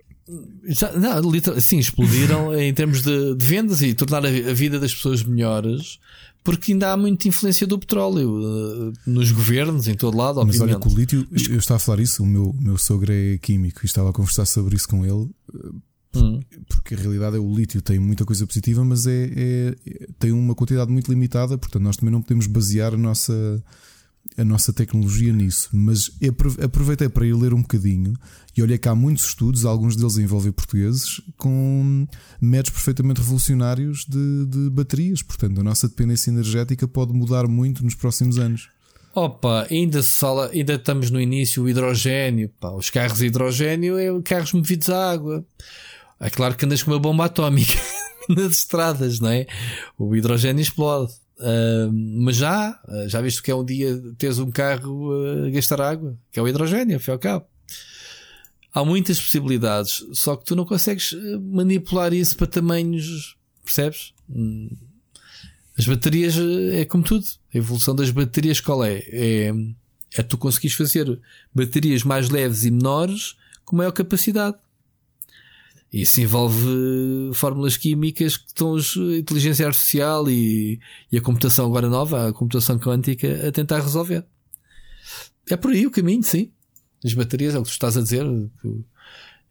já- não, sim, explodiram em termos de, de vendas e tornar a, a vida das pessoas melhores, porque ainda há muita influência do petróleo eh, nos governos, em todo lado, Mas olha obviamente. que o lítio, eu estava a falar isso, o meu, meu sogro é químico e estava a conversar sobre isso com ele, Hum. porque a realidade é o lítio tem muita coisa positiva, mas é- é- tem uma quantidade muito limitada, portanto nós também não podemos basear a nossa, a nossa tecnologia nisso. Mas aproveitei para ir ler um bocadinho e olhei que há muitos estudos, alguns deles envolvem portugueses, com métodos perfeitamente revolucionários de, de baterias. Portanto, a nossa dependência energética pode mudar muito nos próximos anos. Opa, ainda ainda estamos no início, o hidrogênio, pá, os carros de hidrogênio é carros movidos a água. É claro que andas com uma bomba atómica nas estradas, não é? O hidrogênio explode. Ah, mas já, ah, já viste que é um dia teres um carro a gastar água, que é o hidrogênio, e ao cabo. Há muitas possibilidades, só que tu não consegues eh, manipular isso para tamanhos, percebes? Hum. As baterias eh, é como tudo. A evolução das baterias qual é? É, é tu conseguires fazer baterias mais leves e menores com maior capacidade. Isso envolve fórmulas químicas que estão a inteligência artificial e, e a computação agora nova, a computação quântica, a tentar resolver. É por aí o caminho, sim. As baterias, é o que tu estás a dizer.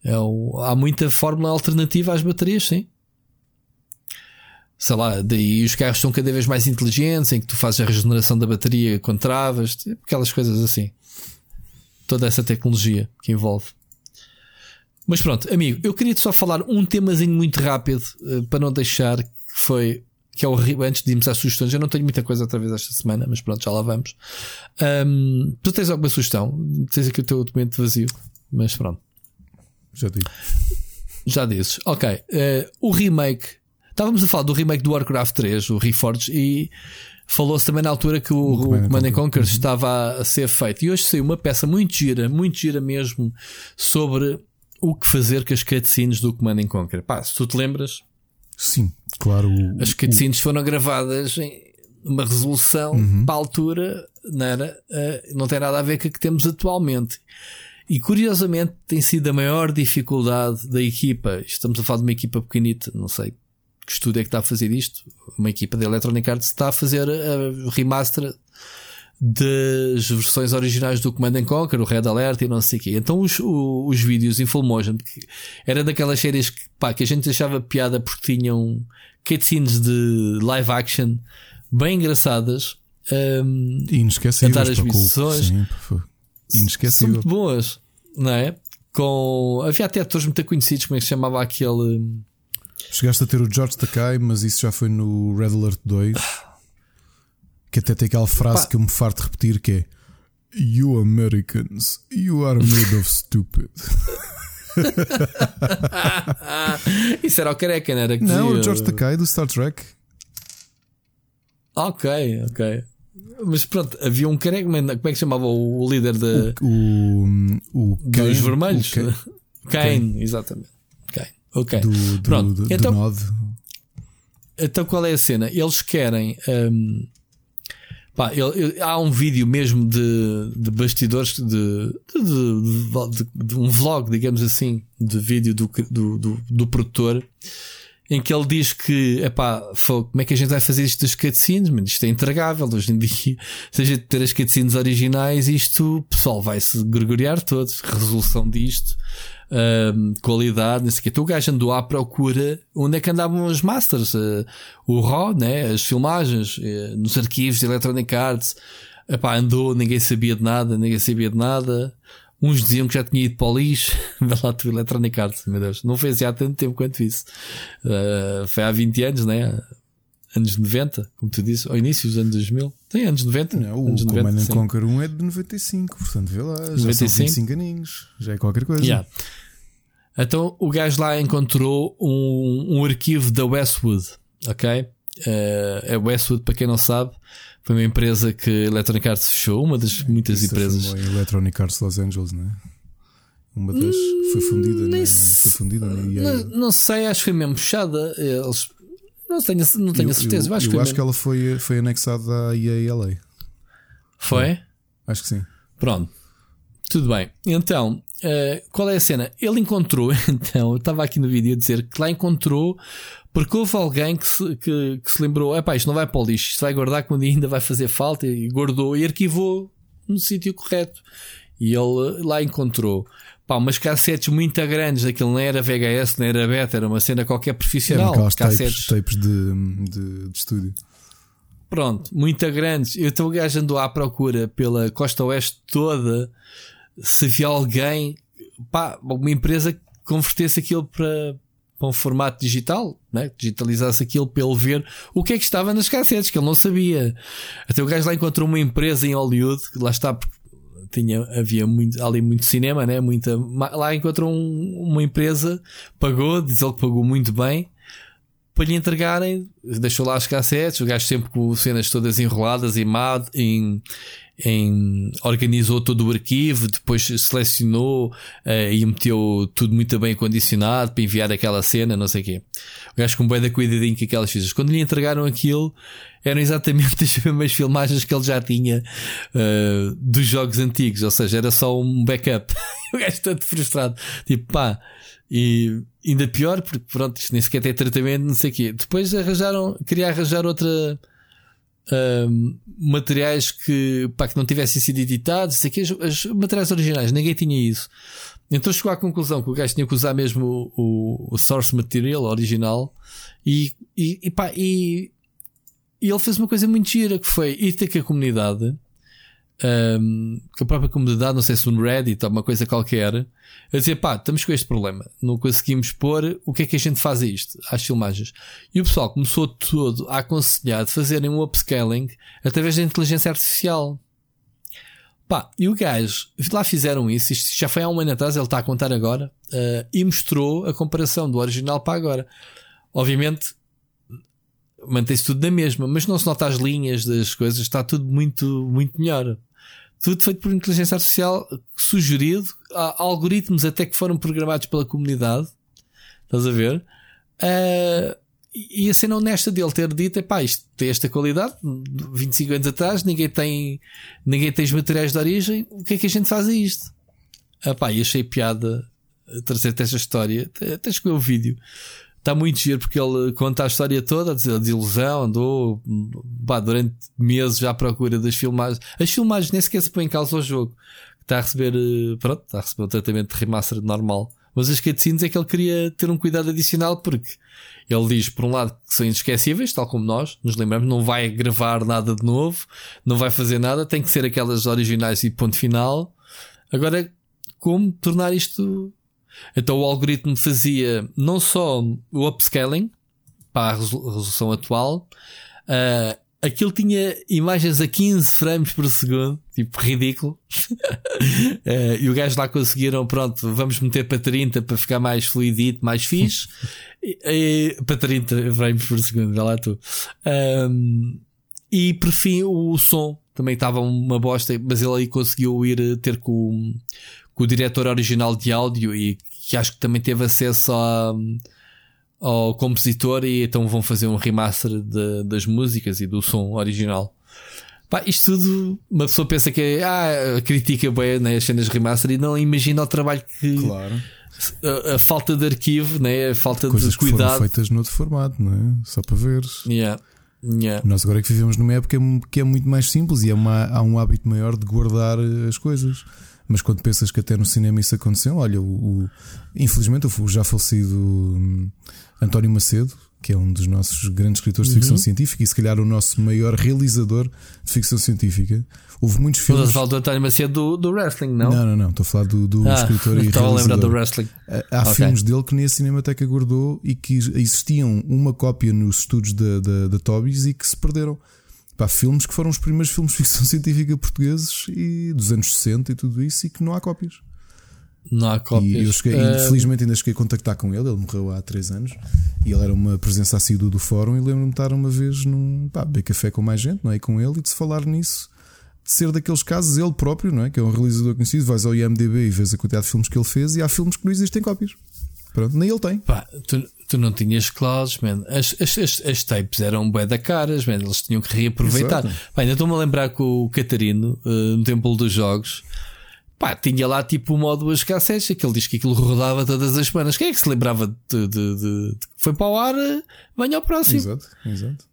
É o- há muita fórmula alternativa às baterias, sim. Sei lá, daí os carros são cada vez mais inteligentes, em que tu fazes a regeneração da bateria com travas, tipo aquelas coisas assim. Toda essa tecnologia que envolve. Mas pronto, amigo, eu queria só falar um temazinho muito rápido eh, para não deixar que foi que é o antes de irmos às sugestões. Eu não tenho muita coisa outra vez esta semana, mas pronto, já lá vamos. Ahm, tu tens alguma sugestão? Tens aqui o teu documento vazio, mas pronto. Já digo. Já dizes. Ok. eh, o remake. Estávamos a falar do remake do Warcraft 3, o Reforged, e falou-se também na altura que o, o Command and Command and Conquer. Conquer estava a ser feito. E hoje saiu uma peça muito gira, muito gira mesmo, sobre o que fazer com as cutscenes do Command and Conquer. Pá, se tu te lembras, Sim, claro. o- as cutscenes foram gravadas em uma resolução para a altura, não, era, eh, não tem nada a ver com a que temos atualmente. E curiosamente tem sido a maior dificuldade da equipa. Estamos a falar de uma equipa pequenita, não sei que estudo é que está a fazer isto. Uma equipa da Electronic Arts está a fazer a remaster das versões originais do Command and Conquer, o Red Alert e não sei o quê. Então os, o- os vídeos em full motion, que era daquelas séries que, pá, que a gente achava piada porque tinham cutscenes de live action bem engraçadas. hum, Inesquecíveis. Cantar as missões. Inesquecível. muito boas, não é? Com, havia até atores muito conhecidos, como é que se chamava aquele. hum, Chegaste a ter o George Takei, mas isso já foi no Red Alert 2. Que até tem aquela frase Pá. que eu me farto de repetir que é You Americans, you are made of stupid. Isso era o careca, não era? Que Não, dizia- o George Takei do Star Trek. Ok, ok. Mas pronto, havia um careca, como é que se chamava o líder de, O, o dos Kane, vermelhos? o Kane, Kane, exatamente. Kane. Ok. do, do, Pronto, do, do então- Nod. Então qual é a cena? Eles querem. hum, pá, ele- ele- há um vídeo mesmo de, de bastidores de, de, de- de- um vlog, digamos assim, de vídeo do, do, do, do produtor. Em que ele diz que, epá, fogo, como é que a gente vai fazer isto das cutscenes? Isto é intragável hoje em dia. Se a gente ter as cutscenes originais, isto, pessoal, vai-se gregoriar todos. Resolução disto, hum, qualidade, não sei o quê. Então o gajo andou à procura onde é que andavam os masters, eh, o RAW, né? as filmagens, eh, nos arquivos de Electronic Arts. Epá, andou, ninguém sabia de nada, ninguém sabia de nada. Uns diziam que já tinha ido para o lixo. Vê lá tu, Electronic Arts, meu Deus. Não fez há tanto tempo quanto isso. Eh, foi há 20 anos, né? Anos 90, como tu disse, ao início dos anos 2000. Tem anos 90? Não, o anos Command and Conquer 1 é de 95, portanto vê lá, já 95? são 25 aninhos, já é qualquer coisa. Yeah. Então o gajo lá encontrou um, um arquivo da Westwood, ok? Uh, a Westwood, para quem não sabe, foi uma empresa que a Electronic Arts fechou, uma das muitas Isso empresas. Foi Electronic Arts Los Angeles, não é? Uma das foi fundida, na, foi fundida EA. Não, não, sei, acho que foi mesmo fechada. Eles não tenho, não tenho eu, certeza. Eu, acho, eu que, acho que ela foi, foi anexada à EA LA. Foi? Acho que sim. Pronto. Tudo bem. Então, uh, qual é a cena? Ele encontrou, então, eu estava aqui no vídeo a dizer que lá encontrou porque houve alguém que se, que, que se lembrou: é pá, isto não vai para o lixo, isto vai guardar quando ainda vai fazer falta, e guardou e arquivou no sítio correto. E ele lá encontrou pá, umas cassetes muito grandes, aquilo não era VHS, não era beta, era uma cena qualquer profissional. Eram cassetes tapes, tapes de, de, de, estúdio. Pronto, muito grandes. Eu estou gajo andou à procura pela costa oeste toda se havia alguém, pá, uma empresa que convertesse aquilo para, para um formato digital, né? digitalizasse aquilo para ele ver o que é que estava nas cassetes, que ele não sabia. Até o gajo lá encontrou uma empresa em Hollywood, que lá está, tinha, havia muito, ali muito cinema, né? Muita, lá encontrou um, uma empresa, pagou, diz ele que pagou muito bem, para lhe entregarem, deixou lá as cassetes, o gajo sempre com cenas todas enroladas e mad, em, em, organizou todo o arquivo, depois selecionou uh, e meteu tudo muito bem condicionado para enviar aquela cena, não sei o quê. O gajo com bem da cuidadinho que aquelas coisas. Quando lhe entregaram aquilo, eram exatamente as mesmas filmagens que ele já tinha uh, dos jogos antigos, ou seja, era só um backup. o gajo todo frustrado. Tipo, pá, e ainda pior, porque pronto, isto nem sequer tem tratamento, não sei o quê. Depois arranjaram, queria arranjar outra. Materiais que, pá, que não tivessem sido editados, sei que, os materiais originais, ninguém tinha isso. Então chegou à conclusão que o gajo tinha que usar mesmo o, o source material original e, e, e, pá, e e ele fez uma coisa muito gira que foi ir ter com a comunidade, um, com a própria comunidade, não sei se um Reddit ou uma coisa qualquer, a dizer pá, estamos com este problema, não conseguimos pôr, o que é que a gente faz a isto, às filmagens. E o pessoal começou todo a aconselhar de fazerem um upscaling através da inteligência artificial. Pá, e o gajo, lá fizeram isso, isto já foi há um ano atrás, ele está a contar agora, uh, e mostrou a comparação do original para agora. Obviamente, mantém-se tudo na mesma, mas não se nota as linhas das coisas, está tudo muito, muito melhor. Tudo feito por inteligência artificial, sugerido, há algoritmos até que foram programados pela comunidade. Estás a ver? Uh, e a cena honesta dele ter dito: é pá, isto tem esta qualidade, 25 anos atrás, ninguém tem, ninguém tem os materiais de origem, o que é que a gente faz a isto? Ah, pá, e achei piada trazer-te esta história. Tens que o vídeo está muito giro porque ele conta a história toda, a desilusão, andou pá, durante meses à procura das filmagens. As filmagens nem sequer se põem em causa o jogo. Está a receber, eh, pronto, está a receber um tratamento de remaster normal. Mas as cutscenes é que ele queria ter um cuidado adicional porque ele diz, por um lado, que são inesquecíveis, tal como nós, nos lembramos, não vai gravar nada de novo, não vai fazer nada, tem que ser aquelas originais e ponto final. Agora, como tornar isto então o algoritmo fazia não só o upscaling para a resolução atual, uh, aquilo tinha imagens a 15 frames por segundo, tipo ridículo. uh, e o gajo lá conseguiram, pronto, vamos meter para 30 para ficar mais fluidito, mais fixe. e, e, para 30 frames por segundo, já lá tu. Um, e por fim o som também estava uma bosta, mas ele aí conseguiu ir ter com, com o diretor original de áudio e que acho que também teve acesso a, ao compositor e então vão fazer um remaster de, das músicas e do som original. Pá, isto tudo, uma pessoa pensa que é, ah, critica bem né, as cenas remaster e não imagina o trabalho que. Claro. A, a falta de arquivo, né? a falta Coisas de cuidado. Que foram feitas noutro formato, não é? Só para ver. Yeah. Yeah. Nós agora é que vivemos numa época que é muito mais simples e é uma, há um hábito maior de guardar as coisas. Mas quando pensas que até no cinema isso aconteceu, olha, o, o infelizmente o já falecido hum, António Macedo, que é um dos nossos grandes escritores de ficção uhum. científica e se calhar o nosso maior realizador de ficção científica. Houve muitos filmes. Estás a falar do António Macedo do, do wrestling, não? Não, não, não. Estou a falar do, do ah, escritor e Estava a lembrar do wrestling. Há okay. filmes dele que nem a Cinemateca guardou e que existiam uma cópia nos estudos da, da, da Tobies e que se perderam. Pá, filmes que foram os primeiros filmes de ficção científica portugueses e dos anos 60 e tudo isso e que não há cópias. Não há cópias. E eu cheguei, uh... felizmente ainda cheguei a contactar com ele, ele morreu há 3 anos e ele era uma presença assídua do fórum e lembro-me de estar uma vez num pá, beber café com mais gente, não é? E com ele e de se falar nisso, de ser daqueles casos, ele próprio, não é? Que é um realizador conhecido, vais ao IMDB e vês a quantidade de filmes que ele fez e há filmes que não existem cópias. Pronto, nem ele tem. Pá, tu, tu não tinhas clouds, man. As, as, as, as tapes eram bué da caras, man. Eles tinham que reaproveitar. Pá, ainda estou-me a lembrar que o Catarino, uh, no Templo dos Jogos, pá, tinha lá tipo uma ou duas cassetes, que ele diz que aquilo rodava todas as semanas. Quem é que se lembrava de, de, de, de foi para o ar, venha ao próximo. Exato, exato.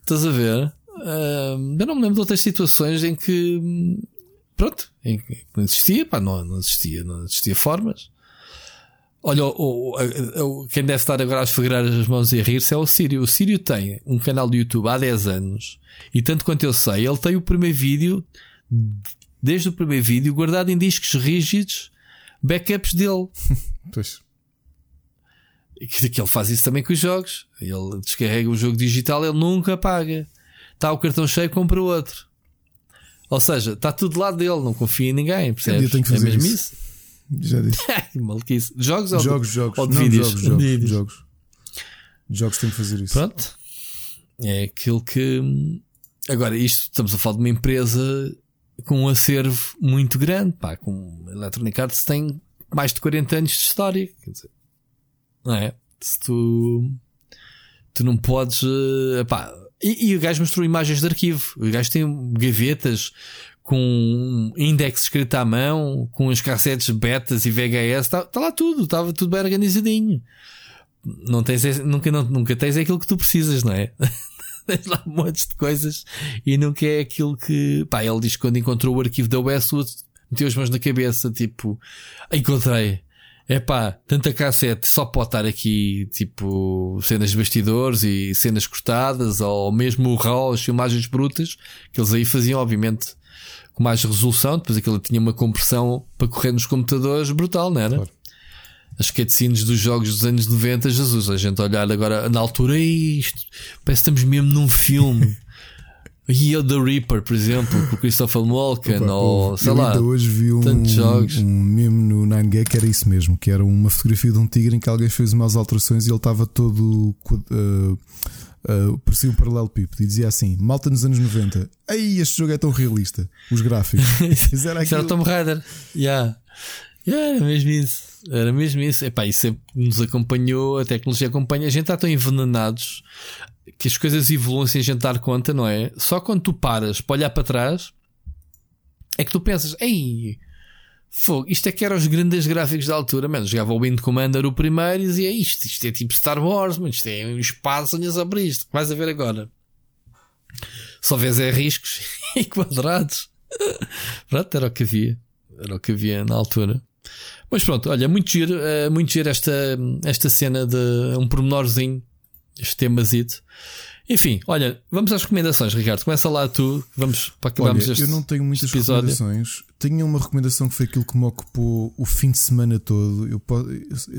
Estás a ver? Uh, eu não me lembro de outras situações em que, pronto, em que não existia, pá, não, não existia, não existia formas. Olha, o, o, o, quem deve estar agora a esfregar as mãos e a rir-se é o Sírio. O Sírio tem um canal de YouTube há 10 anos e, tanto quanto eu sei, ele tem o primeiro vídeo, desde o primeiro vídeo, guardado em discos rígidos, backups dele. Pois. Que ele faz isso também com os jogos. Ele descarrega um jogo digital, ele nunca paga. Está o cartão cheio, compra outro. Ou seja, está tudo lá dele, não confia em ninguém, percebes? É mesmo isso. isso? Já disse. Maluquice. Jogos ou jogos, de, jogos, ou de não, vídeos? Jogos, jogos, vídeos. jogos. Jogos têm que fazer isso. Pronto. É aquilo que. Agora, isto estamos a falar de uma empresa com um acervo muito grande, pá, com Electronic Arts tem mais de 40 anos de história. Quer dizer, não é? Se tu. Tu não podes. Uh, pá, e, e, o gajo mostrou imagens de arquivo. O gajo tem gavetas com um index escrito à mão, com as cassetes betas e VHS, está tá lá tudo, estava tudo bem organizadinho. Não tens, nunca, não, nunca tens aquilo que tu precisas, não é? tens lá montes de coisas e nunca é aquilo que. Pá, ele diz que quando encontrou o arquivo da Westwood, meteu as mãos na cabeça, tipo, encontrei. É pá, tanta cassete só pode estar aqui, tipo, cenas de bastidores e cenas cortadas, ou mesmo RAW, filmagens brutas, que eles aí faziam, obviamente, com mais resolução, depois aquilo tinha uma compressão para correr nos computadores brutal, não era? Claro. As cutscenes dos jogos dos anos 90, Jesus, a gente olhar agora na altura, isto parece que estamos mesmo num filme. E o The Reaper, por exemplo, com o Christopher Walken, Opa, ou sei lá. Ainda hoje vi um, jogos. um meme no 9gag que era isso mesmo, que era uma fotografia de um tigre em que alguém fez umas alterações e ele estava todo. Uh, uh, parecia um paralelepípedo e dizia assim: Malta nos anos 90, aí este jogo é tão realista, os gráficos. isso era, isso era Tomb Raider, yeah. yeah. era mesmo isso, era mesmo isso. Epá, isso sempre nos acompanhou, a tecnologia acompanha, a gente está tão envenenados que as coisas evoluem sem a gente dar conta, não é? Só quando tu paras para olhar para trás é que tu pensas, ei Fogo, isto é que eram os grandes gráficos da altura, mano. Jogava o Wind Commander o primeiro e dizia isto, isto é tipo Star Wars, mas isto é um espaço onde abrir isto. Vais a ver agora. Só vês é riscos e quadrados. pronto, era o que havia. Era o que havia na altura. Mas pronto, olha, muito giro, uh, muito giro esta, esta cena de um pormenorzinho, este temazito. Enfim, olha, vamos às recomendações, Ricardo. Começa lá tu, vamos para acabarmos olha, este Eu não tenho muitas episódio. recomendações. Tenho uma recomendação que foi aquilo que me ocupou o fim de semana todo. Eu posso,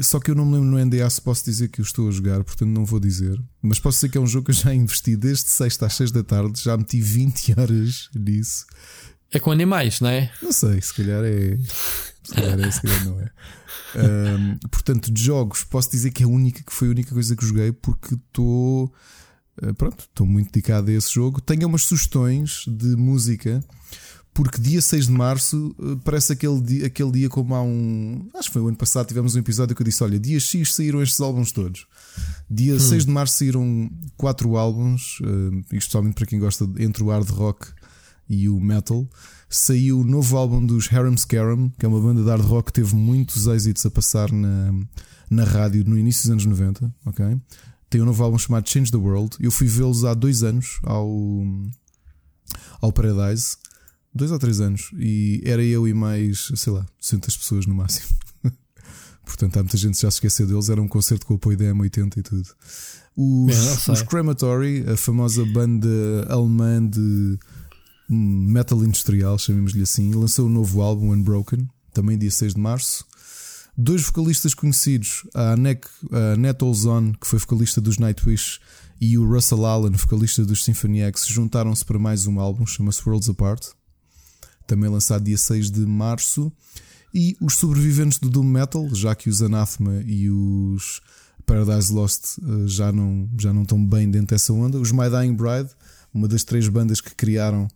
só que eu não me lembro no NDA se posso dizer que eu estou a jogar, portanto não vou dizer. Mas posso dizer que é um jogo que eu já investi desde sexta às seis da tarde, já meti 20 horas nisso. É com animais, não é? Não sei, se calhar é. Se calhar é, se calhar não é. Um, portanto, de jogos, posso dizer que é a única que foi a única coisa que joguei porque estou. Eh, pronto, estou muito dedicado a esse jogo. Tenho umas sugestões de música, porque dia 6 de março eh, parece aquele dia, aquele dia como há um. Acho que foi o ano passado, tivemos um episódio que eu disse: Olha, dia X saíram estes álbuns todos. Dia hum. 6 de março saíram quatro álbuns, especialmente para quem gosta de, entre o hard rock e o metal. Saiu o novo álbum dos Harem Scarum, que é uma banda de hard rock que teve muitos êxitos a passar na, na rádio no início dos anos 90. ok tem um novo álbum chamado Change the World. Eu fui vê-los há dois anos ao, ao Paradise. dois ou três anos. E era eu e mais, sei lá, 200 pessoas no máximo. Portanto, há muita gente que já se esqueceu deles. Era um concerto com o apoio da M80 e tudo. Os, os Crematory, a famosa banda alemã de metal industrial, chamemos-lhe assim, lançou um novo álbum, Unbroken, também dia 6 de março. Dois vocalistas conhecidos, a Annette, a Olzon, que foi vocalista dos Nightwish, e o Russell Allen, vocalista dos Symphony X, juntaram-se para mais um álbum, chama-se Worlds Apart, também lançado dia 6 de março. E os sobreviventes do Doom Metal, já que os Anathema e os Paradise Lost eh, já não, já não estão bem dentro dessa onda, os My Dying Bride, uma das três bandas que criaram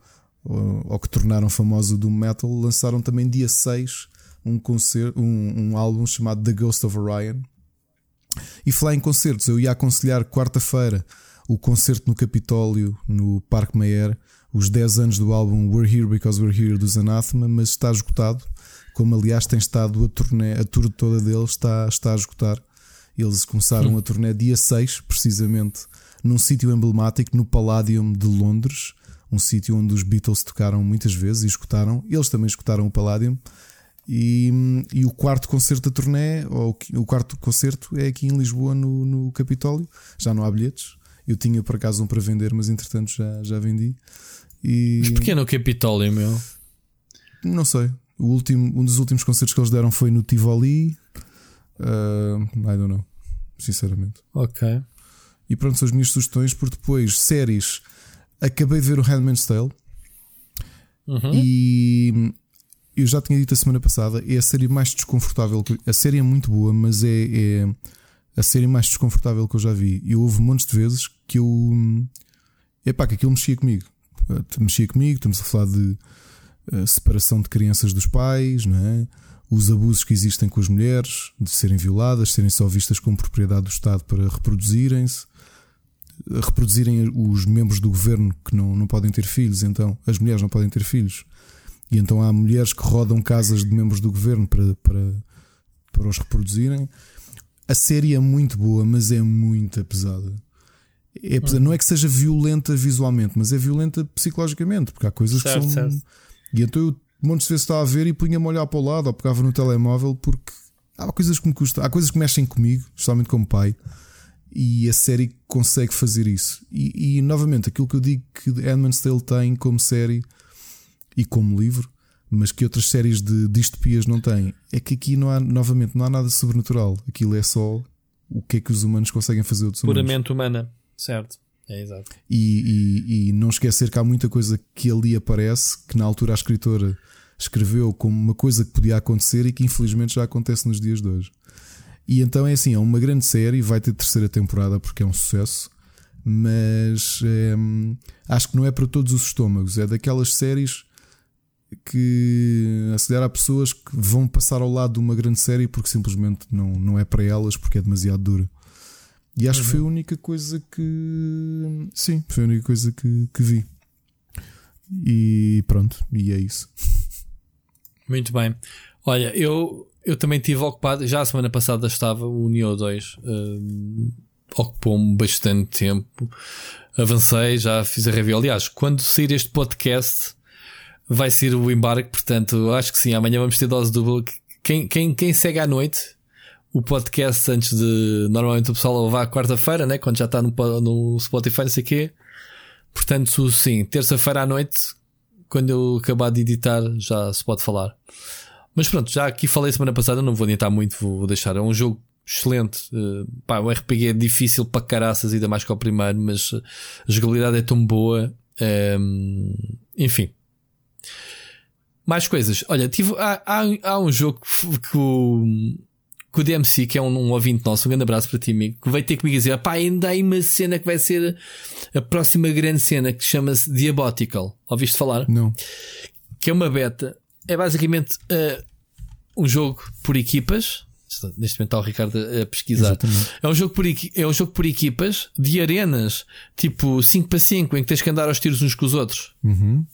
ou que tornaram famoso o Doom Metal, lançaram também dia 6 um, concerto, um, um álbum chamado The Ghost of Orion. E falar em concertos, eu ia aconselhar quarta-feira o concerto no Capitólio, no Parque Mayer, os 10 anos do álbum We're Here Because We're Here dos Anathema, mas está esgotado, como aliás tem estado a turnê, a tour toda deles está, está a esgotar. Eles começaram Sim. a turnê dia 6, precisamente, num sítio emblemático no Palladium de Londres, um sítio onde os Beatles tocaram muitas vezes e escutaram. Eles também escutaram o Palladium. E, e o quarto concerto da turnê, ou o quarto concerto, é aqui em Lisboa, no, no Capitólio. Já não há bilhetes. Eu tinha por acaso um para vender, mas entretanto já, já vendi. E... Mas porquê no Capitólio, meu? Não sei. O último, um dos últimos concertos que eles deram foi no Tivoli. Uh, I don't know. Sinceramente. Ok. E pronto, são as minhas sugestões, por depois séries acabei de ver o Handmaid's Tale uhum. e eu já tinha dito a semana passada, é a série mais desconfortável. Que, a série é muito boa, mas é, é, a série mais desconfortável que eu já vi. E houve montes de vezes que eu. Epá, que aquilo mexia comigo. Mexia comigo, estamos a falar de uh, separação de crianças dos pais, não é? os abusos que existem com as mulheres, de serem violadas, serem só vistas como propriedade do Estado para reproduzirem-se reproduzirem os membros do governo que não, não podem ter filhos, então as mulheres não podem ter filhos. E então há mulheres que rodam casas de membros do governo para, para, para os reproduzirem. A série é muito boa, mas é muito pesada. É pesada. Não é que seja violenta visualmente, mas é violenta psicologicamente, porque há coisas certo, que são. Certo. E então eu montes de vezes estava a ver e punha-me a olhar para o lado ou pegava no telemóvel porque há coisas que me custam, há coisas que mexem comigo, especialmente como pai e a série consegue fazer isso. E, e, novamente, aquilo que eu digo que Edmund's Tale tem como série e como livro, mas que outras séries de distopias não têm, é que aqui não há, novamente, não há nada sobrenatural. Aquilo é só o que é que os humanos conseguem fazer outros Puramente humanos. humana, certo. É exato. E, e, e não esquecer que há muita coisa que ali aparece que na altura a escritora escreveu como uma coisa que podia acontecer e que infelizmente já acontece nos dias de hoje. E então é assim, é uma grande série, vai ter terceira temporada porque é um sucesso, mas é, acho que não é para todos os estômagos, é daquelas séries que acelera a pessoas que vão passar ao lado de uma grande série porque simplesmente não, não é para elas, porque é demasiado dura. E acho uhum. que foi a uhum. única coisa que. Sim, foi a única coisa que, que vi. E pronto, e é isso. Muito bem. Olha, eu eu também tive ocupado, já a semana passada estava o Neo 2, uh, ocupou-me bastante tempo. Avancei, já fiz a review. Aliás, quando sair este podcast, vai ser o embarque, portanto, acho que sim, amanhã vamos ter dose dupla. Quem, quem, quem segue à noite o podcast antes de. Normalmente o pessoal levar à quarta-feira, né? Quando já está no, no Spotify, não sei o quê. Portanto, sim, terça-feira à noite, quando eu acabar de editar, já se pode falar. Mas pronto, já aqui falei semana passada, não vou adiantar muito, vou deixar. É um jogo excelente. Uh, pá, o RPG é difícil para caraças, ainda mais que o primeiro, mas a jogabilidade é tão boa. Um, ehm, enfim. Mais coisas. Olha, tive, há, há, há um jogo que, que, o, que o DMC, que é um, um ouvinte nosso, um grande abraço para ti, amigo, que vai ter comigo dizer: pá, ainda há uma cena que vai ser a próxima grande cena que chama-se Diabotical. Ouviste falar? Não. Que é uma beta é basicamente uh, um jogo por equipas. Neste momento está o Ricardo a pesquisar. Exatamente. É um, jogo por, é um jogo por equipas de arenas, tipo 5 para 5, em que tens que andar aos tiros uns com os outros. Uhum.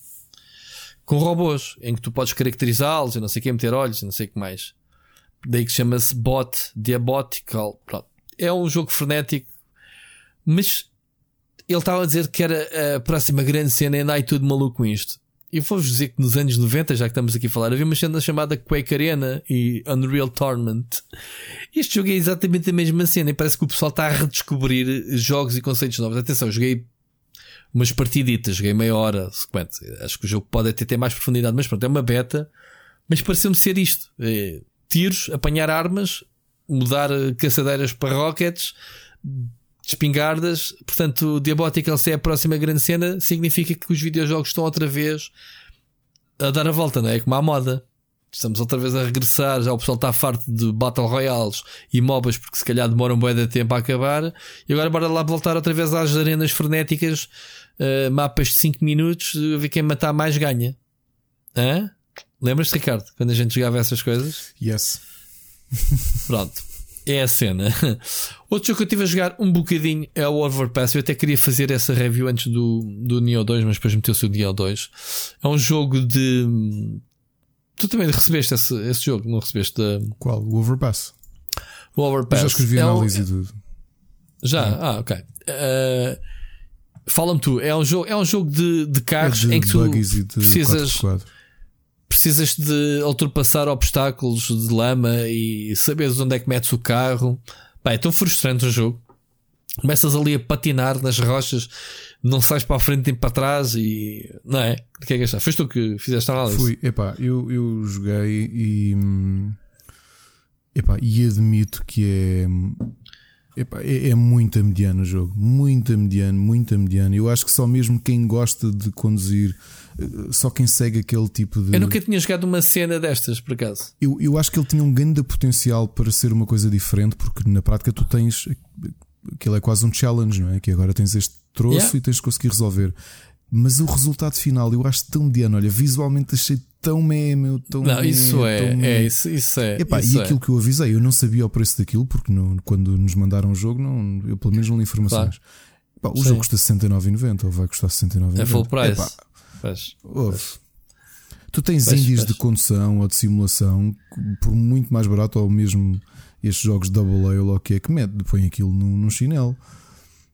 Com robôs, em que tu podes caracterizá-los, e não sei o que, meter olhos, e não sei o que mais. Daí que chama-se Bot Diabotical. Pronto. É um jogo frenético, mas ele estava a dizer que era a próxima grande cena e ainda aí tudo maluco com isto. e vou-vos dizer que nos anos 90, já que estamos aqui a falar, havia uma cena chamada Quake Arena e Unreal Tournament. Este jogo é exatamente a mesma cena e parece que o pessoal está a redescobrir jogos e conceitos novos. Atenção, joguei umas partiditas, joguei meia hora, sequente. Acho que o jogo pode até ter mais profundidade, mas pronto, é uma beta. Mas pareceu-me ser isto: é, tiros, apanhar armas, mudar caçadeiras para rockets espingardas. Portanto, Diabótica LC é a próxima grande cena. Significa que os videojogos estão outra vez a dar a volta, não é? Como à moda. Estamos outra vez a regressar. Já o pessoal está farto de Battle Royales e MOBAs porque se calhar demoram um bom de tempo a acabar. E agora bora lá voltar outra vez às arenas frenéticas. Uh, mapas de 5 minutos. A ver quem matar mais ganha. Hã? Lembras-te, Ricardo, quando a gente jogava essas coisas? Yes. Pronto é a cena. Outro jogo que eu estive a jogar um bocadinho é o Overpass. Eu até queria fazer essa review antes do, do Neo 2, mas depois meteu-se o Neo 2. É um jogo de. Tu também recebeste esse, esse jogo, não recebeste? Qual? O Overpass. O Overpass. Eu já escrevi é análise um... de. Já? É. Ah, ok. Uh, Fala-me tu, é um jogo, é um jogo de, de carros é de em que tu precisas. 4x4 precisas de ultrapassar obstáculos de lama e saberes onde é que metes o carro. Pá, é tão frustrante o jogo. Começas ali a patinar nas rochas, não sais para a frente nem para trás e. Não é? O que é que? Foste tu que fizeste a análise? Fui, epá, eu, eu joguei e. Epá, e admito que é. Epá, é, é muito mediano o jogo. Muito mediano, muito mediano. Eu acho que só mesmo quem gosta de conduzir só quem segue aquele tipo de. Eu nunca tinha jogado uma cena destas, por acaso. Eu, eu acho que ele tinha um grande potencial para ser uma coisa diferente, porque na prática tu tens. Aquilo é quase um challenge, não é? Que agora tens este troço yeah. e tens de conseguir resolver. Mas o resultado final eu acho tão mediano. Olha, visualmente achei tão meme, tão. Não, isso é, é, isso, isso é. Epá, isso e aquilo que eu avisei, eu não sabia o preço daquilo, porque não, quando nos mandaram o jogo, não, eu pelo menos não li informações. Claro. Epá, o Sim. jogo custa 69,90 ou vai custar 69,90. É full price. Epá, Pois, Tu tens pois, indies pois. de condução ou de simulação por muito mais barato, ou mesmo estes jogos Double A ou o que é que mete, põe aquilo num, num chinelo.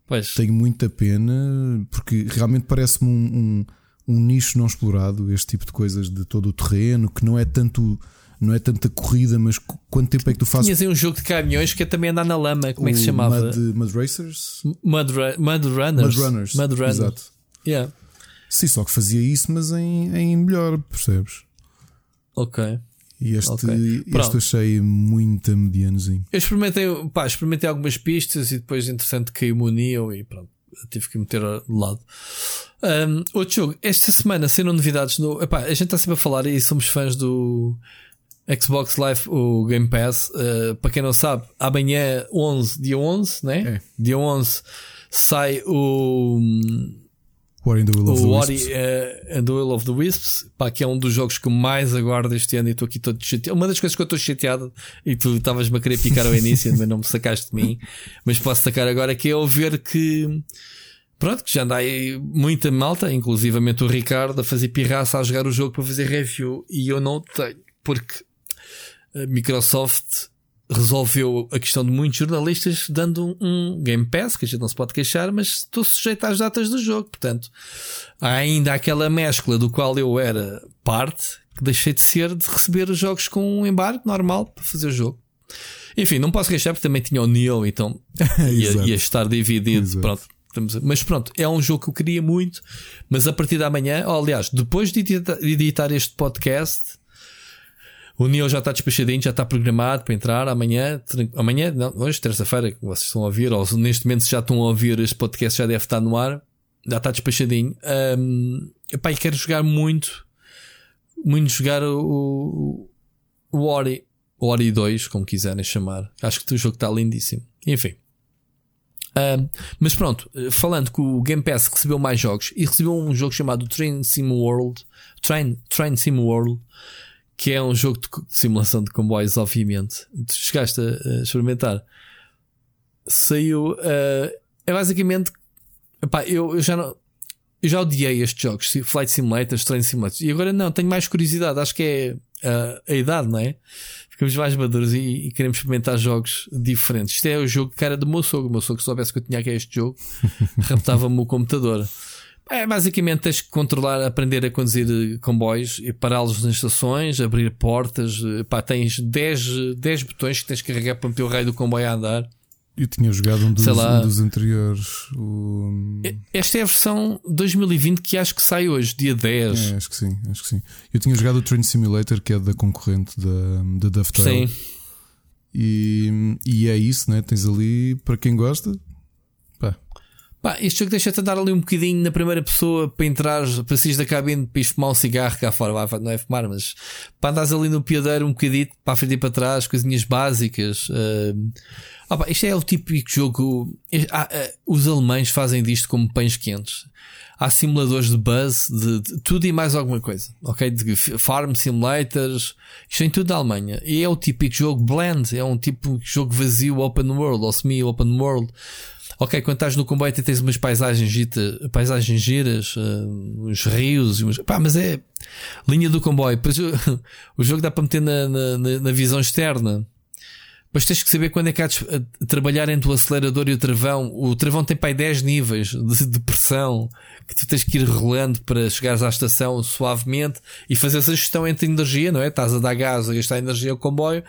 Pois. Tenho muita pena porque realmente parece-me um, um, um, nicho não explorado, este tipo de coisas de todo o terreno, que não é tanto. Não é tanta corrida, mas quanto tempo é que tu fazes? Tinhas aí um jogo de caminhões que é também andar na lama, como é que se chamava? Mud, Mud Racers? Mud, Mud Runners. Mud Runners. Mud Runners. Exato. Yeah. Sim, só que fazia isso, mas em, em melhor, percebes? Ok. E este, okay. este achei muito medianozinho. Eu experimentei, pá, experimentei algumas pistas e depois, interessante, caiu-me o Neo e pronto, tive que meter de lado. Um, outro jogo, esta semana saíram novidades no. Epá, a gente está sempre a falar e somos fãs do Xbox Live, o Game Pass. Uh, para quem não sabe, amanhã, 11, dia 11, né? É. Dia 11, sai o. War in the Will of o the Ori, Wisps. Uh, and the Will of the Wisps, pá, que é um dos jogos que mais aguardo este ano e estou aqui todo chateado. Uma das coisas que eu estou chateado e tu estavas-me a querer picar ao início, mas não me sacaste de mim, mas posso sacar agora que é eu ver que pronto, que já anda aí muita malta, inclusivamente o Ricardo, a fazer pirraça a jogar o jogo para fazer review e eu não tenho, porque a Microsoft resolveu a questão de muitos jornalistas dando um Game Pass, que a gente não se pode queixar, mas estou sujeito às datas do jogo. Portanto, há ainda aquela mescla do qual eu era parte, que deixei de ser de receber os jogos com um embargo normal para fazer o jogo. Enfim, não posso queixar porque também tinha o Neo, então ia, ia estar dividido. Exato. Pronto. Mas pronto, é um jogo que eu queria muito. Mas a partir da manhã, oh, aliás, depois de editar este podcast, o Neo já está despachadinho, já está programado para entrar amanhã. Amanhã, não, hoje, terça-feira, que vocês estão a ouvir, ou neste momento já estão a ouvir este podcast, já deve estar no ar. Já está despachadinho. Um, e quero jogar muito, muito jogar o, o Ori, o Ori 2, como quiserem chamar. Acho que o jogo está lindíssimo. Enfim. Um, mas pronto, falando que o Game Pass recebeu mais jogos e recebeu um jogo chamado Train Sim World, Train, Train Sim World, que é um jogo de simulação de comboios, obviamente. Tu chegaste a, experimentar. Saiu. Uh, é basicamente. Epá, eu, eu já não. Eu já odiei estes jogos, Flight Simulators, Train Simulators, e agora não, tenho mais curiosidade. Acho que é uh, a idade, não é? Ficamos mais maduros e, e, queremos experimentar jogos diferentes. Isto é o jogo que era do meu sogro. O meu sogro, se soubesse que eu tinha aqui este jogo, raptava-me o computador. É, basicamente tens que controlar, aprender a conduzir comboios e pará-los nas estações, abrir portas. Pá, tens 10, 10 botões que tens que carregar para meter o raio do comboio a andar. Eu tinha jogado um dos, um dos anteriores. O... Esta é a versão 2020 que acho que sai hoje, dia 10. É, acho que sim, acho que sim. Eu tinha jogado o Train Simulator, que é da concorrente da, da Dovetail. Sim. E, e é isso, né? Tens ali, para quem gosta, Pá, este jogo deixa-te andar ali um bocadinho na primeira pessoa para entrar, para sair da cabine para ir fumar um cigarro cá fora. Não é fumar, mas para andares ali no piadeiro um bocadito para a frente e para trás, coisinhas básicas. Uh... Ah, pá, é o típico jogo. Ah, uh, os alemães fazem disto como pães quentes. Há simuladores de buzz, de, de, tudo e mais alguma coisa, ok? De farm simulators, isto em tudo da Alemanha. E é o típico jogo blend, é um tipo de jogo vazio open world ou semi-open world Ok, quando estás no comboio tens umas paisagens, gita, paisagens giras, uh, uns rios, uns, pá, mas é linha do comboio. Depois o, jogo dá para meter na, na, na, visão externa. Depois tens que saber quando é que há de trabalhar entre o acelerador e o travão. O travão tem para aí 10 níveis de, de, pressão que tu tens que ir rolando para chegares à estação suavemente e fazer essa gestão entre energia, não é? Estás a dar gás, a gastar energia ao comboio,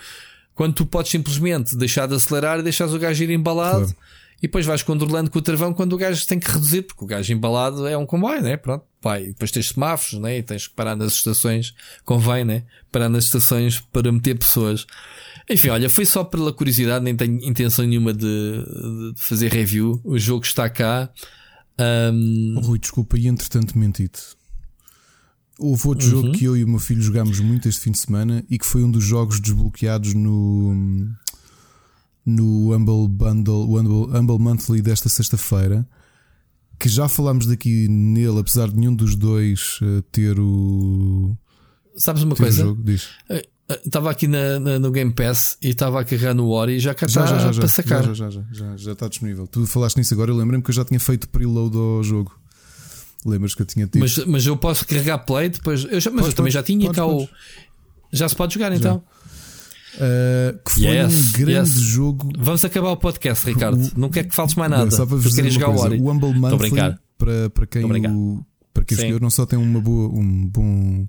quando tu podes simplesmente deixar de acelerar e deixares o gajo ir embalado. Claro e depois vais controlando com o travão quando o gajo tem que reduzir, porque o gajo embalado é um comboio, né? Pronto, pai. E depois tens semáforos, né? E tens que parar nas estações, convém, né? Parar nas estações para meter pessoas. Enfim, olha, foi só pela curiosidade, nem tenho intenção nenhuma de, de fazer review. O jogo está cá. Um... Rui, desculpa, e entretanto menti-te. Houve outro uhum. jogo que eu e o meu filho jogámos muito este fim de semana e que foi um dos jogos desbloqueados no no Humble Bundle, o Humble, Humble Monthly desta sexta-feira, que já falámos daqui nele, apesar de nenhum dos dois uh, ter o. Sabes uma coisa? Estava eh, eh, aqui na, na, no Game Pass e estava a carregar no Ori e já cá já, está já, já, para sacar. Já, já, já, já, já está disponível. Tu falaste nisso agora, eu lembrei-me que eu já tinha feito preload ao jogo. Lembras que eu tinha tido. Mas, mas eu posso carregar play depois. Eu já, mas eu também já tinha podes, cá o. Já se pode jogar então. Uh, que foi yes, um grande yes. jogo. Vamos acabar o podcast, Ricardo. O, não quero que faltes mais nada. Só para vos dizer jogar coisa. O Humble Monthly, para, para quem, o, para quem escolheu, não só tem uma boa, um, bom,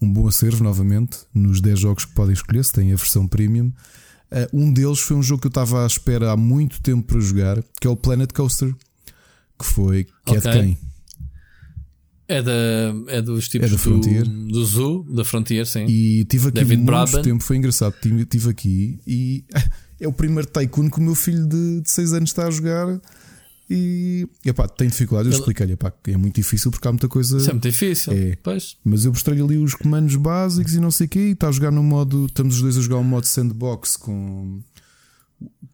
um bom acervo, novamente, nos 10 jogos que podem escolher, se tem a versão premium. Uh, um deles foi um jogo que eu estava à espera há muito tempo para jogar, que é o Planet Coaster, que foi que okay. é de quem? É, da, é dos tipos é da Frontier. Do, do Zoo, da Frontier, sim. E tive aqui David muito tempo, foi engraçado. Tive, tive aqui e é o primeiro Tycoon que o meu filho de, de 6 anos está a jogar. E epá, tem dificuldade. Eu expliquei-lhe, é muito difícil porque há muita coisa. Isso é muito difícil. É. Pois. Mas eu mostrei-lhe ali os comandos básicos e não sei o quê. E está a jogar no modo. Estamos os dois a jogar um modo sandbox com.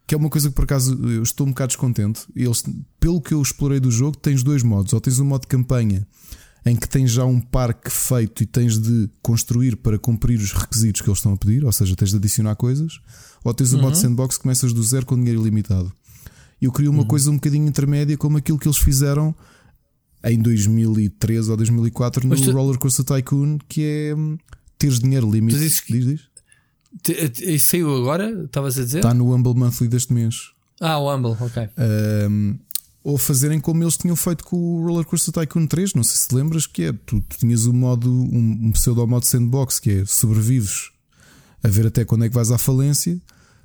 Que é uma coisa que por acaso eu estou um bocado descontente. Eles, pelo que eu explorei do jogo, tens dois modos. Ou tens o um modo de campanha em que tens já um parque feito e tens de construir para cumprir os requisitos que eles estão a pedir, ou seja, tens de adicionar coisas, ou tens o uhum. modo sandbox que começas do zero com dinheiro ilimitado. Eu queria uma uhum. coisa um bocadinho intermédia, como aquilo que eles fizeram em 2003 ou 2004 no tu... Roller Coaster Tycoon, que é hum, teres dinheiro limitado. Diz, diz? Isso saiu agora? Estavas a dizer? Está no Humble Monthly deste mês. Ah, o Humble, ok. Um, ou fazerem como eles tinham feito com o Roller Coaster Tycoon 3. Não sei se te lembras que é. Tu, tu tinhas um modo, um, um pseudo modo sandbox que é sobrevives a ver até quando é que vais à falência,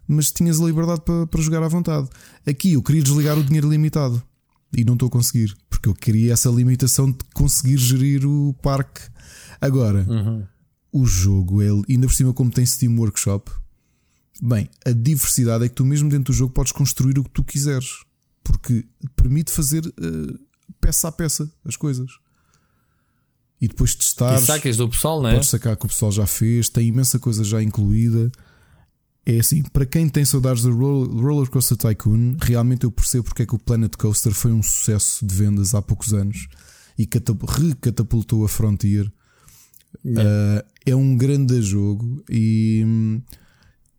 mas tinhas a liberdade para, para jogar à vontade. Aqui eu queria desligar o dinheiro limitado e não estou a conseguir, porque eu queria essa limitação de conseguir gerir o parque. Agora, uhum. o jogo, ele, ainda por cima, como tem Steam Workshop, bem, a diversidade é que tu mesmo dentro do jogo podes construir o que tu quiseres porque permite fazer uh, peça a peça as coisas. E depois testar. E sacas do pessoal, não é? Podes sacar que o pessoal já fez, tem imensa coisa já incluída. É assim, para quem tem saudades do Roller Coaster Tycoon, realmente eu percebo porque é que o Planet Coaster foi um sucesso de vendas há poucos anos e recatapultou a Frontier. Uh, é um grande jogo e hum,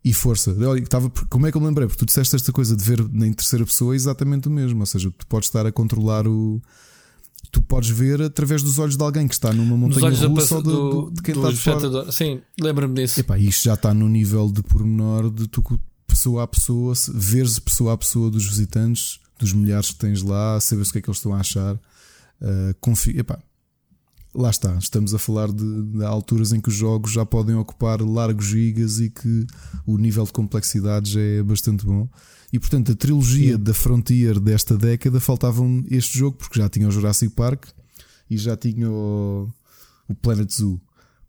e força. Olha, estava, como é que eu me lembrei? Porque tu disseste esta coisa de ver em terceira pessoa é exatamente o mesmo. Ou seja, tu podes estar a controlar o. Tu podes ver através dos olhos de alguém que está numa montanha russa ou de, do, de quem está de fora. Sim, lembra-me disso. Epá, isto já está no nível de pormenor de tu, pessoa a pessoa, veres pessoa a pessoa dos visitantes, dos milhares que tens lá, saber o que é que eles estão a achar. Uh, confio, epá, lá está, estamos a falar de, de, alturas em que os jogos já podem ocupar largos gigas e que o nível de complexidade já é bastante bom. E portanto, a trilogia Sim. da Frontier desta década faltavam este jogo, porque já tinha o Jurassic Park e já tinha o, o Planet Zoo.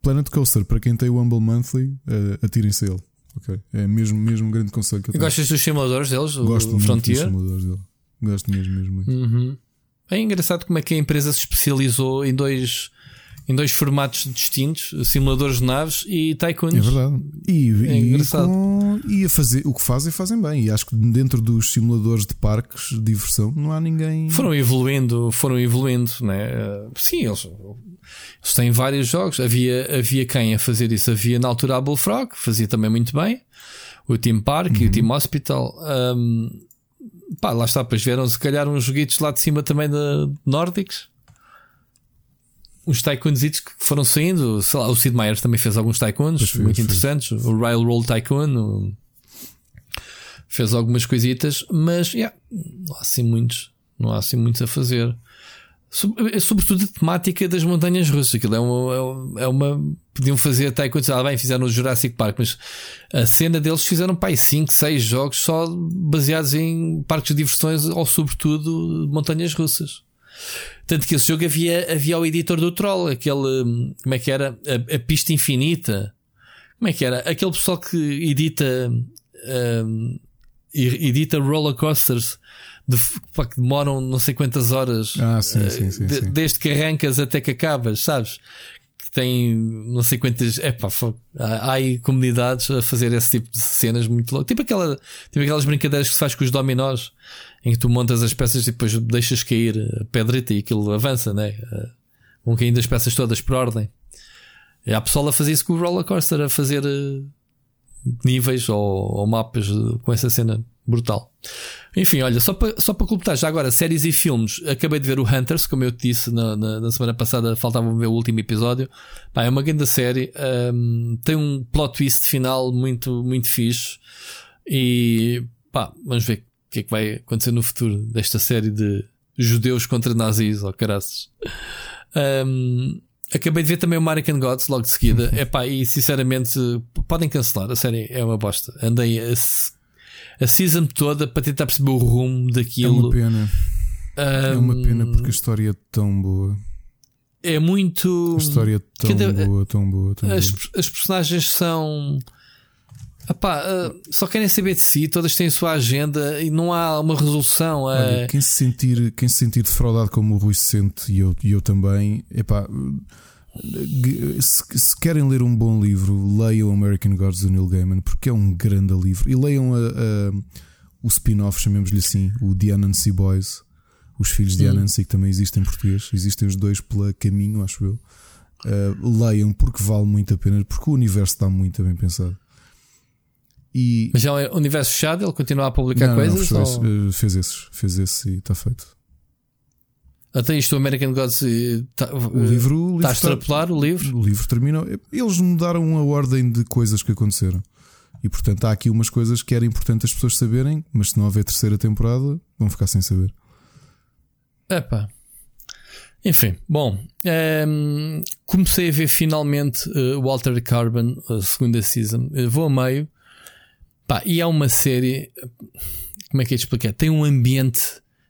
Planet Coaster, para quem tem o Humble Monthly, uh, atirem-se ele. Okay. É mesmo, mesmo um grande conselho que eu tenho. Gostas dos simuladores deles? Gosto o Frontier? dos simuladores dele. Gosto mesmo, mesmo muito. Uhum. É engraçado como é que a empresa se especializou em dois em dois formatos distintos, simuladores de naves e tycoons. É verdade. E, é engraçado. Com, e a fazer, o que fazem, fazem bem. E acho que dentro dos simuladores de parques de diversão não há ninguém. Foram evoluindo, foram evoluindo, né? Sim, eles, eles têm vários jogos. Havia, havia quem a fazer isso? Havia na altura a Bullfrog, fazia também muito bem. O Team Park uhum. e o uhum. Team Hospital. Um, pá, lá está, depois vieram se calhar uns joguitos lá de cima também da Nordics uns tycoons que foram saindo. Sei lá, o Sid Meier também fez alguns foi, muito foi. interessantes. O Railroad Tycoon o... fez algumas coisitas, mas yeah, não há assim muitos. Não há assim muitos a fazer. Sobretudo a temática das montanhas russas. Aquilo é uma. É uma podiam fazer tycoons. Ah, bem, fizeram o Jurassic Park, mas a cena deles fizeram pai 5, 6 jogos só baseados em parques de diversões ou, sobretudo, montanhas russas. Tanto que esse jogo havia, havia o editor do Troll, aquele. Hum, como é que era? A, a pista infinita. Como é que era? Aquele pessoal que edita. Um, edita roller coasters de, pá, que demoram não sei quantas horas ah, sim, sim, sim, de, desde que arrancas até que acabas, sabes? Que tem não sei quantas. É pá, há, há aí comunidades a fazer esse tipo de cenas muito loucas. Tipo, aquela, tipo aquelas brincadeiras que se faz com os dominós em que tu montas as peças e depois deixas cair a pedrita e aquilo avança, né? Vão caindo as peças todas por ordem. E há pessoal a fazer isso com o roller coaster, a fazer eh, níveis ou, ou mapas com essa cena brutal. Enfim, olha, só para só para completar, já agora, séries e filmes. Acabei de ver o Hunters, como eu te disse na, na, na semana passada, faltava ver o último episódio. Pá, é uma grande série, um, tem um plot twist final muito, muito fixe. E pá, vamos ver que é que vai acontecer no futuro desta série de judeus contra nazis ou oh, caraças. Um, acabei de ver também o American Gods logo de seguida. Epá, e sinceramente podem cancelar. A série é uma bosta. Andei a, a season toda para tentar perceber o rumo daquilo. É uma pena. Um, é uma pena porque a história é tão boa. É muito. A história é tão boa, tão boa, tão as, boa. As personagens são Epá, uh, só querem saber de si, todas têm a sua agenda e não há uma resolução. Olha, quem, se sentir, quem se sentir defraudado como o Rui se sente e eu, e eu também, epá, se, se, querem ler um bom livro, leiam American Gods do Neil Gaiman, porque é um grande livro. E leiam a, a, o spin-off, chamemos-lhe assim, o The Anansi Boys, os filhos de Anansi, que também existem em português. Existem os dois pela caminho, acho eu. Uh, leiam porque vale muito a pena, porque o universo está muito bem pensado. E... Mas já é um universo fechado, ele continua a publicar não, coisas? Não, ou... Eh, fez esses, fez esse e está feito. Até isto, o American Gods, tá, o livro está a extrapolar o livro? O livro terminou. Eles mudaram a ordem de coisas que aconteceram. E portanto há aqui umas coisas que era importante as pessoas saberem, mas se não houver terceira temporada, vão ficar sem saber. Epá. Enfim, bom, ehm, comecei a ver finalmente uh, Walter Carbon, a segunda season. Eu vou a meio. Pá, e é uma série. Como é que é de explicar? Tem um ambiente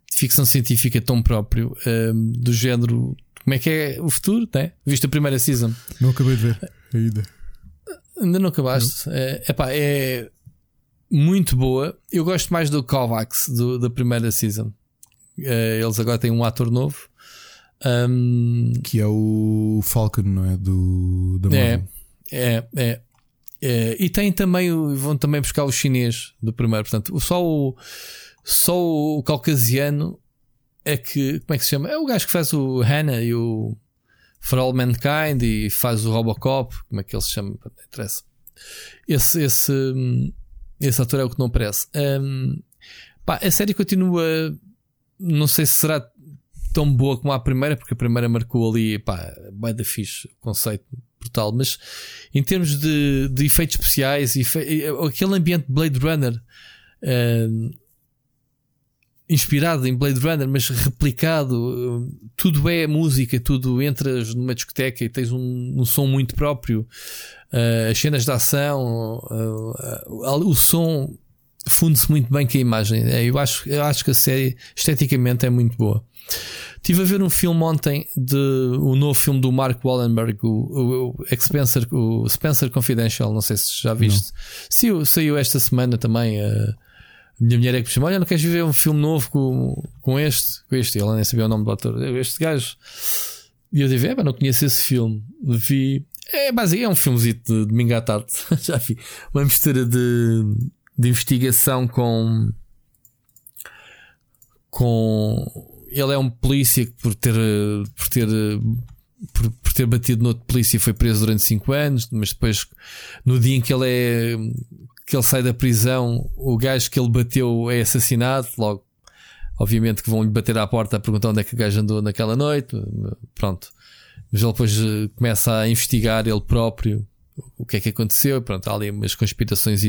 de ficção científica tão próprio, um, do género. Como é que é o futuro? Né? Viste a primeira season? Não acabei de ver ainda. Ainda não acabaste? Não. É, epá, é muito boa. Eu gosto mais do Kovacs do, da primeira season. Uh, eles agora têm um ator novo. Um, que é o Falcon, não é? Do, da Marvel. É, é, é. É, e tem também, vão também buscar o chinês do primeiro, portanto, só o, só o caucasiano é que, como é que se chama? É o gajo que faz o Hannah e o For All Mankind e faz o Robocop, como é que ele se chama? Não interessa. Esse, esse, esse ator é o que não aparece. Um, pá, a série continua, não sei se será tão boa como a primeira, porque a primeira marcou ali, pá, vai da fixe o conceito brutal, mas em termos de, de efeitos especiais, efe... aquele ambiente Blade Runner, uh, inspirado em Blade Runner, mas replicado. Tudo é música, tudo entras numa discoteca e tens um, um som muito próprio. Uh, as cenas de ação, uh, uh, o som funde-se muito bem com a imagem. Eu acho, eu acho que a série esteticamente é muito boa. Estive a ver um filme ontem de o novo filme do Mark Wallenberg, o, o, o, Spencer, o Spencer Confidential. Não sei se já viste. Saiu, saiu esta semana também. Uh, minha mulher é que me chamou: Olha, não queres ver um filme novo com, com este? Com este. Ela nem sabia o nome do ator. Este gajo. E eu disse: É, não conheço esse filme. Vi. É, basicamente é um filmezinho de domingo à tarde. Já vi. Uma mistura de, de investigação com. com. Ele é um polícia que por ter. por ter. Por, por ter batido no outro polícia foi preso durante 5 anos, mas depois, no dia em que ele é que ele sai da prisão, o gajo que ele bateu é assassinado, logo, obviamente que vão lhe bater à porta a perguntar onde é que o gajo andou naquela noite, pronto. Mas ele depois eh, começa a investigar ele próprio o que é que aconteceu, pronto, há ali umas conspirações.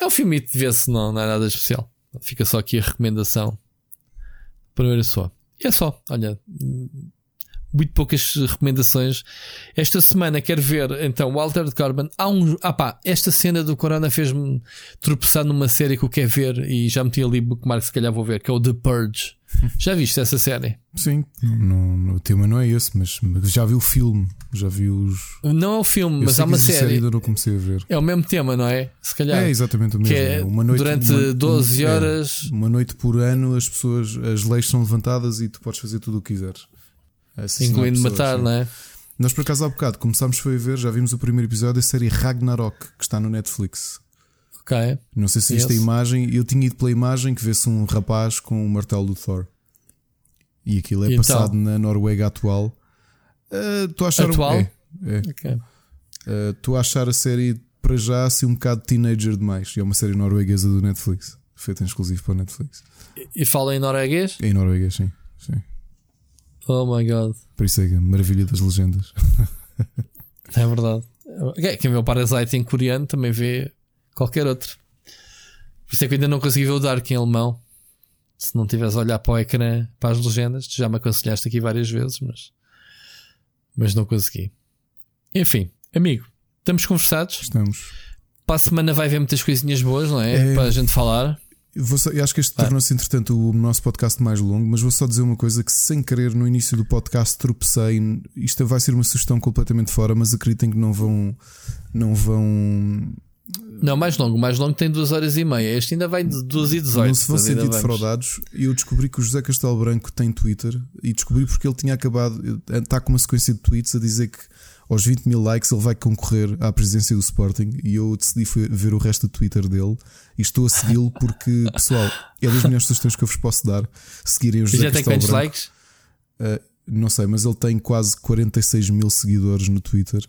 É um filme de ver-se, não, não é nada especial. Fica só aqui a recomendação. Primeiro só. E é só, olha, muito poucas recomendações. Esta semana quero ver então Walter de Carbon. Há um. Ah pá, esta cena do Corona fez-me tropeçar numa série que eu quero ver e já meti ali bookmark, se calhar vou ver, que é o The Purge. Já viste essa série? Sim, o tema não é esse, mas, já vi o filme, já vi os. Não é o filme, eu mas há uma série. série ainda não comecei a ver. É o mesmo tema, não é? Se calhar. É exatamente o mesmo. Que é uma noite, durante uma, 12 é, horas. É, uma noite por ano, as pessoas, as leis são levantadas e tu podes fazer tudo o que quiseres. Incluindo pessoas, matar, sim. não é? Nós por acaso há bocado começámos foi a ver, já vimos o primeiro episódio da série Ragnarok, que está no Netflix. Ok. Não sei se viste a imagem, eu tinha ido pela imagem que vê-se um rapaz com o martelo do Thor. E aquilo é e então? passado então? na Noruega atual. Estou uh, a achar atual? É, é. Estou uh, a achar a série para já assim um bocado teenager demais. E é uma série norueguesa do Netflix, feita em exclusivo para o Netflix. E, e fala em norueguês? Em norueguês, sim. sim. Oh my god. Por isso é a maravilha das legendas. é verdade. Quem vê o Parasite em coreano também vê qualquer outro. Por isso é que eu ainda não consegui ver o Dark em alemão. Se não tivesse a olhar para o ecrã, para as legendas, já me aconselhaste aqui várias vezes, mas, mas não consegui. Enfim, amigo, estamos conversados. Estamos. Para a semana vai haver muitas coisinhas boas, não é? é... Para a gente falar. Só, eu acho que este ah. tornou-se, entretanto, o nosso podcast mais longo, mas vou só dizer uma coisa: que sem querer, no início do podcast, tropecei. Isto vai ser uma sugestão completamente fora, mas acreditem que não vão. Não vão. Não, mais longo, mais longo tem 2 horas e meia. Este ainda vai de 2 e 18. Não se vão sentir defraudados. Eu descobri que o José Castelo Branco tem Twitter e descobri porque ele tinha acabado. Está com uma sequência de tweets a dizer que aos 20 mil likes ele vai concorrer à presidência do Sporting e eu decidi ver o resto do Twitter dele e estou a segui-lo porque, pessoal, é das melhores sugestões que eu vos posso dar. Seguirem o José já tem quantos Branco. likes? Uh, não sei, mas ele tem quase 46 mil seguidores no Twitter.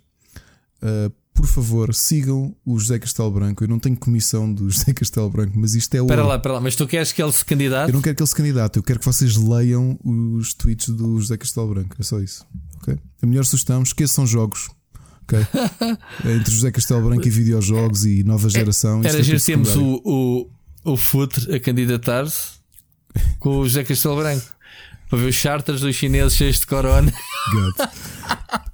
Uh, por favor, sigam o José Castelo Branco. Eu não tenho comissão do José Castelo Branco, mas isto é o. Espera lá, espera lá, mas tu queres que ele se candidate? Eu não quero que ele se candidate, eu quero que vocês leiam os tweets do José Castelo Branco. É só isso. Okay? A melhor sugestão, esqueçam jogos. Okay? Entre José Castelo Branco e videojogos e nova geração. Era já é temos o, o, o Futre a candidatar-se com o José Castelo Branco para ver os charters dos chineses cheios de corona.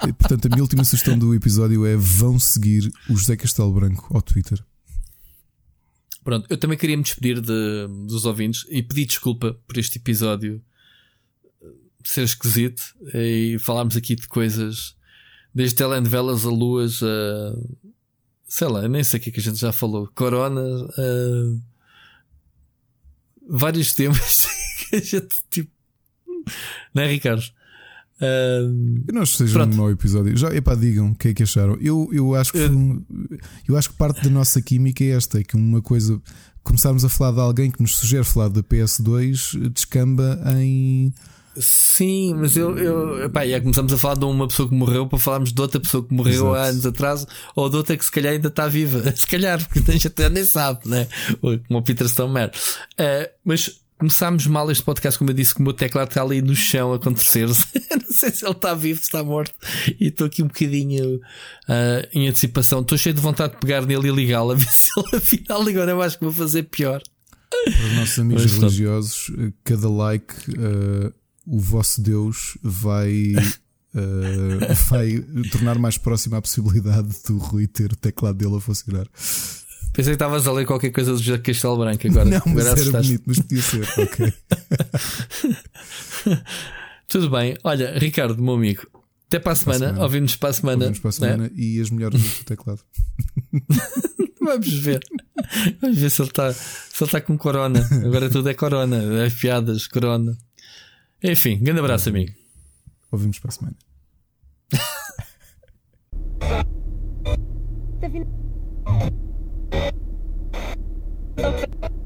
E, portanto, a minha última sugestão do episódio é vão seguir o José Castelo Branco ao Twitter. Pronto, eu também queria me despedir de, dos ouvintes e pedir desculpa por este episódio ser esquisito e falarmos aqui de coisas desde telenovelas a luas a sei lá, nem sei o que, é que a gente já falou, corona, a, vários temas que a gente tipo, não é, Ricardo? Uh, eu não acho que seja pronto. um mau episódio. Já, epá, digam o que é que acharam. Eu, eu, acho que um, eu acho que parte da nossa química é esta: é que uma coisa, começarmos a falar de alguém que nos sugere falar da PS2, descamba em. Sim, mas eu, eu epá, já começamos a falar de uma pessoa que morreu para falarmos de outra pessoa que morreu Exato. há anos atrás ou de outra que se calhar ainda está viva. Se calhar, porque a gente até nem sabe, né? Como o Peter Stonemer. Uh, mas começámos mal este podcast, como eu disse, que o meu teclado está ali no chão a acontecer-se. não sei se ele está vivo, se está morto. E estou aqui um bocadinho uh, em antecipação. Estou cheio de vontade de pegar nele e ligá-lo, a ver se ele afinal agora eu acho que vou fazer pior. Para os nossos amigos Mas, religiosos, cada like, uh, o vosso Deus vai. Uh, vai tornar mais próxima a possibilidade do Rui ter o teclado dele a funcionar. Pensei que estavas a ler qualquer coisa do Castelo Branco agora. Não, mas era bonito, mas podia ser, ok. Tudo bem. Olha, Ricardo, meu amigo, até para a semana. Ouvimos para a semana. Ouvimos para a semana né? e as melhores do teclado. Vamos ver. Vamos ver se ele está se ele tá com corona. Agora tudo é corona. É piadas, corona. Enfim, grande abraço, amigo. Ouvimos para a semana. Okay.